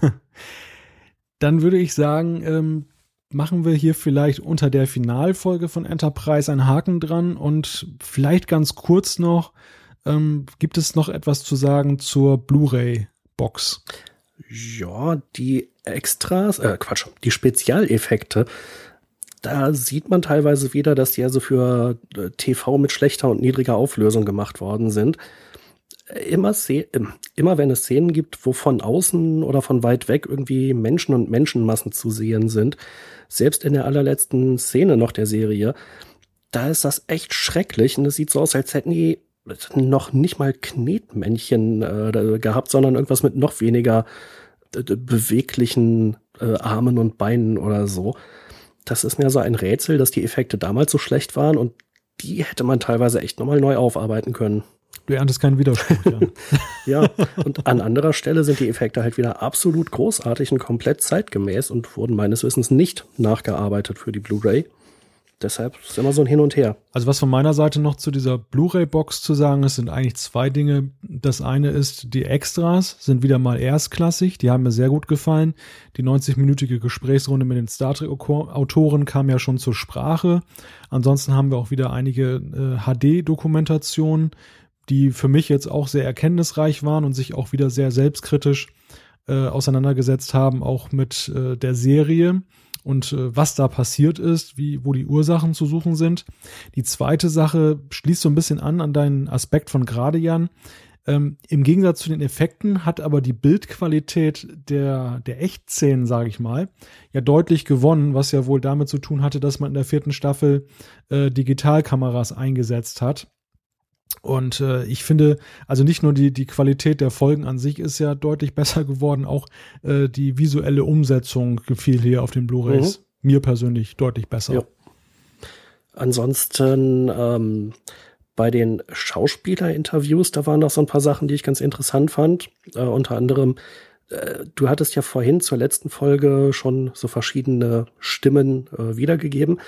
<laughs> Dann würde ich sagen, ähm, machen wir hier vielleicht unter der Finalfolge von Enterprise einen Haken dran und vielleicht ganz kurz noch, ähm, gibt es noch etwas zu sagen zur Blu-ray-Box? Ja, die Extras, äh, Quatsch, die Spezialeffekte, da sieht man teilweise wieder, dass die also für äh, TV mit schlechter und niedriger Auflösung gemacht worden sind. Immer, immer wenn es Szenen gibt, wo von außen oder von weit weg irgendwie Menschen und Menschenmassen zu sehen sind, selbst in der allerletzten Szene noch der Serie, da ist das echt schrecklich und es sieht so aus, als hätten die noch nicht mal Knetmännchen äh, gehabt, sondern irgendwas mit noch weniger äh, beweglichen äh, Armen und Beinen oder so. Das ist mir so ein Rätsel, dass die Effekte damals so schlecht waren und die hätte man teilweise echt nochmal neu aufarbeiten können. Du erntest keinen Widerspruch, ja. <laughs> ja, und an anderer Stelle sind die Effekte halt wieder absolut großartig und komplett zeitgemäß und wurden meines Wissens nicht nachgearbeitet für die Blu-ray deshalb ist immer so ein Hin und Her. Also was von meiner Seite noch zu dieser Blu-ray-Box zu sagen ist, sind eigentlich zwei Dinge. Das eine ist, die Extras sind wieder mal erstklassig. Die haben mir sehr gut gefallen. Die 90-minütige Gesprächsrunde mit den Star Trek-Autoren kam ja schon zur Sprache. Ansonsten haben wir auch wieder einige äh, HD-Dokumentationen, die für mich jetzt auch sehr erkenntnisreich waren und sich auch wieder sehr selbstkritisch äh, auseinandergesetzt haben, auch mit äh, der Serie und äh, was da passiert ist, wie, wo die Ursachen zu suchen sind. Die zweite Sache schließt so ein bisschen an an deinen Aspekt von gerade, Jan. Ähm, Im Gegensatz zu den Effekten hat aber die Bildqualität der, der Echtszenen, sage ich mal, ja deutlich gewonnen, was ja wohl damit zu tun hatte, dass man in der vierten Staffel äh, Digitalkameras eingesetzt hat. Und äh, ich finde, also nicht nur die, die Qualität der Folgen an sich ist ja deutlich <laughs> besser geworden, auch äh, die visuelle Umsetzung gefiel hier auf den Blu-rays mhm. mir persönlich deutlich besser. Ja. Ansonsten ähm, bei den Schauspielerinterviews, da waren noch so ein paar Sachen, die ich ganz interessant fand. Äh, unter anderem, äh, du hattest ja vorhin zur letzten Folge schon so verschiedene Stimmen äh, wiedergegeben.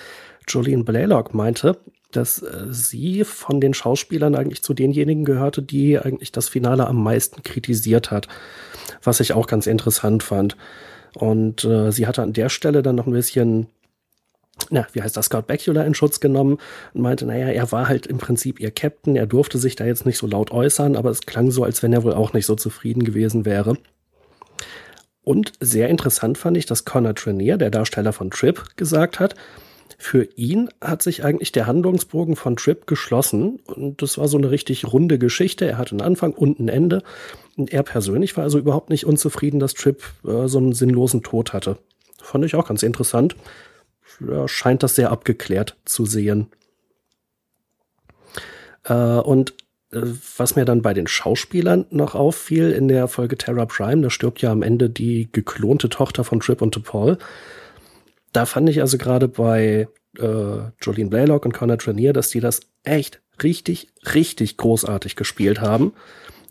Jolene Blaylock meinte, dass äh, sie von den Schauspielern eigentlich zu denjenigen gehörte, die eigentlich das Finale am meisten kritisiert hat, was ich auch ganz interessant fand. Und äh, sie hatte an der Stelle dann noch ein bisschen, na, wie heißt das, Scott Bakula in Schutz genommen und meinte, naja, er war halt im Prinzip ihr Captain, er durfte sich da jetzt nicht so laut äußern, aber es klang so, als wenn er wohl auch nicht so zufrieden gewesen wäre. Und sehr interessant fand ich, dass Connor Trenier, der Darsteller von Trip, gesagt hat, für ihn hat sich eigentlich der Handlungsbogen von Trip geschlossen und das war so eine richtig runde Geschichte. Er hatte einen Anfang und ein Ende und er persönlich war also überhaupt nicht unzufrieden, dass Trip äh, so einen sinnlosen Tod hatte. Fand ich auch ganz interessant. Ja, scheint das sehr abgeklärt zu sehen. Äh, und äh, was mir dann bei den Schauspielern noch auffiel in der Folge Terra Prime, da stirbt ja am Ende die geklonte Tochter von Trip und Paul da fand ich also gerade bei äh, Jolene Blaylock und Connor Trenier, dass die das echt richtig, richtig großartig gespielt haben.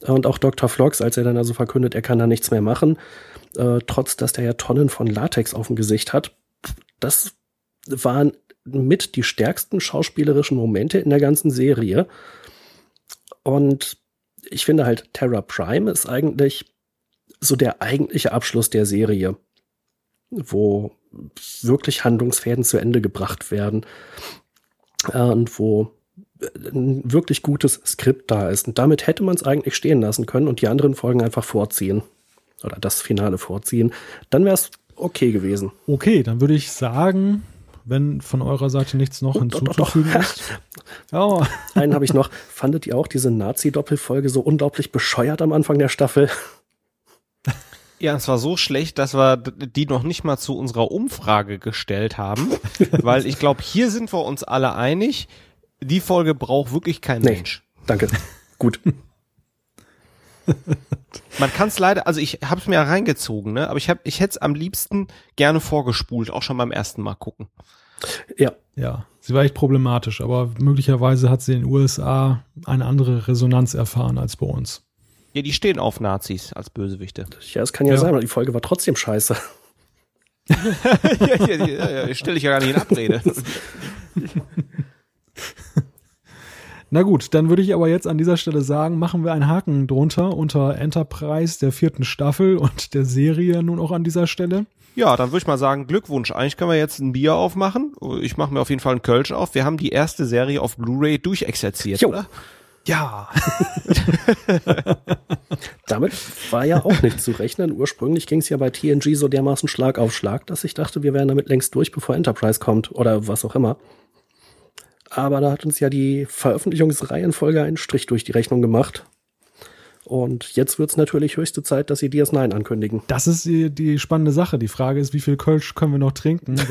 Und auch Dr. Flox, als er dann also verkündet, er kann da nichts mehr machen, äh, trotz dass der ja Tonnen von Latex auf dem Gesicht hat, das waren mit die stärksten schauspielerischen Momente in der ganzen Serie. Und ich finde halt, Terra Prime ist eigentlich so der eigentliche Abschluss der Serie, wo wirklich Handlungsfäden zu Ende gebracht werden äh, und wo ein wirklich gutes Skript da ist. Und damit hätte man es eigentlich stehen lassen können und die anderen Folgen einfach vorziehen. Oder das Finale vorziehen. Dann wäre es okay gewesen. Okay, dann würde ich sagen, wenn von eurer Seite nichts noch oh, hinzuzufügen doch, doch. <laughs> ist. Oh. Einen habe ich noch. Fandet ihr auch diese Nazi-Doppelfolge so unglaublich bescheuert am Anfang der Staffel? Ja, es war so schlecht, dass wir die noch nicht mal zu unserer Umfrage gestellt haben, <laughs> weil ich glaube, hier sind wir uns alle einig, die Folge braucht wirklich kein nee, Mensch. Danke. Gut. <laughs> Man kann es leider, also ich habe es mir ja reingezogen, ne? aber ich, hab, ich hätte es am liebsten gerne vorgespult, auch schon beim ersten Mal gucken. Ja. Ja, sie war echt problematisch, aber möglicherweise hat sie in den USA eine andere Resonanz erfahren als bei uns. Ja, die stehen auf Nazis als Bösewichte. Ja, es kann ja, ja. sein, aber die Folge war trotzdem scheiße. <laughs> ja, ja, ja, ja, stelle ich ja gar nicht in Abrede. <laughs> Na gut, dann würde ich aber jetzt an dieser Stelle sagen, machen wir einen Haken drunter unter Enterprise der vierten Staffel und der Serie nun auch an dieser Stelle. Ja, dann würde ich mal sagen, Glückwunsch. Eigentlich können wir jetzt ein Bier aufmachen. Ich mache mir auf jeden Fall einen Kölsch auf. Wir haben die erste Serie auf Blu-ray durchexerziert, jo. oder? Ja. <laughs> Damit war ja auch nicht zu rechnen. Ursprünglich ging es ja bei TNG so dermaßen Schlag auf Schlag, dass ich dachte, wir wären damit längst durch, bevor Enterprise kommt oder was auch immer. Aber da hat uns ja die Veröffentlichungsreihenfolge einen Strich durch die Rechnung gemacht. Und jetzt wird es natürlich höchste Zeit, dass sie DS9 ankündigen. Das ist die, die, spannende Sache. Die Frage ist, wie viel Kölsch können wir noch trinken? <laughs>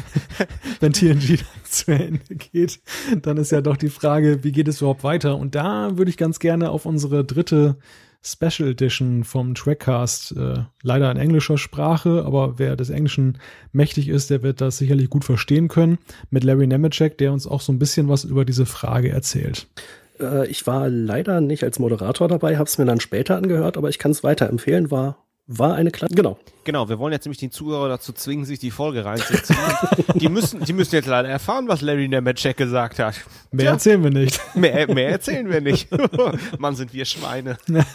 <laughs> Wenn TNG <laughs> zu Ende geht, dann ist ja doch die Frage, wie geht es überhaupt weiter? Und da würde ich ganz gerne auf unsere dritte Special Edition vom Trackcast, äh, leider in englischer Sprache, aber wer des Englischen mächtig ist, der wird das sicherlich gut verstehen können, mit Larry Nemeczek, der uns auch so ein bisschen was über diese Frage erzählt. Äh, ich war leider nicht als Moderator dabei, habe es mir dann später angehört, aber ich kann es weiterempfehlen. War war eine Klasse. Genau. Genau, wir wollen jetzt nämlich die Zuhörer dazu zwingen, sich die Folge reinzuziehen. <laughs> die müssen, die müssen jetzt leider erfahren, was Larry Nemeczek gesagt hat. Mehr ja. erzählen wir nicht. Mehr, mehr erzählen wir nicht. <laughs> Mann, sind wir Schweine. <laughs>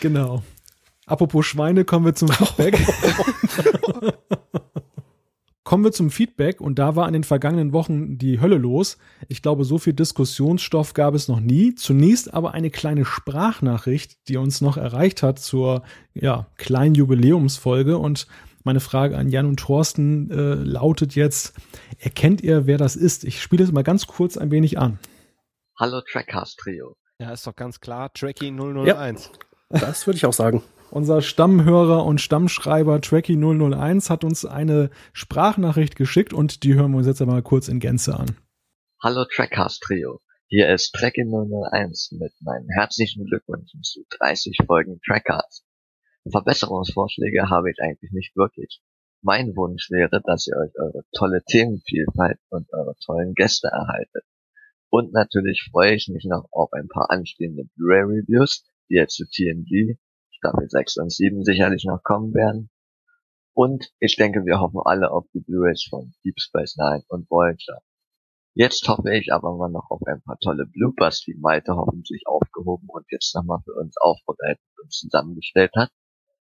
genau. Apropos Schweine, kommen wir zum Feedback. Kommen wir zum Feedback und da war in den vergangenen Wochen die Hölle los. Ich glaube, so viel Diskussionsstoff gab es noch nie. Zunächst aber eine kleine Sprachnachricht, die uns noch erreicht hat zur ja, kleinen Jubiläumsfolge und meine Frage an Jan und Thorsten äh, lautet jetzt, erkennt ihr, wer das ist? Ich spiele es mal ganz kurz ein wenig an. Hallo Trackcast Trio. Ja, ist doch ganz klar, Tracky 001. Ja, das würde ich auch sagen. Unser Stammhörer und Stammschreiber Tracky001 hat uns eine Sprachnachricht geschickt und die hören wir uns jetzt einmal kurz in Gänze an. Hallo Trackcast Trio. Hier ist Tracky001 mit meinen herzlichen Glückwünschen zu 30 Folgen Trackcast. Verbesserungsvorschläge habe ich eigentlich nicht wirklich. Mein Wunsch wäre, dass ihr euch eure tolle Themenvielfalt und eure tollen Gäste erhaltet. Und natürlich freue ich mich noch auf ein paar anstehende Blu-ray-Reviews, die jetzt zu TNG Staffel 6 und 7 sicherlich noch kommen werden. Und ich denke, wir hoffen alle auf die Blu-rays von Deep Space Nine und Voyager. Jetzt hoffe ich aber mal noch auf ein paar tolle Bloopers, die Malte hoffentlich aufgehoben und jetzt nochmal für uns aufbereitet und zusammengestellt hat.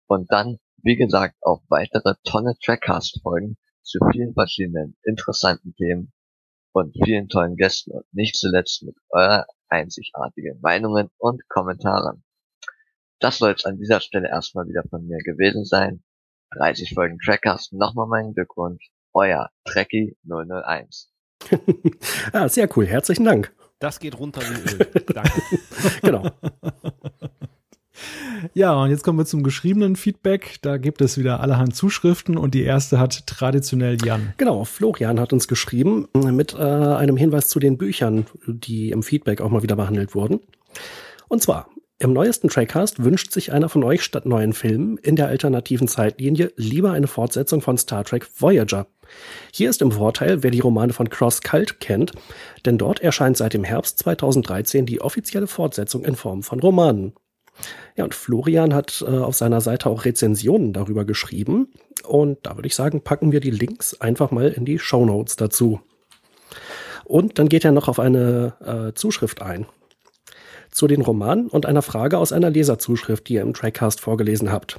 Und dann, wie gesagt, auf weitere tolle Trackcast-Folgen zu vielen verschiedenen interessanten Themen und vielen tollen Gästen und nicht zuletzt mit eurer einzigartigen Meinungen und Kommentaren. Das soll es an dieser Stelle erstmal wieder von mir gewesen sein. 30 Folgen Trackers, nochmal meinen Glückwunsch. Euer Trekkie 001. <laughs> ah, sehr cool. Herzlichen Dank. Das geht runter wie Öl. <laughs> Danke. genau. <laughs> Ja, und jetzt kommen wir zum geschriebenen Feedback. Da gibt es wieder allerhand Zuschriften und die erste hat traditionell Jan. Genau, Florian hat uns geschrieben mit äh, einem Hinweis zu den Büchern, die im Feedback auch mal wieder behandelt wurden. Und zwar, im neuesten Trackcast wünscht sich einer von euch statt neuen Filmen in der alternativen Zeitlinie lieber eine Fortsetzung von Star Trek Voyager. Hier ist im Vorteil, wer die Romane von Cross Cult kennt, denn dort erscheint seit dem Herbst 2013 die offizielle Fortsetzung in Form von Romanen. Ja, und Florian hat äh, auf seiner Seite auch Rezensionen darüber geschrieben. Und da würde ich sagen, packen wir die Links einfach mal in die Show Notes dazu. Und dann geht er noch auf eine äh, Zuschrift ein. Zu den Romanen und einer Frage aus einer Leserzuschrift, die ihr im Trackcast vorgelesen habt.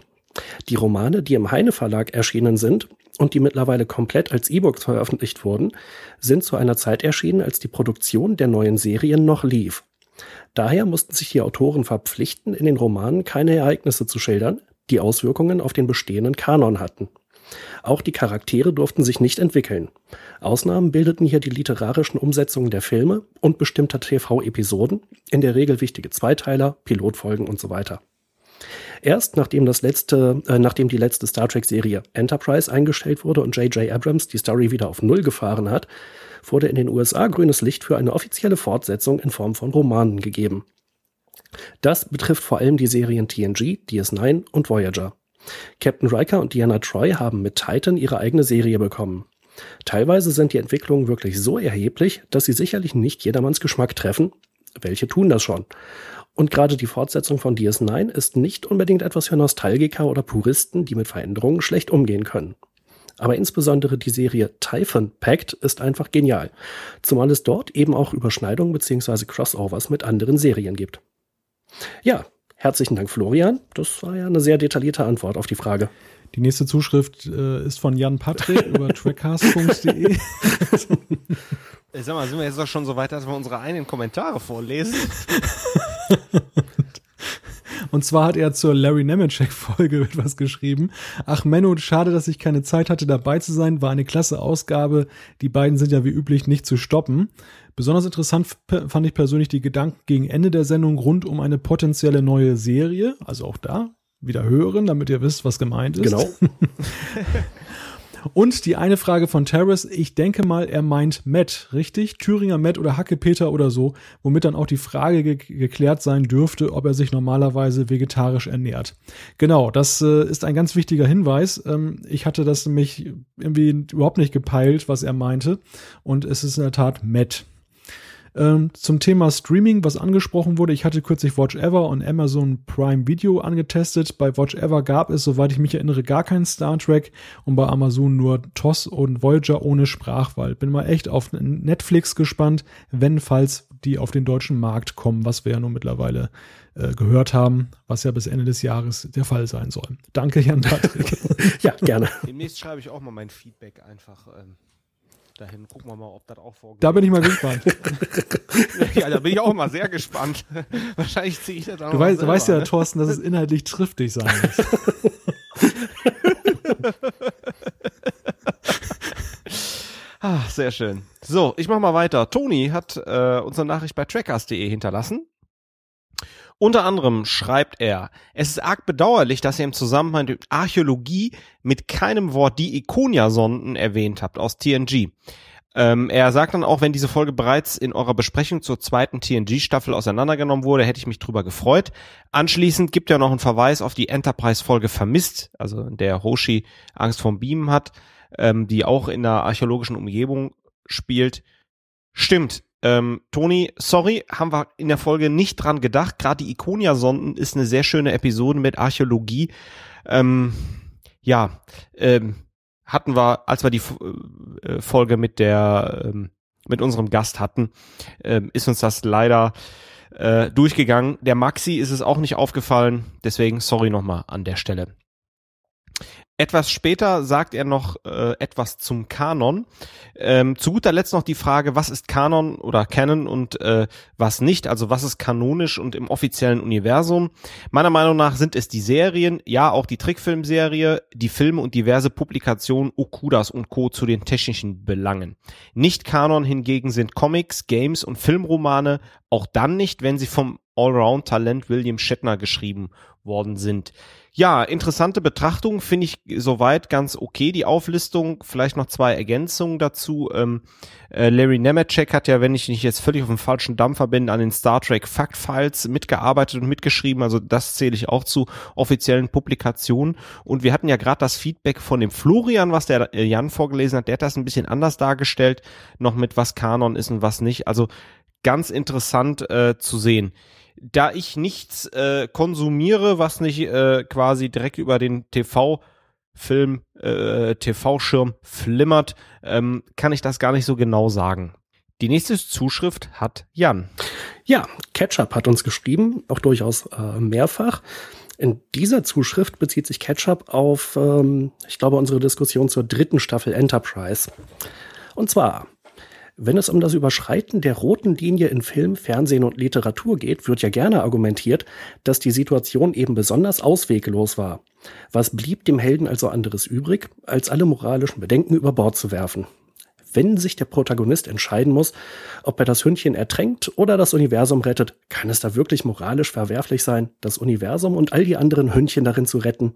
Die Romane, die im Heine Verlag erschienen sind und die mittlerweile komplett als E-Books veröffentlicht wurden, sind zu einer Zeit erschienen, als die Produktion der neuen Serien noch lief. Daher mussten sich die Autoren verpflichten, in den Romanen keine Ereignisse zu schildern, die Auswirkungen auf den bestehenden Kanon hatten. Auch die Charaktere durften sich nicht entwickeln. Ausnahmen bildeten hier die literarischen Umsetzungen der Filme und bestimmter TV-Episoden, in der Regel wichtige Zweiteiler, Pilotfolgen und so weiter. Erst nachdem das letzte, äh, nachdem die letzte Star Trek-Serie Enterprise eingestellt wurde und J.J. Abrams die Story wieder auf Null gefahren hat, wurde in den USA grünes Licht für eine offizielle Fortsetzung in Form von Romanen gegeben. Das betrifft vor allem die Serien TNG, DS9 und Voyager. Captain Riker und Diana Troy haben mit Titan ihre eigene Serie bekommen. Teilweise sind die Entwicklungen wirklich so erheblich, dass sie sicherlich nicht jedermanns Geschmack treffen. Welche tun das schon? Und gerade die Fortsetzung von DS9 ist nicht unbedingt etwas für Nostalgiker oder Puristen, die mit Veränderungen schlecht umgehen können. Aber insbesondere die Serie Typhon Pact ist einfach genial, zumal es dort eben auch Überschneidungen bzw. Crossovers mit anderen Serien gibt. Ja, herzlichen Dank Florian, das war ja eine sehr detaillierte Antwort auf die Frage. Die nächste Zuschrift äh, ist von Jan Patrick <laughs> über trackcast.de. Sag mal, sind wir jetzt doch schon so weit, dass wir unsere eigenen Kommentare vorlesen? <laughs> Und zwar hat er zur Larry Nemeczek-Folge <laughs> etwas geschrieben. Ach Menno, schade, dass ich keine Zeit hatte, dabei zu sein. War eine klasse Ausgabe. Die beiden sind ja wie üblich nicht zu stoppen. Besonders interessant fand ich persönlich die Gedanken gegen Ende der Sendung rund um eine potenzielle neue Serie. Also auch da wieder hören, damit ihr wisst, was gemeint ist. Genau. <laughs> Und die eine Frage von Terrace, ich denke mal, er meint Matt, richtig? Thüringer Matt oder Hackepeter oder so, womit dann auch die Frage ge geklärt sein dürfte, ob er sich normalerweise vegetarisch ernährt. Genau, das äh, ist ein ganz wichtiger Hinweis. Ähm, ich hatte das nämlich irgendwie überhaupt nicht gepeilt, was er meinte. Und es ist in der Tat Matt. Ähm, zum Thema Streaming, was angesprochen wurde, ich hatte kürzlich Watch Ever und Amazon Prime Video angetestet. Bei Watch Ever gab es, soweit ich mich erinnere, gar keinen Star Trek und bei Amazon nur TOS und Voyager ohne Sprachwahl. Bin mal echt auf Netflix gespannt, wenn falls die auf den deutschen Markt kommen, was wir ja nun mittlerweile äh, gehört haben, was ja bis Ende des Jahres der Fall sein soll. Danke, Jan Patrick. <laughs> ja, gerne. Demnächst schreibe ich auch mal mein Feedback einfach. Ähm dahin. Gucken wir mal, ob das auch vorgeht. Da bin ich mal gespannt. <laughs> ja, da bin ich auch mal sehr gespannt. <laughs> Wahrscheinlich ziehe ich das auch Du, weißt, du weißt ja, ne? Thorsten, dass es inhaltlich triftig sein muss. <laughs> ah, sehr schön. So, ich mach mal weiter. Toni hat äh, unsere Nachricht bei trackers.de hinterlassen. Unter anderem schreibt er, es ist arg bedauerlich, dass ihr im Zusammenhang mit Archäologie mit keinem Wort die Ikonia-Sonden erwähnt habt aus TNG. Ähm, er sagt dann auch, wenn diese Folge bereits in eurer Besprechung zur zweiten TNG-Staffel auseinandergenommen wurde, hätte ich mich drüber gefreut. Anschließend gibt er noch einen Verweis auf die Enterprise-Folge Vermisst, also in der Hoshi Angst vom Beamen hat, ähm, die auch in der archäologischen Umgebung spielt. Stimmt, ähm, Toni, sorry, haben wir in der Folge nicht dran gedacht. Gerade die Ikonia-Sonden ist eine sehr schöne Episode mit Archäologie. Ähm, ja, ähm, hatten wir, als wir die äh, Folge mit der, ähm, mit unserem Gast hatten, ähm, ist uns das leider äh, durchgegangen. Der Maxi ist es auch nicht aufgefallen, deswegen sorry nochmal an der Stelle. Etwas später sagt er noch äh, etwas zum Kanon. Ähm, zu guter Letzt noch die Frage, was ist Kanon oder Canon und äh, was nicht, also was ist kanonisch und im offiziellen Universum. Meiner Meinung nach sind es die Serien, ja auch die Trickfilmserie, die Filme und diverse Publikationen Okudas und Co. zu den technischen Belangen. Nicht Kanon hingegen sind Comics, Games und Filmromane, auch dann nicht, wenn sie vom Allround-Talent William Shatner geschrieben worden sind. Ja, interessante Betrachtung finde ich soweit ganz okay, die Auflistung. Vielleicht noch zwei Ergänzungen dazu. Ähm, äh, Larry Nemeczek hat ja, wenn ich nicht jetzt völlig auf dem falschen Dampfer bin, an den Star Trek Fact Files mitgearbeitet und mitgeschrieben. Also das zähle ich auch zu offiziellen Publikationen. Und wir hatten ja gerade das Feedback von dem Florian, was der äh, Jan vorgelesen hat. Der hat das ein bisschen anders dargestellt, noch mit was Kanon ist und was nicht. Also ganz interessant äh, zu sehen da ich nichts äh, konsumiere, was nicht äh, quasi direkt über den TV Film, äh, TV-Schirm flimmert, ähm, kann ich das gar nicht so genau sagen. Die nächste Zuschrift hat Jan. Ja, Ketchup hat uns geschrieben, auch durchaus äh, mehrfach. In dieser Zuschrift bezieht sich Ketchup auf, ähm, ich glaube, unsere Diskussion zur dritten Staffel Enterprise. Und zwar, wenn es um das Überschreiten der roten Linie in Film, Fernsehen und Literatur geht, wird ja gerne argumentiert, dass die Situation eben besonders ausweglos war. Was blieb dem Helden also anderes übrig, als alle moralischen Bedenken über Bord zu werfen? Wenn sich der Protagonist entscheiden muss, ob er das Hündchen ertränkt oder das Universum rettet, kann es da wirklich moralisch verwerflich sein, das Universum und all die anderen Hündchen darin zu retten?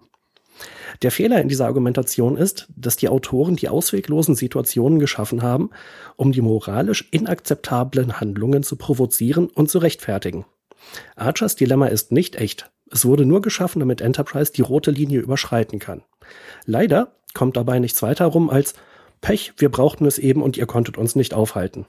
Der Fehler in dieser Argumentation ist, dass die Autoren die ausweglosen Situationen geschaffen haben, um die moralisch inakzeptablen Handlungen zu provozieren und zu rechtfertigen. Archers Dilemma ist nicht echt. Es wurde nur geschaffen, damit Enterprise die rote Linie überschreiten kann. Leider kommt dabei nichts weiter rum als Pech, wir brauchten es eben und ihr konntet uns nicht aufhalten.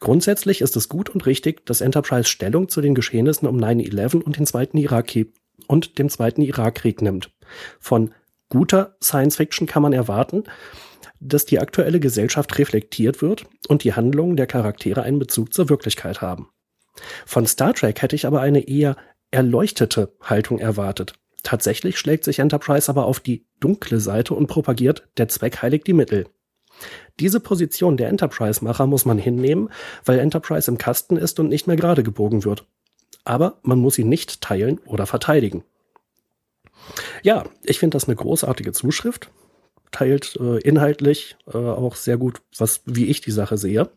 Grundsätzlich ist es gut und richtig, dass Enterprise Stellung zu den Geschehnissen um 9-11 und den zweiten Irakkrieg und dem zweiten Irakkrieg nimmt. Von guter Science Fiction kann man erwarten, dass die aktuelle Gesellschaft reflektiert wird und die Handlungen der Charaktere einen Bezug zur Wirklichkeit haben. Von Star Trek hätte ich aber eine eher erleuchtete Haltung erwartet. Tatsächlich schlägt sich Enterprise aber auf die dunkle Seite und propagiert, der Zweck heiligt die Mittel. Diese Position der Enterprise-Macher muss man hinnehmen, weil Enterprise im Kasten ist und nicht mehr gerade gebogen wird. Aber man muss ihn nicht teilen oder verteidigen. Ja, ich finde das eine großartige Zuschrift. Teilt äh, inhaltlich äh, auch sehr gut, was, wie ich die Sache sehe.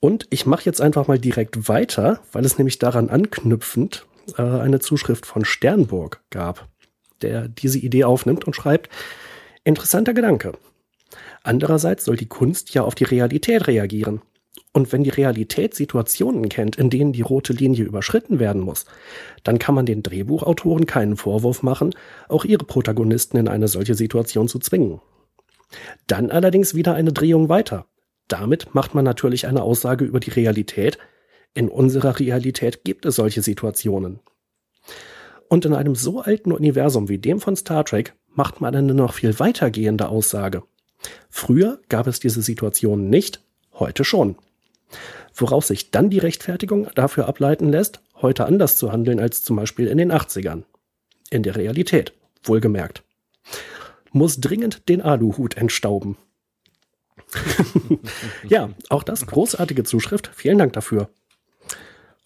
Und ich mache jetzt einfach mal direkt weiter, weil es nämlich daran anknüpfend äh, eine Zuschrift von Sternburg gab, der diese Idee aufnimmt und schreibt, interessanter Gedanke. Andererseits soll die Kunst ja auf die Realität reagieren. Und wenn die Realität Situationen kennt, in denen die rote Linie überschritten werden muss, dann kann man den Drehbuchautoren keinen Vorwurf machen, auch ihre Protagonisten in eine solche Situation zu zwingen. Dann allerdings wieder eine Drehung weiter. Damit macht man natürlich eine Aussage über die Realität. In unserer Realität gibt es solche Situationen. Und in einem so alten Universum wie dem von Star Trek macht man eine noch viel weitergehende Aussage. Früher gab es diese Situationen nicht, heute schon woraus sich dann die Rechtfertigung dafür ableiten lässt, heute anders zu handeln als zum Beispiel in den 80ern. In der Realität, wohlgemerkt. Muss dringend den Aluhut entstauben. <laughs> ja, auch das großartige Zuschrift. Vielen Dank dafür.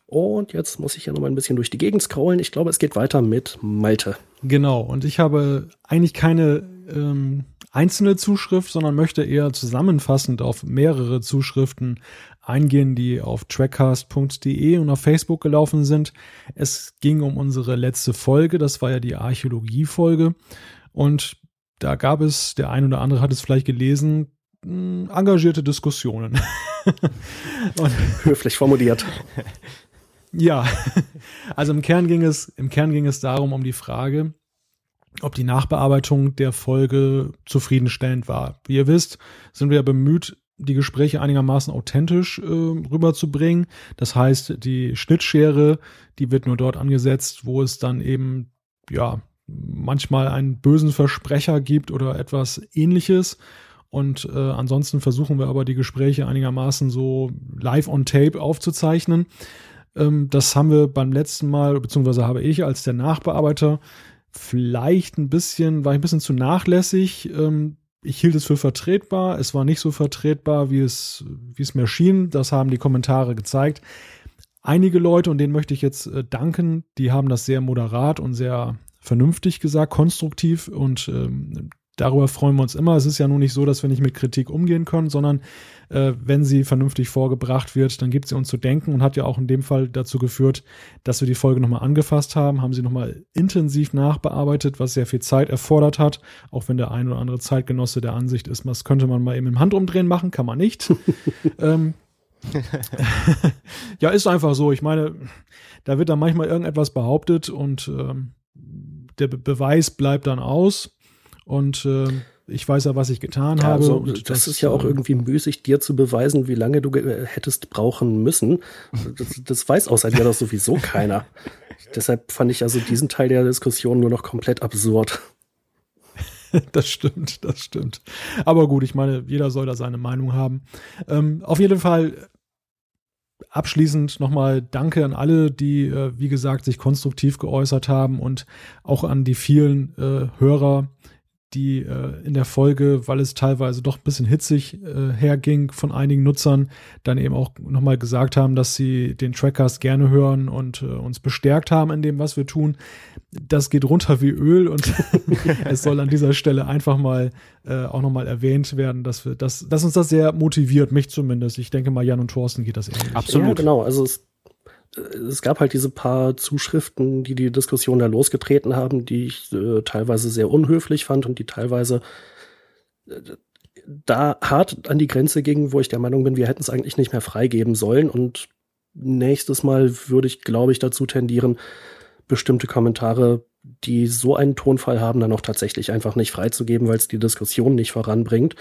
Und jetzt muss ich ja noch mal ein bisschen durch die Gegend scrollen. Ich glaube, es geht weiter mit Malte. Genau, und ich habe eigentlich keine ähm, einzelne Zuschrift, sondern möchte eher zusammenfassend auf mehrere Zuschriften eingehen, die auf trackcast.de und auf Facebook gelaufen sind. Es ging um unsere letzte Folge, das war ja die Archäologie-Folge. Und da gab es, der ein oder andere hat es vielleicht gelesen, engagierte Diskussionen. <laughs> Höflich formuliert. Ja, <laughs> also im Kern ging es, im Kern ging es darum, um die Frage, ob die Nachbearbeitung der Folge zufriedenstellend war. Wie ihr wisst, sind wir ja bemüht, die Gespräche einigermaßen authentisch äh, rüberzubringen. Das heißt, die Schnittschere, die wird nur dort angesetzt, wo es dann eben, ja, manchmal einen bösen Versprecher gibt oder etwas ähnliches. Und äh, ansonsten versuchen wir aber die Gespräche einigermaßen so live on tape aufzuzeichnen. Ähm, das haben wir beim letzten Mal, beziehungsweise habe ich als der Nachbearbeiter vielleicht ein bisschen, war ich ein bisschen zu nachlässig. Ähm, ich hielt es für vertretbar. Es war nicht so vertretbar, wie es, wie es mir schien. Das haben die Kommentare gezeigt. Einige Leute, und denen möchte ich jetzt äh, danken, die haben das sehr moderat und sehr vernünftig gesagt, konstruktiv und ähm, darüber freuen wir uns immer. Es ist ja nun nicht so, dass wir nicht mit Kritik umgehen können, sondern äh, wenn sie vernünftig vorgebracht wird, dann gibt sie uns zu denken und hat ja auch in dem Fall dazu geführt, dass wir die Folge nochmal angefasst haben, haben sie nochmal intensiv nachbearbeitet, was sehr viel Zeit erfordert hat, auch wenn der ein oder andere Zeitgenosse der Ansicht ist, das könnte man mal eben im Handumdrehen machen, kann man nicht. <laughs> ähm, <laughs> ja, ist einfach so. Ich meine, da wird dann manchmal irgendetwas behauptet und ähm, der Be Beweis bleibt dann aus. Und äh, ich weiß ja, was ich getan ja, habe. Also, das, das, ist ja auch äh, irgendwie müßig, dir zu beweisen, wie lange du hättest brauchen müssen. Das, das weiß außer dir doch sowieso keiner. <laughs> Deshalb fand ich also diesen Teil der Diskussion nur noch komplett absurd. <laughs> das stimmt, das stimmt. Aber gut, ich meine, jeder soll da seine Meinung haben. Ähm, auf jeden Fall abschließend nochmal Danke an alle, die, äh, wie gesagt, sich konstruktiv geäußert haben und auch an die vielen äh, Hörer, die äh, in der Folge, weil es teilweise doch ein bisschen hitzig äh, herging von einigen Nutzern, dann eben auch nochmal gesagt haben, dass sie den Trackcast gerne hören und äh, uns bestärkt haben in dem, was wir tun. Das geht runter wie Öl und <laughs> es soll an dieser Stelle einfach mal äh, auch nochmal erwähnt werden, dass wir das, dass uns das sehr motiviert, mich zumindest. Ich denke mal, Jan und Thorsten geht das ähnlich. Absolut. Ja, genau. Also es es gab halt diese paar Zuschriften, die die Diskussion da losgetreten haben, die ich äh, teilweise sehr unhöflich fand und die teilweise äh, da hart an die Grenze gingen, wo ich der Meinung bin, wir hätten es eigentlich nicht mehr freigeben sollen. Und nächstes Mal würde ich, glaube ich, dazu tendieren, bestimmte Kommentare, die so einen Tonfall haben, dann auch tatsächlich einfach nicht freizugeben, weil es die Diskussion nicht voranbringt.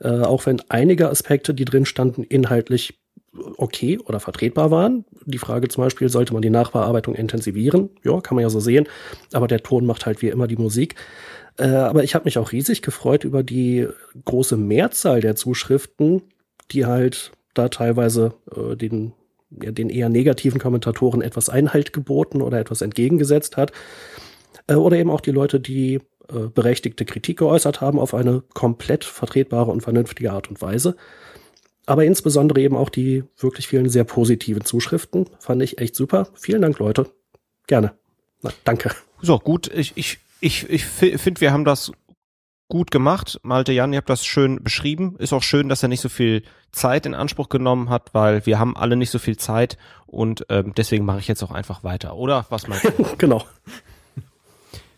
Äh, auch wenn einige Aspekte, die drin standen, inhaltlich okay oder vertretbar waren. Die Frage zum Beispiel, sollte man die Nachbearbeitung intensivieren? Ja, kann man ja so sehen. Aber der Ton macht halt wie immer die Musik. Äh, aber ich habe mich auch riesig gefreut über die große Mehrzahl der Zuschriften, die halt da teilweise äh, den, ja, den eher negativen Kommentatoren etwas Einhalt geboten oder etwas entgegengesetzt hat. Äh, oder eben auch die Leute, die äh, berechtigte Kritik geäußert haben auf eine komplett vertretbare und vernünftige Art und Weise aber insbesondere eben auch die wirklich vielen sehr positiven Zuschriften. Fand ich echt super. Vielen Dank, Leute. Gerne. Na, danke. So, gut. Ich, ich, ich, ich finde, wir haben das gut gemacht. Malte Jan, ihr habt das schön beschrieben. Ist auch schön, dass er nicht so viel Zeit in Anspruch genommen hat, weil wir haben alle nicht so viel Zeit und ähm, deswegen mache ich jetzt auch einfach weiter, oder? Was meinst du? <laughs> genau.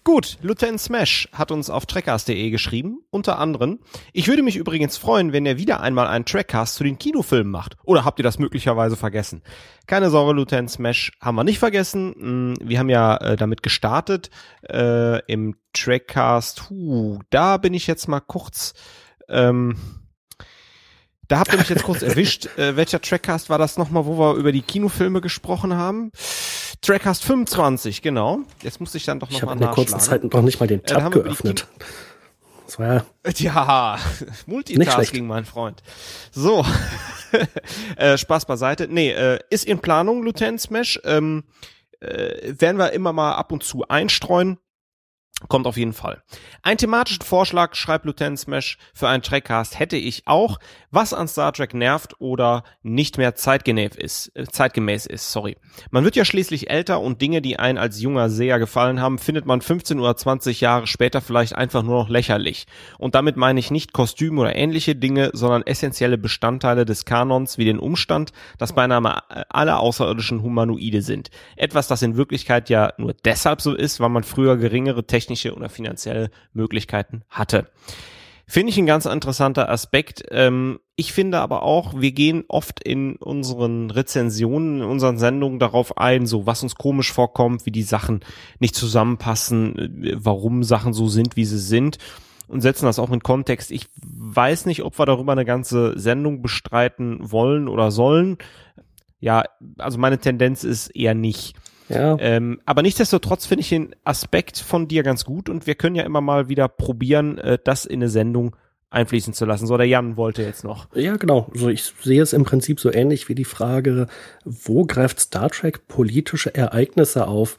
Gut, Lieutenant Smash hat uns auf trackcast.de geschrieben, unter anderem. Ich würde mich übrigens freuen, wenn er wieder einmal einen Trackcast zu den Kinofilmen macht. Oder habt ihr das möglicherweise vergessen? Keine Sorge, Lieutenant Smash haben wir nicht vergessen. Hm, wir haben ja äh, damit gestartet äh, im Trackcast. Huh, da bin ich jetzt mal kurz. Ähm, da habt ihr mich jetzt kurz <laughs> erwischt. Äh, welcher Trackcast war das nochmal, wo wir über die Kinofilme gesprochen haben? Trackcast 25, genau. Jetzt musste ich dann doch nochmal nachschlagen. Ich habe in der kurzen Zeit noch nicht mal den Tab äh, geöffnet. Das war ja, <laughs> <laughs> Multitasking, mein Freund. So, <laughs> äh, Spaß beiseite. Nee, äh, ist in Planung, Lieutenant Smash. Ähm, äh, werden wir immer mal ab und zu einstreuen. Kommt auf jeden Fall. Ein thematischen Vorschlag, schreibt Lieutenant Smash, für einen Trackcast hätte ich auch, was an Star Trek nervt oder nicht mehr zeitgemäß ist, äh, zeitgemäß ist, sorry. Man wird ja schließlich älter und Dinge, die einen als junger Seher gefallen haben, findet man 15 oder 20 Jahre später vielleicht einfach nur noch lächerlich. Und damit meine ich nicht Kostüme oder ähnliche Dinge, sondern essentielle Bestandteile des Kanons wie den Umstand, dass beinahe alle außerirdischen Humanoide sind. Etwas, das in Wirklichkeit ja nur deshalb so ist, weil man früher geringere technische technische oder finanzielle Möglichkeiten hatte. Finde ich ein ganz interessanter Aspekt. Ähm, ich finde aber auch, wir gehen oft in unseren Rezensionen, in unseren Sendungen darauf ein, so was uns komisch vorkommt, wie die Sachen nicht zusammenpassen, äh, warum Sachen so sind, wie sie sind und setzen das auch in Kontext. Ich weiß nicht, ob wir darüber eine ganze Sendung bestreiten wollen oder sollen. Ja, also meine Tendenz ist eher nicht. Ja. Ähm, aber nichtsdestotrotz finde ich den Aspekt von dir ganz gut und wir können ja immer mal wieder probieren, äh, das in eine Sendung einfließen zu lassen. So, der Jan wollte jetzt noch. Ja, genau. So, ich sehe es im Prinzip so ähnlich wie die Frage, wo greift Star Trek politische Ereignisse auf?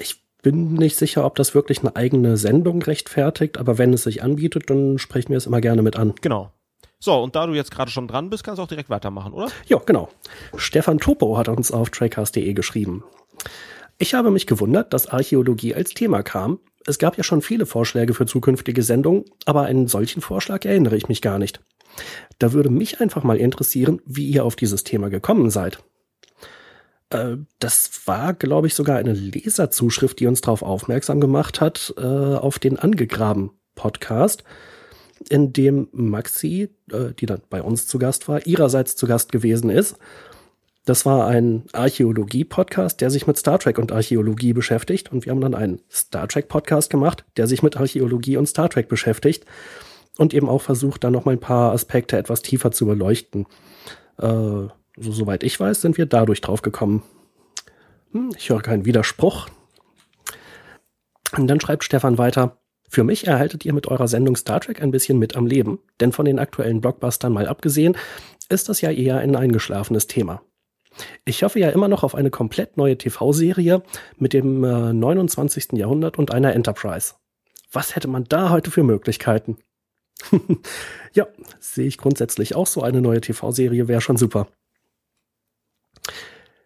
Ich bin nicht sicher, ob das wirklich eine eigene Sendung rechtfertigt, aber wenn es sich anbietet, dann sprechen wir es immer gerne mit an. Genau. So, und da du jetzt gerade schon dran bist, kannst du auch direkt weitermachen, oder? Ja, genau. Stefan Topo hat uns auf trackcast.de geschrieben. Ich habe mich gewundert, dass Archäologie als Thema kam. Es gab ja schon viele Vorschläge für zukünftige Sendungen, aber einen solchen Vorschlag erinnere ich mich gar nicht. Da würde mich einfach mal interessieren, wie ihr auf dieses Thema gekommen seid. Äh, das war, glaube ich, sogar eine Leserzuschrift, die uns darauf aufmerksam gemacht hat, äh, auf den Angegraben Podcast in dem Maxi, äh, die dann bei uns zu Gast war, ihrerseits zu Gast gewesen ist. Das war ein Archäologie-Podcast, der sich mit Star Trek und Archäologie beschäftigt. Und wir haben dann einen Star Trek-Podcast gemacht, der sich mit Archäologie und Star Trek beschäftigt. Und eben auch versucht, da noch mal ein paar Aspekte etwas tiefer zu beleuchten. Äh, so, soweit ich weiß, sind wir dadurch drauf gekommen. Hm, ich höre keinen Widerspruch. Und dann schreibt Stefan weiter. Für mich erhaltet ihr mit eurer Sendung Star Trek ein bisschen mit am Leben, denn von den aktuellen Blockbustern mal abgesehen, ist das ja eher ein eingeschlafenes Thema. Ich hoffe ja immer noch auf eine komplett neue TV-Serie mit dem äh, 29. Jahrhundert und einer Enterprise. Was hätte man da heute für Möglichkeiten? <laughs> ja, sehe ich grundsätzlich auch so. Eine neue TV-Serie wäre schon super.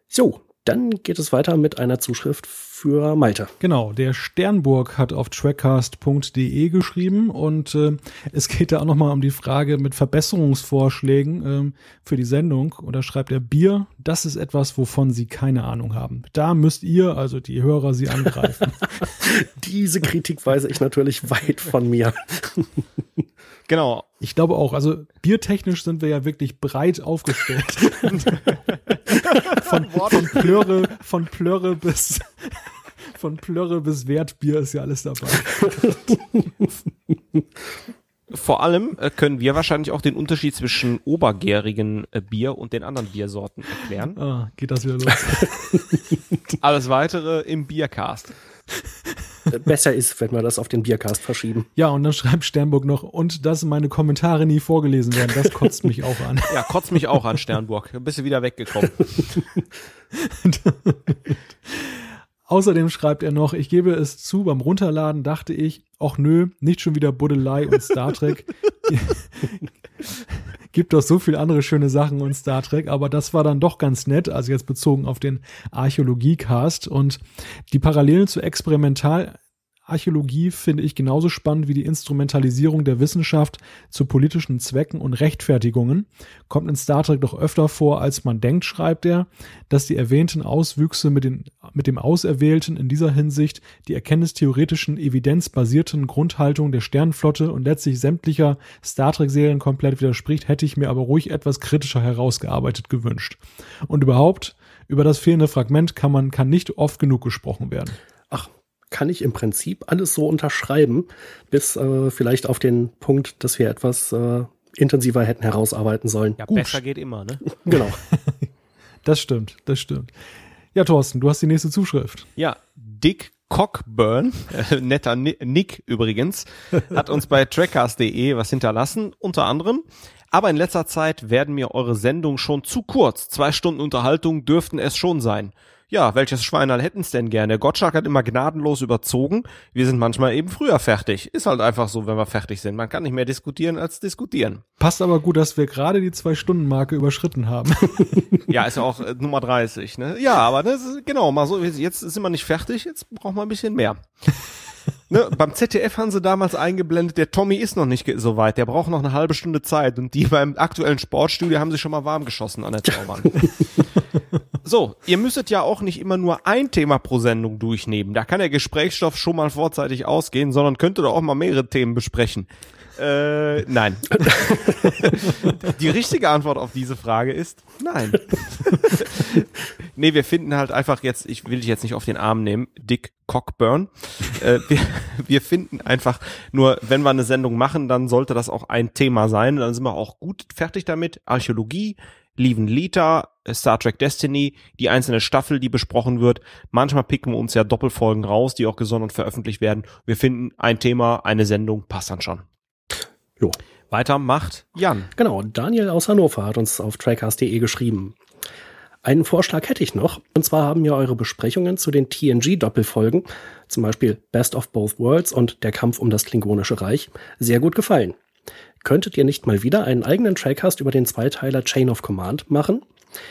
So, dann geht es weiter mit einer Zuschrift für Malte. Genau, der Sternburg hat auf trackcast.de geschrieben und äh, es geht da auch nochmal um die Frage mit Verbesserungsvorschlägen ähm, für die Sendung. Und da schreibt er, Bier, das ist etwas, wovon Sie keine Ahnung haben. Da müsst ihr, also die Hörer, Sie angreifen. <laughs> <laughs> Diese Kritik weise ich natürlich weit von mir. <laughs> Genau. Ich glaube auch. Also biertechnisch sind wir ja wirklich breit aufgestellt. von, von Plörre, von Plörre bis <laughs> von Plörre bis Wertbier ist ja alles dabei. Vor allem äh, können wir wahrscheinlich auch den Unterschied zwischen obergärigen äh, Bier und den anderen Biersorten erklären. Ah, geht das wieder los. <laughs> Alles weitere im Biercast. Besser ist, wenn wir das auf den Biercast verschieben. Ja, und dann schreibt Sternburg noch, und dass meine Kommentare nie vorgelesen werden, das kotzt mich auch an. Ja, kotzt mich auch an, Sternburg. Du bist du wieder weggekommen. <laughs> Außerdem schreibt er noch, ich gebe es zu, beim Runterladen dachte ich, ach nö, nicht schon wieder Buddelei und Star Trek. <laughs> Gibt doch so viele andere schöne Sachen und Star Trek, aber das war dann doch ganz nett, also jetzt bezogen auf den Archäologie-Cast und die Parallelen zu Experimental Archäologie finde ich genauso spannend wie die Instrumentalisierung der Wissenschaft zu politischen Zwecken und Rechtfertigungen. Kommt in Star Trek doch öfter vor, als man denkt, schreibt er, dass die erwähnten Auswüchse mit, den, mit dem Auserwählten in dieser Hinsicht die erkenntnistheoretischen, evidenzbasierten Grundhaltung der Sternenflotte und letztlich sämtlicher Star Trek-Serien komplett widerspricht, hätte ich mir aber ruhig etwas kritischer herausgearbeitet gewünscht. Und überhaupt, über das fehlende Fragment kann man kann nicht oft genug gesprochen werden. Ach, kann ich im Prinzip alles so unterschreiben, bis äh, vielleicht auf den Punkt, dass wir etwas äh, intensiver hätten herausarbeiten sollen. Ja, Gut. besser geht immer, ne? <laughs> Genau. <laughs> das stimmt, das stimmt. Ja, Thorsten, du hast die nächste Zuschrift. Ja, Dick Cockburn, äh, netter Nick übrigens, <laughs> hat uns bei trackcast.de was hinterlassen, unter anderem. Aber in letzter Zeit werden mir eure Sendungen schon zu kurz. Zwei Stunden Unterhaltung dürften es schon sein ja, welches Schweinerl hätten's denn gerne? Gottschalk hat immer gnadenlos überzogen. Wir sind manchmal eben früher fertig. Ist halt einfach so, wenn wir fertig sind. Man kann nicht mehr diskutieren als diskutieren. Passt aber gut, dass wir gerade die Zwei-Stunden-Marke überschritten haben. <laughs> ja, ist ja auch äh, Nummer 30, ne? Ja, aber das ist, genau, mal so, jetzt sind wir nicht fertig, jetzt brauchen wir ein bisschen mehr. <laughs> Ne, beim ZDF haben sie damals eingeblendet, der Tommy ist noch nicht so weit, der braucht noch eine halbe Stunde Zeit und die beim aktuellen Sportstudio haben sich schon mal warm geschossen an der Zaubern. <laughs> <laughs> so, ihr müsstet ja auch nicht immer nur ein Thema pro Sendung durchnehmen. Da kann der Gesprächsstoff schon mal vorzeitig ausgehen, sondern könntet auch mal mehrere Themen besprechen. Äh, nein. <laughs> Die richtige Antwort auf diese Frage ist nein. <laughs> nee, wir finden halt einfach jetzt, ich will dich jetzt nicht auf den Arm nehmen, Dick Cockburn. Äh, wir, wir finden einfach nur, wenn wir eine Sendung machen, dann sollte das auch ein Thema sein. Dann sind wir auch gut fertig damit. Archäologie, Leven Lita, Star Trek Destiny, die einzelne Staffel, die besprochen wird. Manchmal picken wir uns ja Doppelfolgen raus, die auch gesondert veröffentlicht werden. Wir finden ein Thema, eine Sendung, passt dann schon. Jo. Weiter macht Jan. Genau, Daniel aus Hannover hat uns auf trackcast.de geschrieben. Einen Vorschlag hätte ich noch, und zwar haben mir eure Besprechungen zu den TNG-Doppelfolgen, zum Beispiel Best of Both Worlds und Der Kampf um das Klingonische Reich, sehr gut gefallen. Könntet ihr nicht mal wieder einen eigenen Trackcast über den Zweiteiler Chain of Command machen?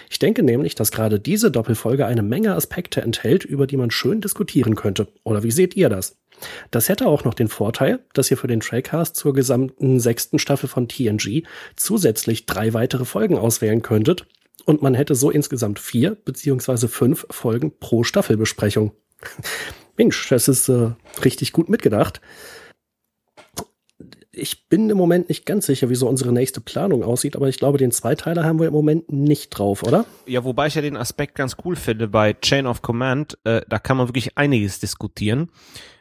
Ich denke nämlich, dass gerade diese Doppelfolge eine Menge Aspekte enthält, über die man schön diskutieren könnte. Oder wie seht ihr das? Das hätte auch noch den Vorteil, dass ihr für den Trackcast zur gesamten sechsten Staffel von TNG zusätzlich drei weitere Folgen auswählen könntet und man hätte so insgesamt vier beziehungsweise fünf Folgen pro Staffelbesprechung. <laughs> Mensch, das ist äh, richtig gut mitgedacht ich bin im Moment nicht ganz sicher, wie so unsere nächste Planung aussieht, aber ich glaube, den Zweiteiler haben wir im Moment nicht drauf, oder? Ja, wobei ich ja den Aspekt ganz cool finde bei Chain of Command, äh, da kann man wirklich einiges diskutieren,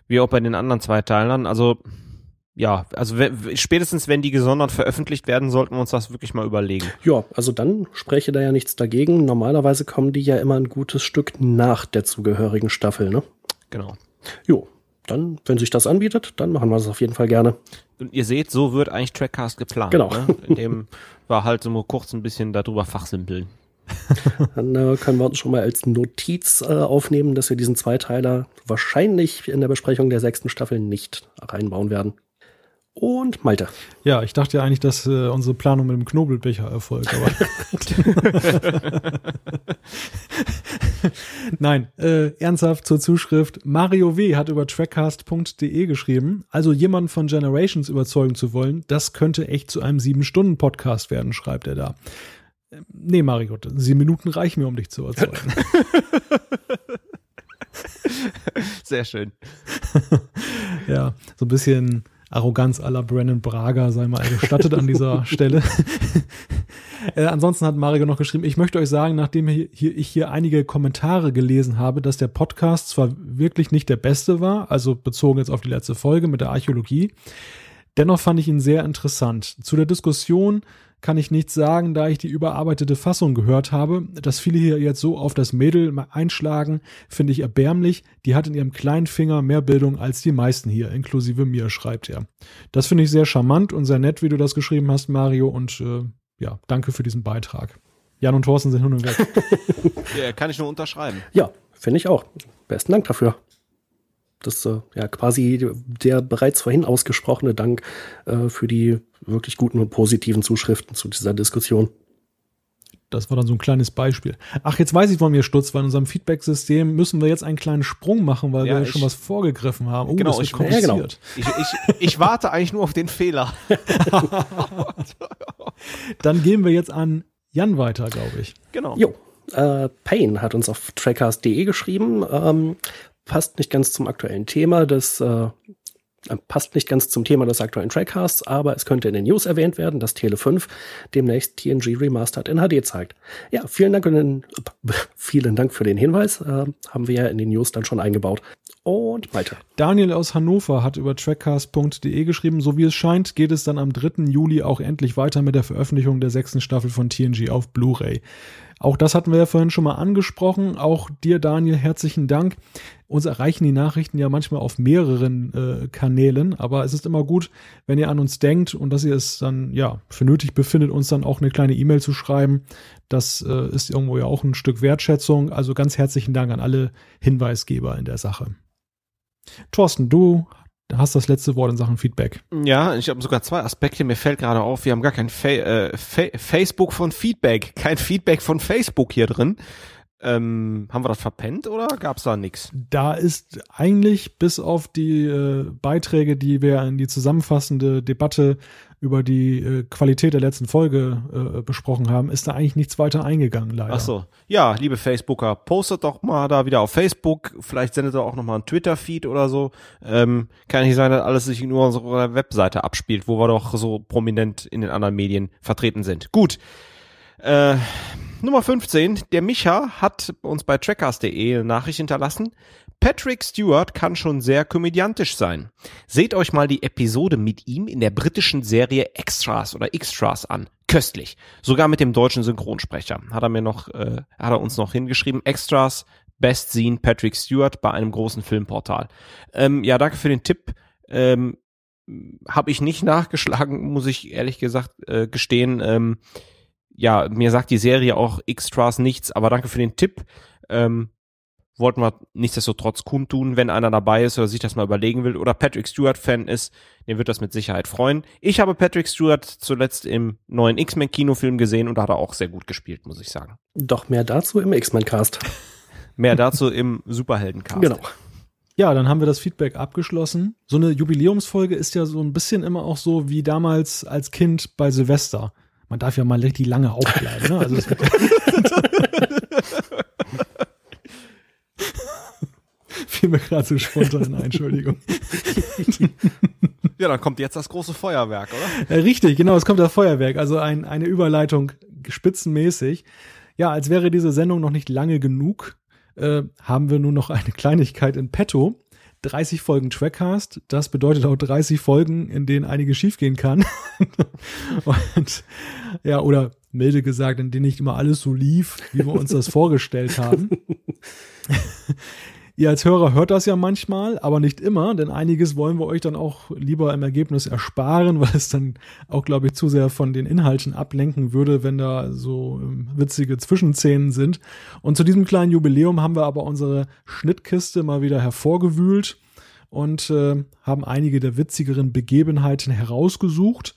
wie auch bei den anderen Zweiteilern. Also ja, also spätestens wenn die gesondert veröffentlicht werden, sollten wir uns das wirklich mal überlegen. Ja, also dann spreche da ja nichts dagegen. Normalerweise kommen die ja immer ein gutes Stück nach der zugehörigen Staffel, ne? Genau. Jo, dann, wenn sich das anbietet, dann machen wir es auf jeden Fall gerne. Und ihr seht, so wird eigentlich Trackcast geplant. Genau. Ne? In dem <laughs> war halt so mal kurz ein bisschen darüber fachsimpeln. <laughs> Dann äh, können wir uns schon mal als Notiz äh, aufnehmen, dass wir diesen Zweiteiler wahrscheinlich in der Besprechung der sechsten Staffel nicht reinbauen werden. Und Malte. Ja, ich dachte ja eigentlich, dass äh, unsere Planung mit dem Knobelbecher erfolgt, aber. <laughs> <laughs> Nein, äh, ernsthaft zur Zuschrift. Mario W. hat über trackcast.de geschrieben, also jemanden von Generations überzeugen zu wollen, das könnte echt zu einem sieben-Stunden-Podcast werden, schreibt er da. Ähm, nee, Mario, sieben Minuten reichen mir, um dich zu überzeugen. <laughs> Sehr schön. ja, so ein bisschen Arroganz aller Brandon Braga sei mal gestattet an dieser <laughs> Stelle. äh, ansonsten hat Mario noch geschrieben, ich möchte euch sagen, nachdem hier, hier, ich hier einige Kommentare gelesen habe, dass der Podcast zwar wirklich nicht der beste war, also bezogen jetzt auf die letzte Folge mit der Archäologie, dennoch fand ich ihn sehr interessant. Zu der Diskussion kann ich nichts sagen, da ich die überarbeitete Fassung gehört habe. Dass viele hier jetzt so auf das Mädel einschlagen, finde ich erbärmlich. Die hat in ihrem kleinen Finger mehr Bildung als die meisten hier, inklusive mir, schreibt er. Das finde ich sehr charmant und sehr nett, wie du das geschrieben hast, Mario. Und äh, ja, danke für diesen Beitrag. Jan und Thorsten sind hin und weg. <laughs> ja, kann ich nur unterschreiben. Ja, finde ich auch. Besten Dank dafür. Das äh, ja quasi der bereits vorhin ausgesprochene Dank äh, für die wirklich guten und positiven Zuschriften zu dieser Diskussion. Das war dann so ein kleines Beispiel. Ach, jetzt weiß ich, warum ihr stutzt, weil in unserem Feedback-System müssen wir jetzt einen kleinen Sprung machen, weil ja, wir ich, schon was vorgegriffen haben. Oh, genau, das ich, ja, genau. Ich, ich, ich warte eigentlich nur auf den Fehler. <laughs> dann gehen wir jetzt an Jan weiter, glaube ich. Genau. Jo. Äh, Payne hat uns auf trackers.de geschrieben. Ähm, passt nicht ganz zum aktuellen Thema des äh, passt nicht ganz zum Thema des aktuellen Trackcasts, aber es könnte in den News erwähnt werden, dass Tele 5 demnächst TNG Remastered in HD zeigt. Ja, vielen Dank, den, <laughs> vielen Dank für den Hinweis. Äh, haben wir ja in den News dann schon eingebaut. Und weiter. Daniel aus Hannover hat über trackcast.de geschrieben, so wie es scheint, geht es dann am 3. Juli auch endlich weiter mit der Veröffentlichung der sechsten Staffel von TNG auf Blu-ray. Auch das hatten wir ja vorhin schon mal angesprochen. Auch dir, Daniel, herzlichen Dank. Uns erreichen die Nachrichten ja manchmal auf mehreren äh, Kanälen, aber es ist immer gut, wenn ihr an uns denkt und dass ihr es dann ja für nötig befindet, uns dann auch eine kleine E-Mail zu schreiben. Das äh, ist irgendwo ja auch ein Stück Wertschätzung. Also ganz herzlichen Dank an alle Hinweisgeber in der Sache. Thorsten, du hast das letzte Wort in Sachen Feedback. Ja, ich habe sogar zwei Aspekte. Mir fällt gerade auf, wir haben gar kein Fa äh, Fa Facebook von Feedback, kein Feedback von Facebook hier drin. Ähm, haben wir das verpennt oder gab's da nichts? Da ist eigentlich bis auf die äh, Beiträge, die wir in die zusammenfassende Debatte über die äh, Qualität der letzten Folge äh, besprochen haben, ist da eigentlich nichts weiter eingegangen, leider. Ach so. Ja, liebe Facebooker, postet doch mal da wieder auf Facebook. Vielleicht sendet ihr auch noch mal einen Twitter-Feed oder so. Ähm, kann nicht sein, dass alles sich nur auf unserer Webseite abspielt, wo wir doch so prominent in den anderen Medien vertreten sind. Gut. Äh, Nummer 15. Der Micha hat uns bei trackers.de eine Nachricht hinterlassen. Patrick Stewart kann schon sehr komödiantisch sein. Seht euch mal die Episode mit ihm in der britischen Serie Extras oder Extras an. Köstlich. Sogar mit dem deutschen Synchronsprecher. Hat er mir noch, äh, hat er uns noch hingeschrieben. Extras, Best Scene Patrick Stewart bei einem großen Filmportal. Ähm, ja, danke für den Tipp. Ähm, habe ich nicht <laughs> nachgeschlagen, muss ich ehrlich gesagt äh, gestehen. Ähm, ja, mir sagt die Serie auch Extras nichts, aber danke für den Tipp. Ähm, wollten wir nichtsdestotrotz kundtun, wenn einer dabei ist oder sich das mal überlegen will oder Patrick Stewart-Fan ist, den wird das mit Sicherheit freuen. Ich habe Patrick Stewart zuletzt im neuen X-Men-Kinofilm gesehen und da hat er auch sehr gut gespielt, muss ich sagen. Doch mehr dazu im X-Men-Cast. <laughs> Mehr dazu im Superhelden-Cast. Genau. Ja, dann haben wir das Feedback abgeschlossen. So eine Jubiläumsfolge ist ja so ein bisschen immer auch so wie damals als Kind bei Silvester man darf ja mal richtig lange aufbleiben. Ne? Also <laughs> <laughs> <laughs> Fiel mir gerade so spontan ein, Entschuldigung. Ja, dann kommt jetzt das große Feuerwerk, oder? Richtig, genau, es kommt das Feuerwerk. Also ein, eine Überleitung spitzenmäßig. Ja, als wäre diese Sendung noch nicht lange genug, äh, haben wir nur noch eine Kleinigkeit in petto. 30 Folgen Trackcast. Das bedeutet auch 30 Folgen, in denen einiges schiefgehen kann. <laughs> und ja, oder milde gesagt, in denen nicht immer alles so lief, wie wir uns das vorgestellt haben. <laughs> <laughs> Ihr als Hörer hört das ja manchmal, aber nicht immer, denn einiges wollen wir euch dann auch lieber im Ergebnis ersparen, <laughs> weil es dann auch, glaube ich, zu sehr von den Inhalten ablenken würde, wenn da so ähm, witzige Zwischenszenen sind. Und zu diesem kleinen Jubiläum haben wir aber unsere Schnittkiste mal wieder hervorgewühlt und äh, haben einige der witzigeren Begebenheiten herausgesucht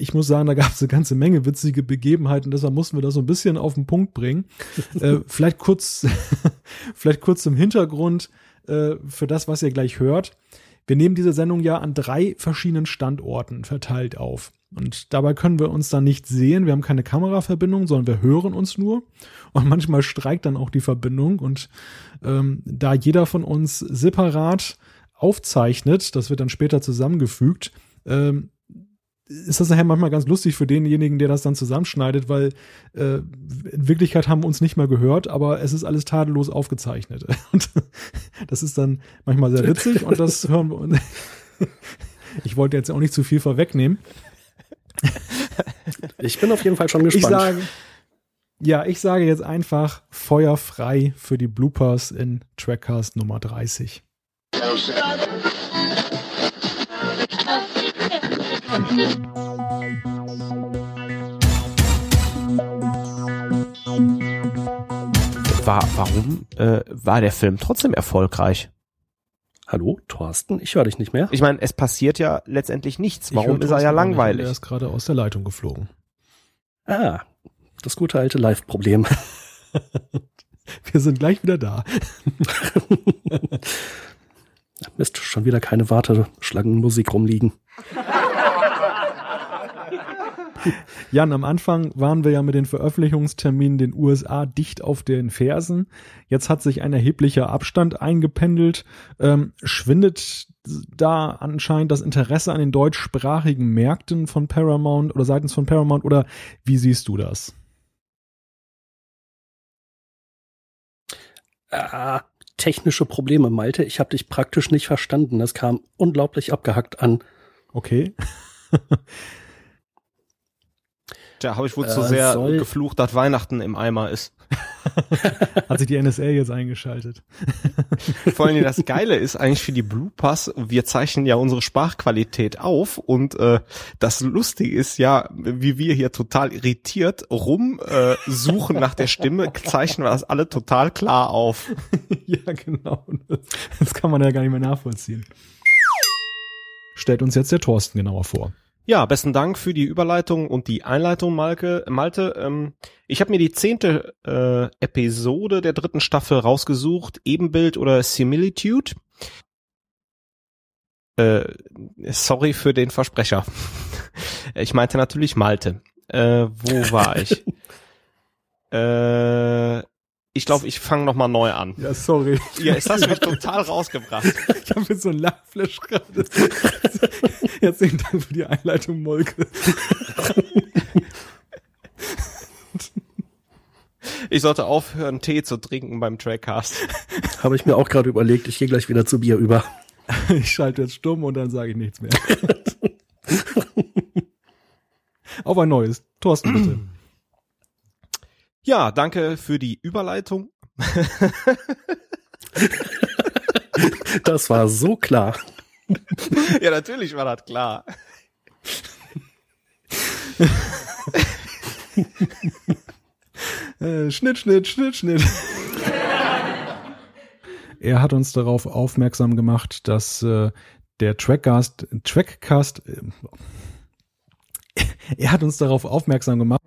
ich muss sagen, da gab es eine ganze Menge witzige Begebenheiten, deshalb mussten wir das so ein bisschen auf den Punkt bringen. <laughs> äh, vielleicht kurz, <laughs> vielleicht kurz zum Hintergrund äh, für das, was ihr gleich hört. Wir nehmen diese Sendung ja an drei verschiedenen Standorten verteilt auf. Und dabei können wir uns dann nicht sehen. Wir haben keine Kameraverbindung, sondern wir hören uns nur. Und manchmal streikt dann auch die Verbindung. Und ähm, da jeder von uns separat aufzeichnet, das wird dann später zusammengefügt, ähm, ist das nachher manchmal ganz lustig für denjenigen, der das dann zusammenschneidet, weil äh, in Wirklichkeit haben wir uns nicht mal gehört, aber es ist alles tadellos aufgezeichnet. <laughs> Und das ist dann manchmal sehr witzig und das <laughs> hören wir. uns. <laughs> ich wollte jetzt auch nicht zu viel vorwegnehmen. Ich bin auf jeden Fall schon gespannt. Ich sage, ja, ich sage jetzt einfach Feuer frei für die Bloopers in Trackcast Nummer 30. War, warum äh, war der Film trotzdem erfolgreich? Hallo, Thorsten, ich höre dich nicht mehr. Ich meine, es passiert ja letztendlich nichts. Warum ist er ja langweilig? Er ist gerade aus der Leitung geflogen. Ah, das gute alte Live-Problem. <laughs> Wir sind gleich wieder da. <laughs> Mist, schon wieder keine Warteschlangenmusik rumliegen. <laughs> Jan, am Anfang waren wir ja mit den Veröffentlichungsterminen den USA dicht auf den Fersen. Jetzt hat sich ein erheblicher Abstand eingependelt. Ähm, schwindet da anscheinend das Interesse an den deutschsprachigen Märkten von Paramount oder seitens von Paramount oder wie siehst du das? Ah, technische Probleme, Malte. Ich habe dich praktisch nicht verstanden. Das kam unglaublich abgehackt an. Okay. <laughs> Tja, habe ich wohl äh, zu sehr geflucht, dass Weihnachten im Eimer ist. <laughs> Hat sich die NSA jetzt eingeschaltet. <laughs> Vor allem das Geile ist eigentlich für die Blue Pass, wir zeichnen ja unsere Sprachqualität auf und äh, das Lustige ist ja, wie wir hier total irritiert rum äh, suchen nach der Stimme, zeichnen wir das alle total klar auf. <laughs> ja, genau. Das kann man ja gar nicht mehr nachvollziehen. Stellt uns jetzt der Thorsten genauer vor. Ja, besten Dank für die Überleitung und die Einleitung, Malke. Malte. Ähm, ich habe mir die zehnte äh, Episode der dritten Staffel rausgesucht, Ebenbild oder Similitude. Äh, sorry für den Versprecher. <laughs> ich meinte natürlich Malte. Äh, wo war ich? <laughs> äh, ich glaube, ich fange noch mal neu an. Ja, sorry. Ja, ist das mich total rausgebracht. <laughs> Ich habe jetzt so ein Lachflash gerade. <laughs> Herzlichen Dank für die Einleitung, Molke. Ich sollte aufhören, Tee zu trinken beim Trackcast. Habe ich mir auch gerade überlegt. Ich gehe gleich wieder zu Bier über. <laughs> Ich schalte jetzt stumm und dann sage ich nichts mehr. Auf ein neues. Thorsten, bitte. Ja, danke für die Überleitung. <laughs> das war so klar. ja, natürlich war das klar. äh, Schnitt, Schnitt, Schnitt, Schnitt. er hat uns darauf aufmerksam gemacht, dass äh, der Trackcast, Trackcast, äh, er hat uns darauf aufmerksam gemacht.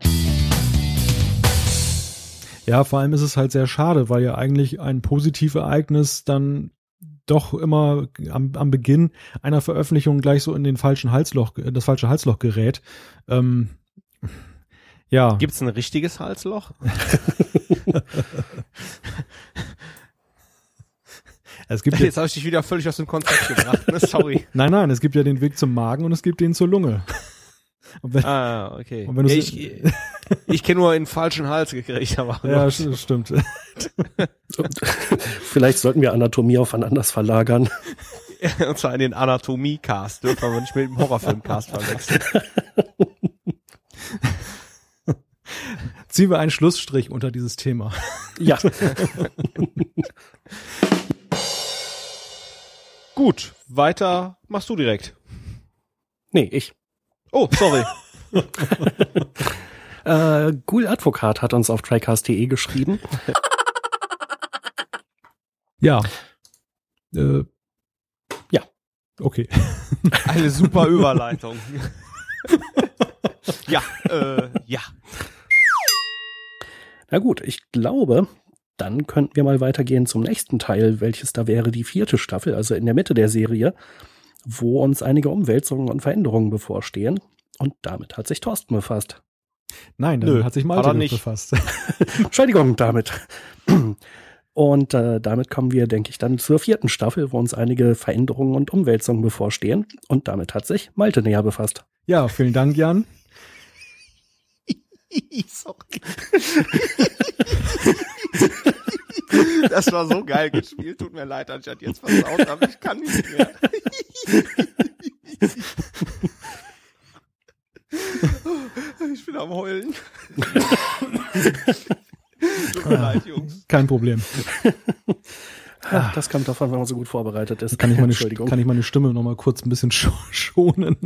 Ja, vor allem ist es halt sehr schade, weil ja eigentlich ein Positivereignis dann doch immer am, am Beginn einer Veröffentlichung gleich so in den falschen Halsloch, das falsche Halsloch gerät. Ähm, ja. Gibt's ein richtiges Halsloch? <laughs> es gibt Jetzt habe ich dich wieder völlig aus dem Konzept gebracht. Ne? Sorry. <laughs> Nein, nein, es gibt ja den Weg zum Magen und es gibt den zur Lunge. Wenn, ah, okay. Ja, ich ich kenne nur einen falschen Hals gekriegt, aber. Ja, stimmt. <laughs> Vielleicht sollten wir Anatomie auf ein anderes verlagern. <laughs> und zwar in den Anatomie-Cast. Dürfen wir nicht mit dem Horrorfilm-Cast verwechseln. <laughs> Ziehen wir einen Schlussstrich unter dieses Thema. Ja. Gut, weiter machst du direkt. Nee, ich. Oh, sorry. <laughs> äh, Ghoul Advokat hat uns auf tricast.de geschrieben. Ja. Äh, ja. Okay. Eine super <laughs> Überleitung. ja, äh, ja. Na gut, ich glaube, dann könnten wir mal weitergehen zum nächsten Teil, welches da wäre die vierte Staffel, also in der Mitte der Serie, wo uns einige Umwälzungen und Veränderungen bevorstehen. Und damit hat sich Thorsten befasst. Nein, damit Nö, hat sich Malte nicht befasst. <laughs> Entschuldigung damit. Und äh, damit kommen wir, denke ich, dann zur vierten Staffel, wo uns einige Veränderungen und Umwälzungen bevorstehen. Und damit hat sich Malte näher befasst. Ja, vielen Dank, Jan. <laughs> Sorry. <laughs> <laughs> Das war so geil gespielt. Tut mir leid, anstatt jetzt versaut, aber ich kann nicht mehr. <laughs> Ich bin am Heulen. <laughs> Tut mir leid, Jungs. Kein Problem. Ja, das kommt davon, wenn man so gut vorbereitet ist. Kann ich meine, kann ich meine Stimme noch mal kurz ein bisschen schonen?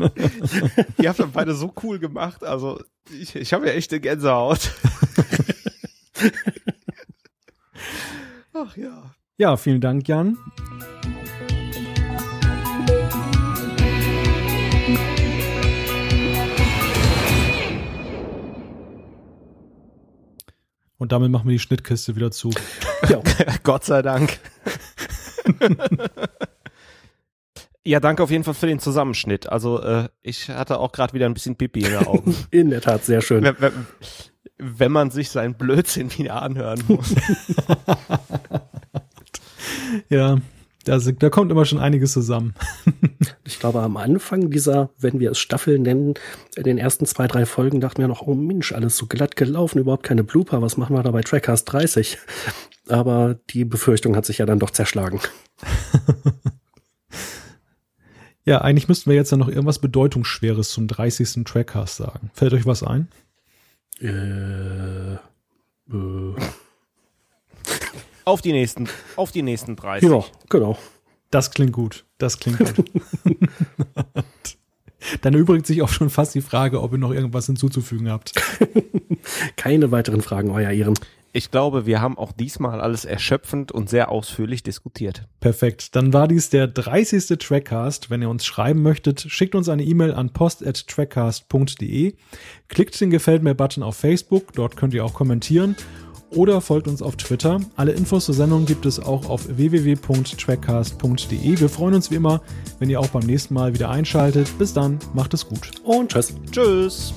Ihr habt das beide so cool gemacht. Also ich, ich habe ja echt eine Gänsehaut. Ach ja. Ja, vielen Dank, Jan. Und damit machen wir die Schnittkiste wieder zu. <laughs> Ja. Gott sei Dank. <laughs> ja, danke auf jeden Fall für den Zusammenschnitt. Also äh, ich hatte auch gerade wieder ein bisschen Pipi in den Augen. <laughs> In der Tat, sehr schön. Wenn, man sich seinen Blödsinn wieder anhören muss. <laughs> ja, da, da kommt immer schon einiges zusammen. <laughs> ich glaube, am Anfang dieser, wenn wir es Staffel nennen, in den ersten zwei, drei Folgen dachten wir noch, oh Mensch, alles so glatt gelaufen, überhaupt keine Blooper, was machen wir da bei Trackcast 30? Aber die Befürchtung hat sich ja dann doch zerschlagen. <laughs> ja, eigentlich müssten wir jetzt ja noch irgendwas Bedeutungsschweres zum 30. Trackcast sagen. Fällt euch was ein? Äh, äh. <laughs> Auf die nächsten, auf die nächsten 30. Ja, genau. Das klingt gut. Das klingt gut. <laughs> Dann übrigt sich auch schon fast die Frage, ob ihr noch irgendwas hinzuzufügen habt. <laughs> Keine weiteren Fragen, euer Ehren. Ich glaube, wir haben auch diesmal alles erschöpfend und sehr ausführlich diskutiert. Perfekt. Dann war dies der 30. Trackcast. Wenn ihr uns schreiben möchtet, schickt uns eine E-Mail an post.trackcast.de. Klickt den Gefällt mir Button auf Facebook. Dort könnt ihr auch kommentieren oder folgt uns auf Twitter. Alle Infos zur Sendung gibt es auch auf www.trackcast.de. Wir freuen uns wie immer, wenn ihr auch beim nächsten Mal wieder einschaltet. Bis dann, macht es gut. Und tschüss. Tschüss.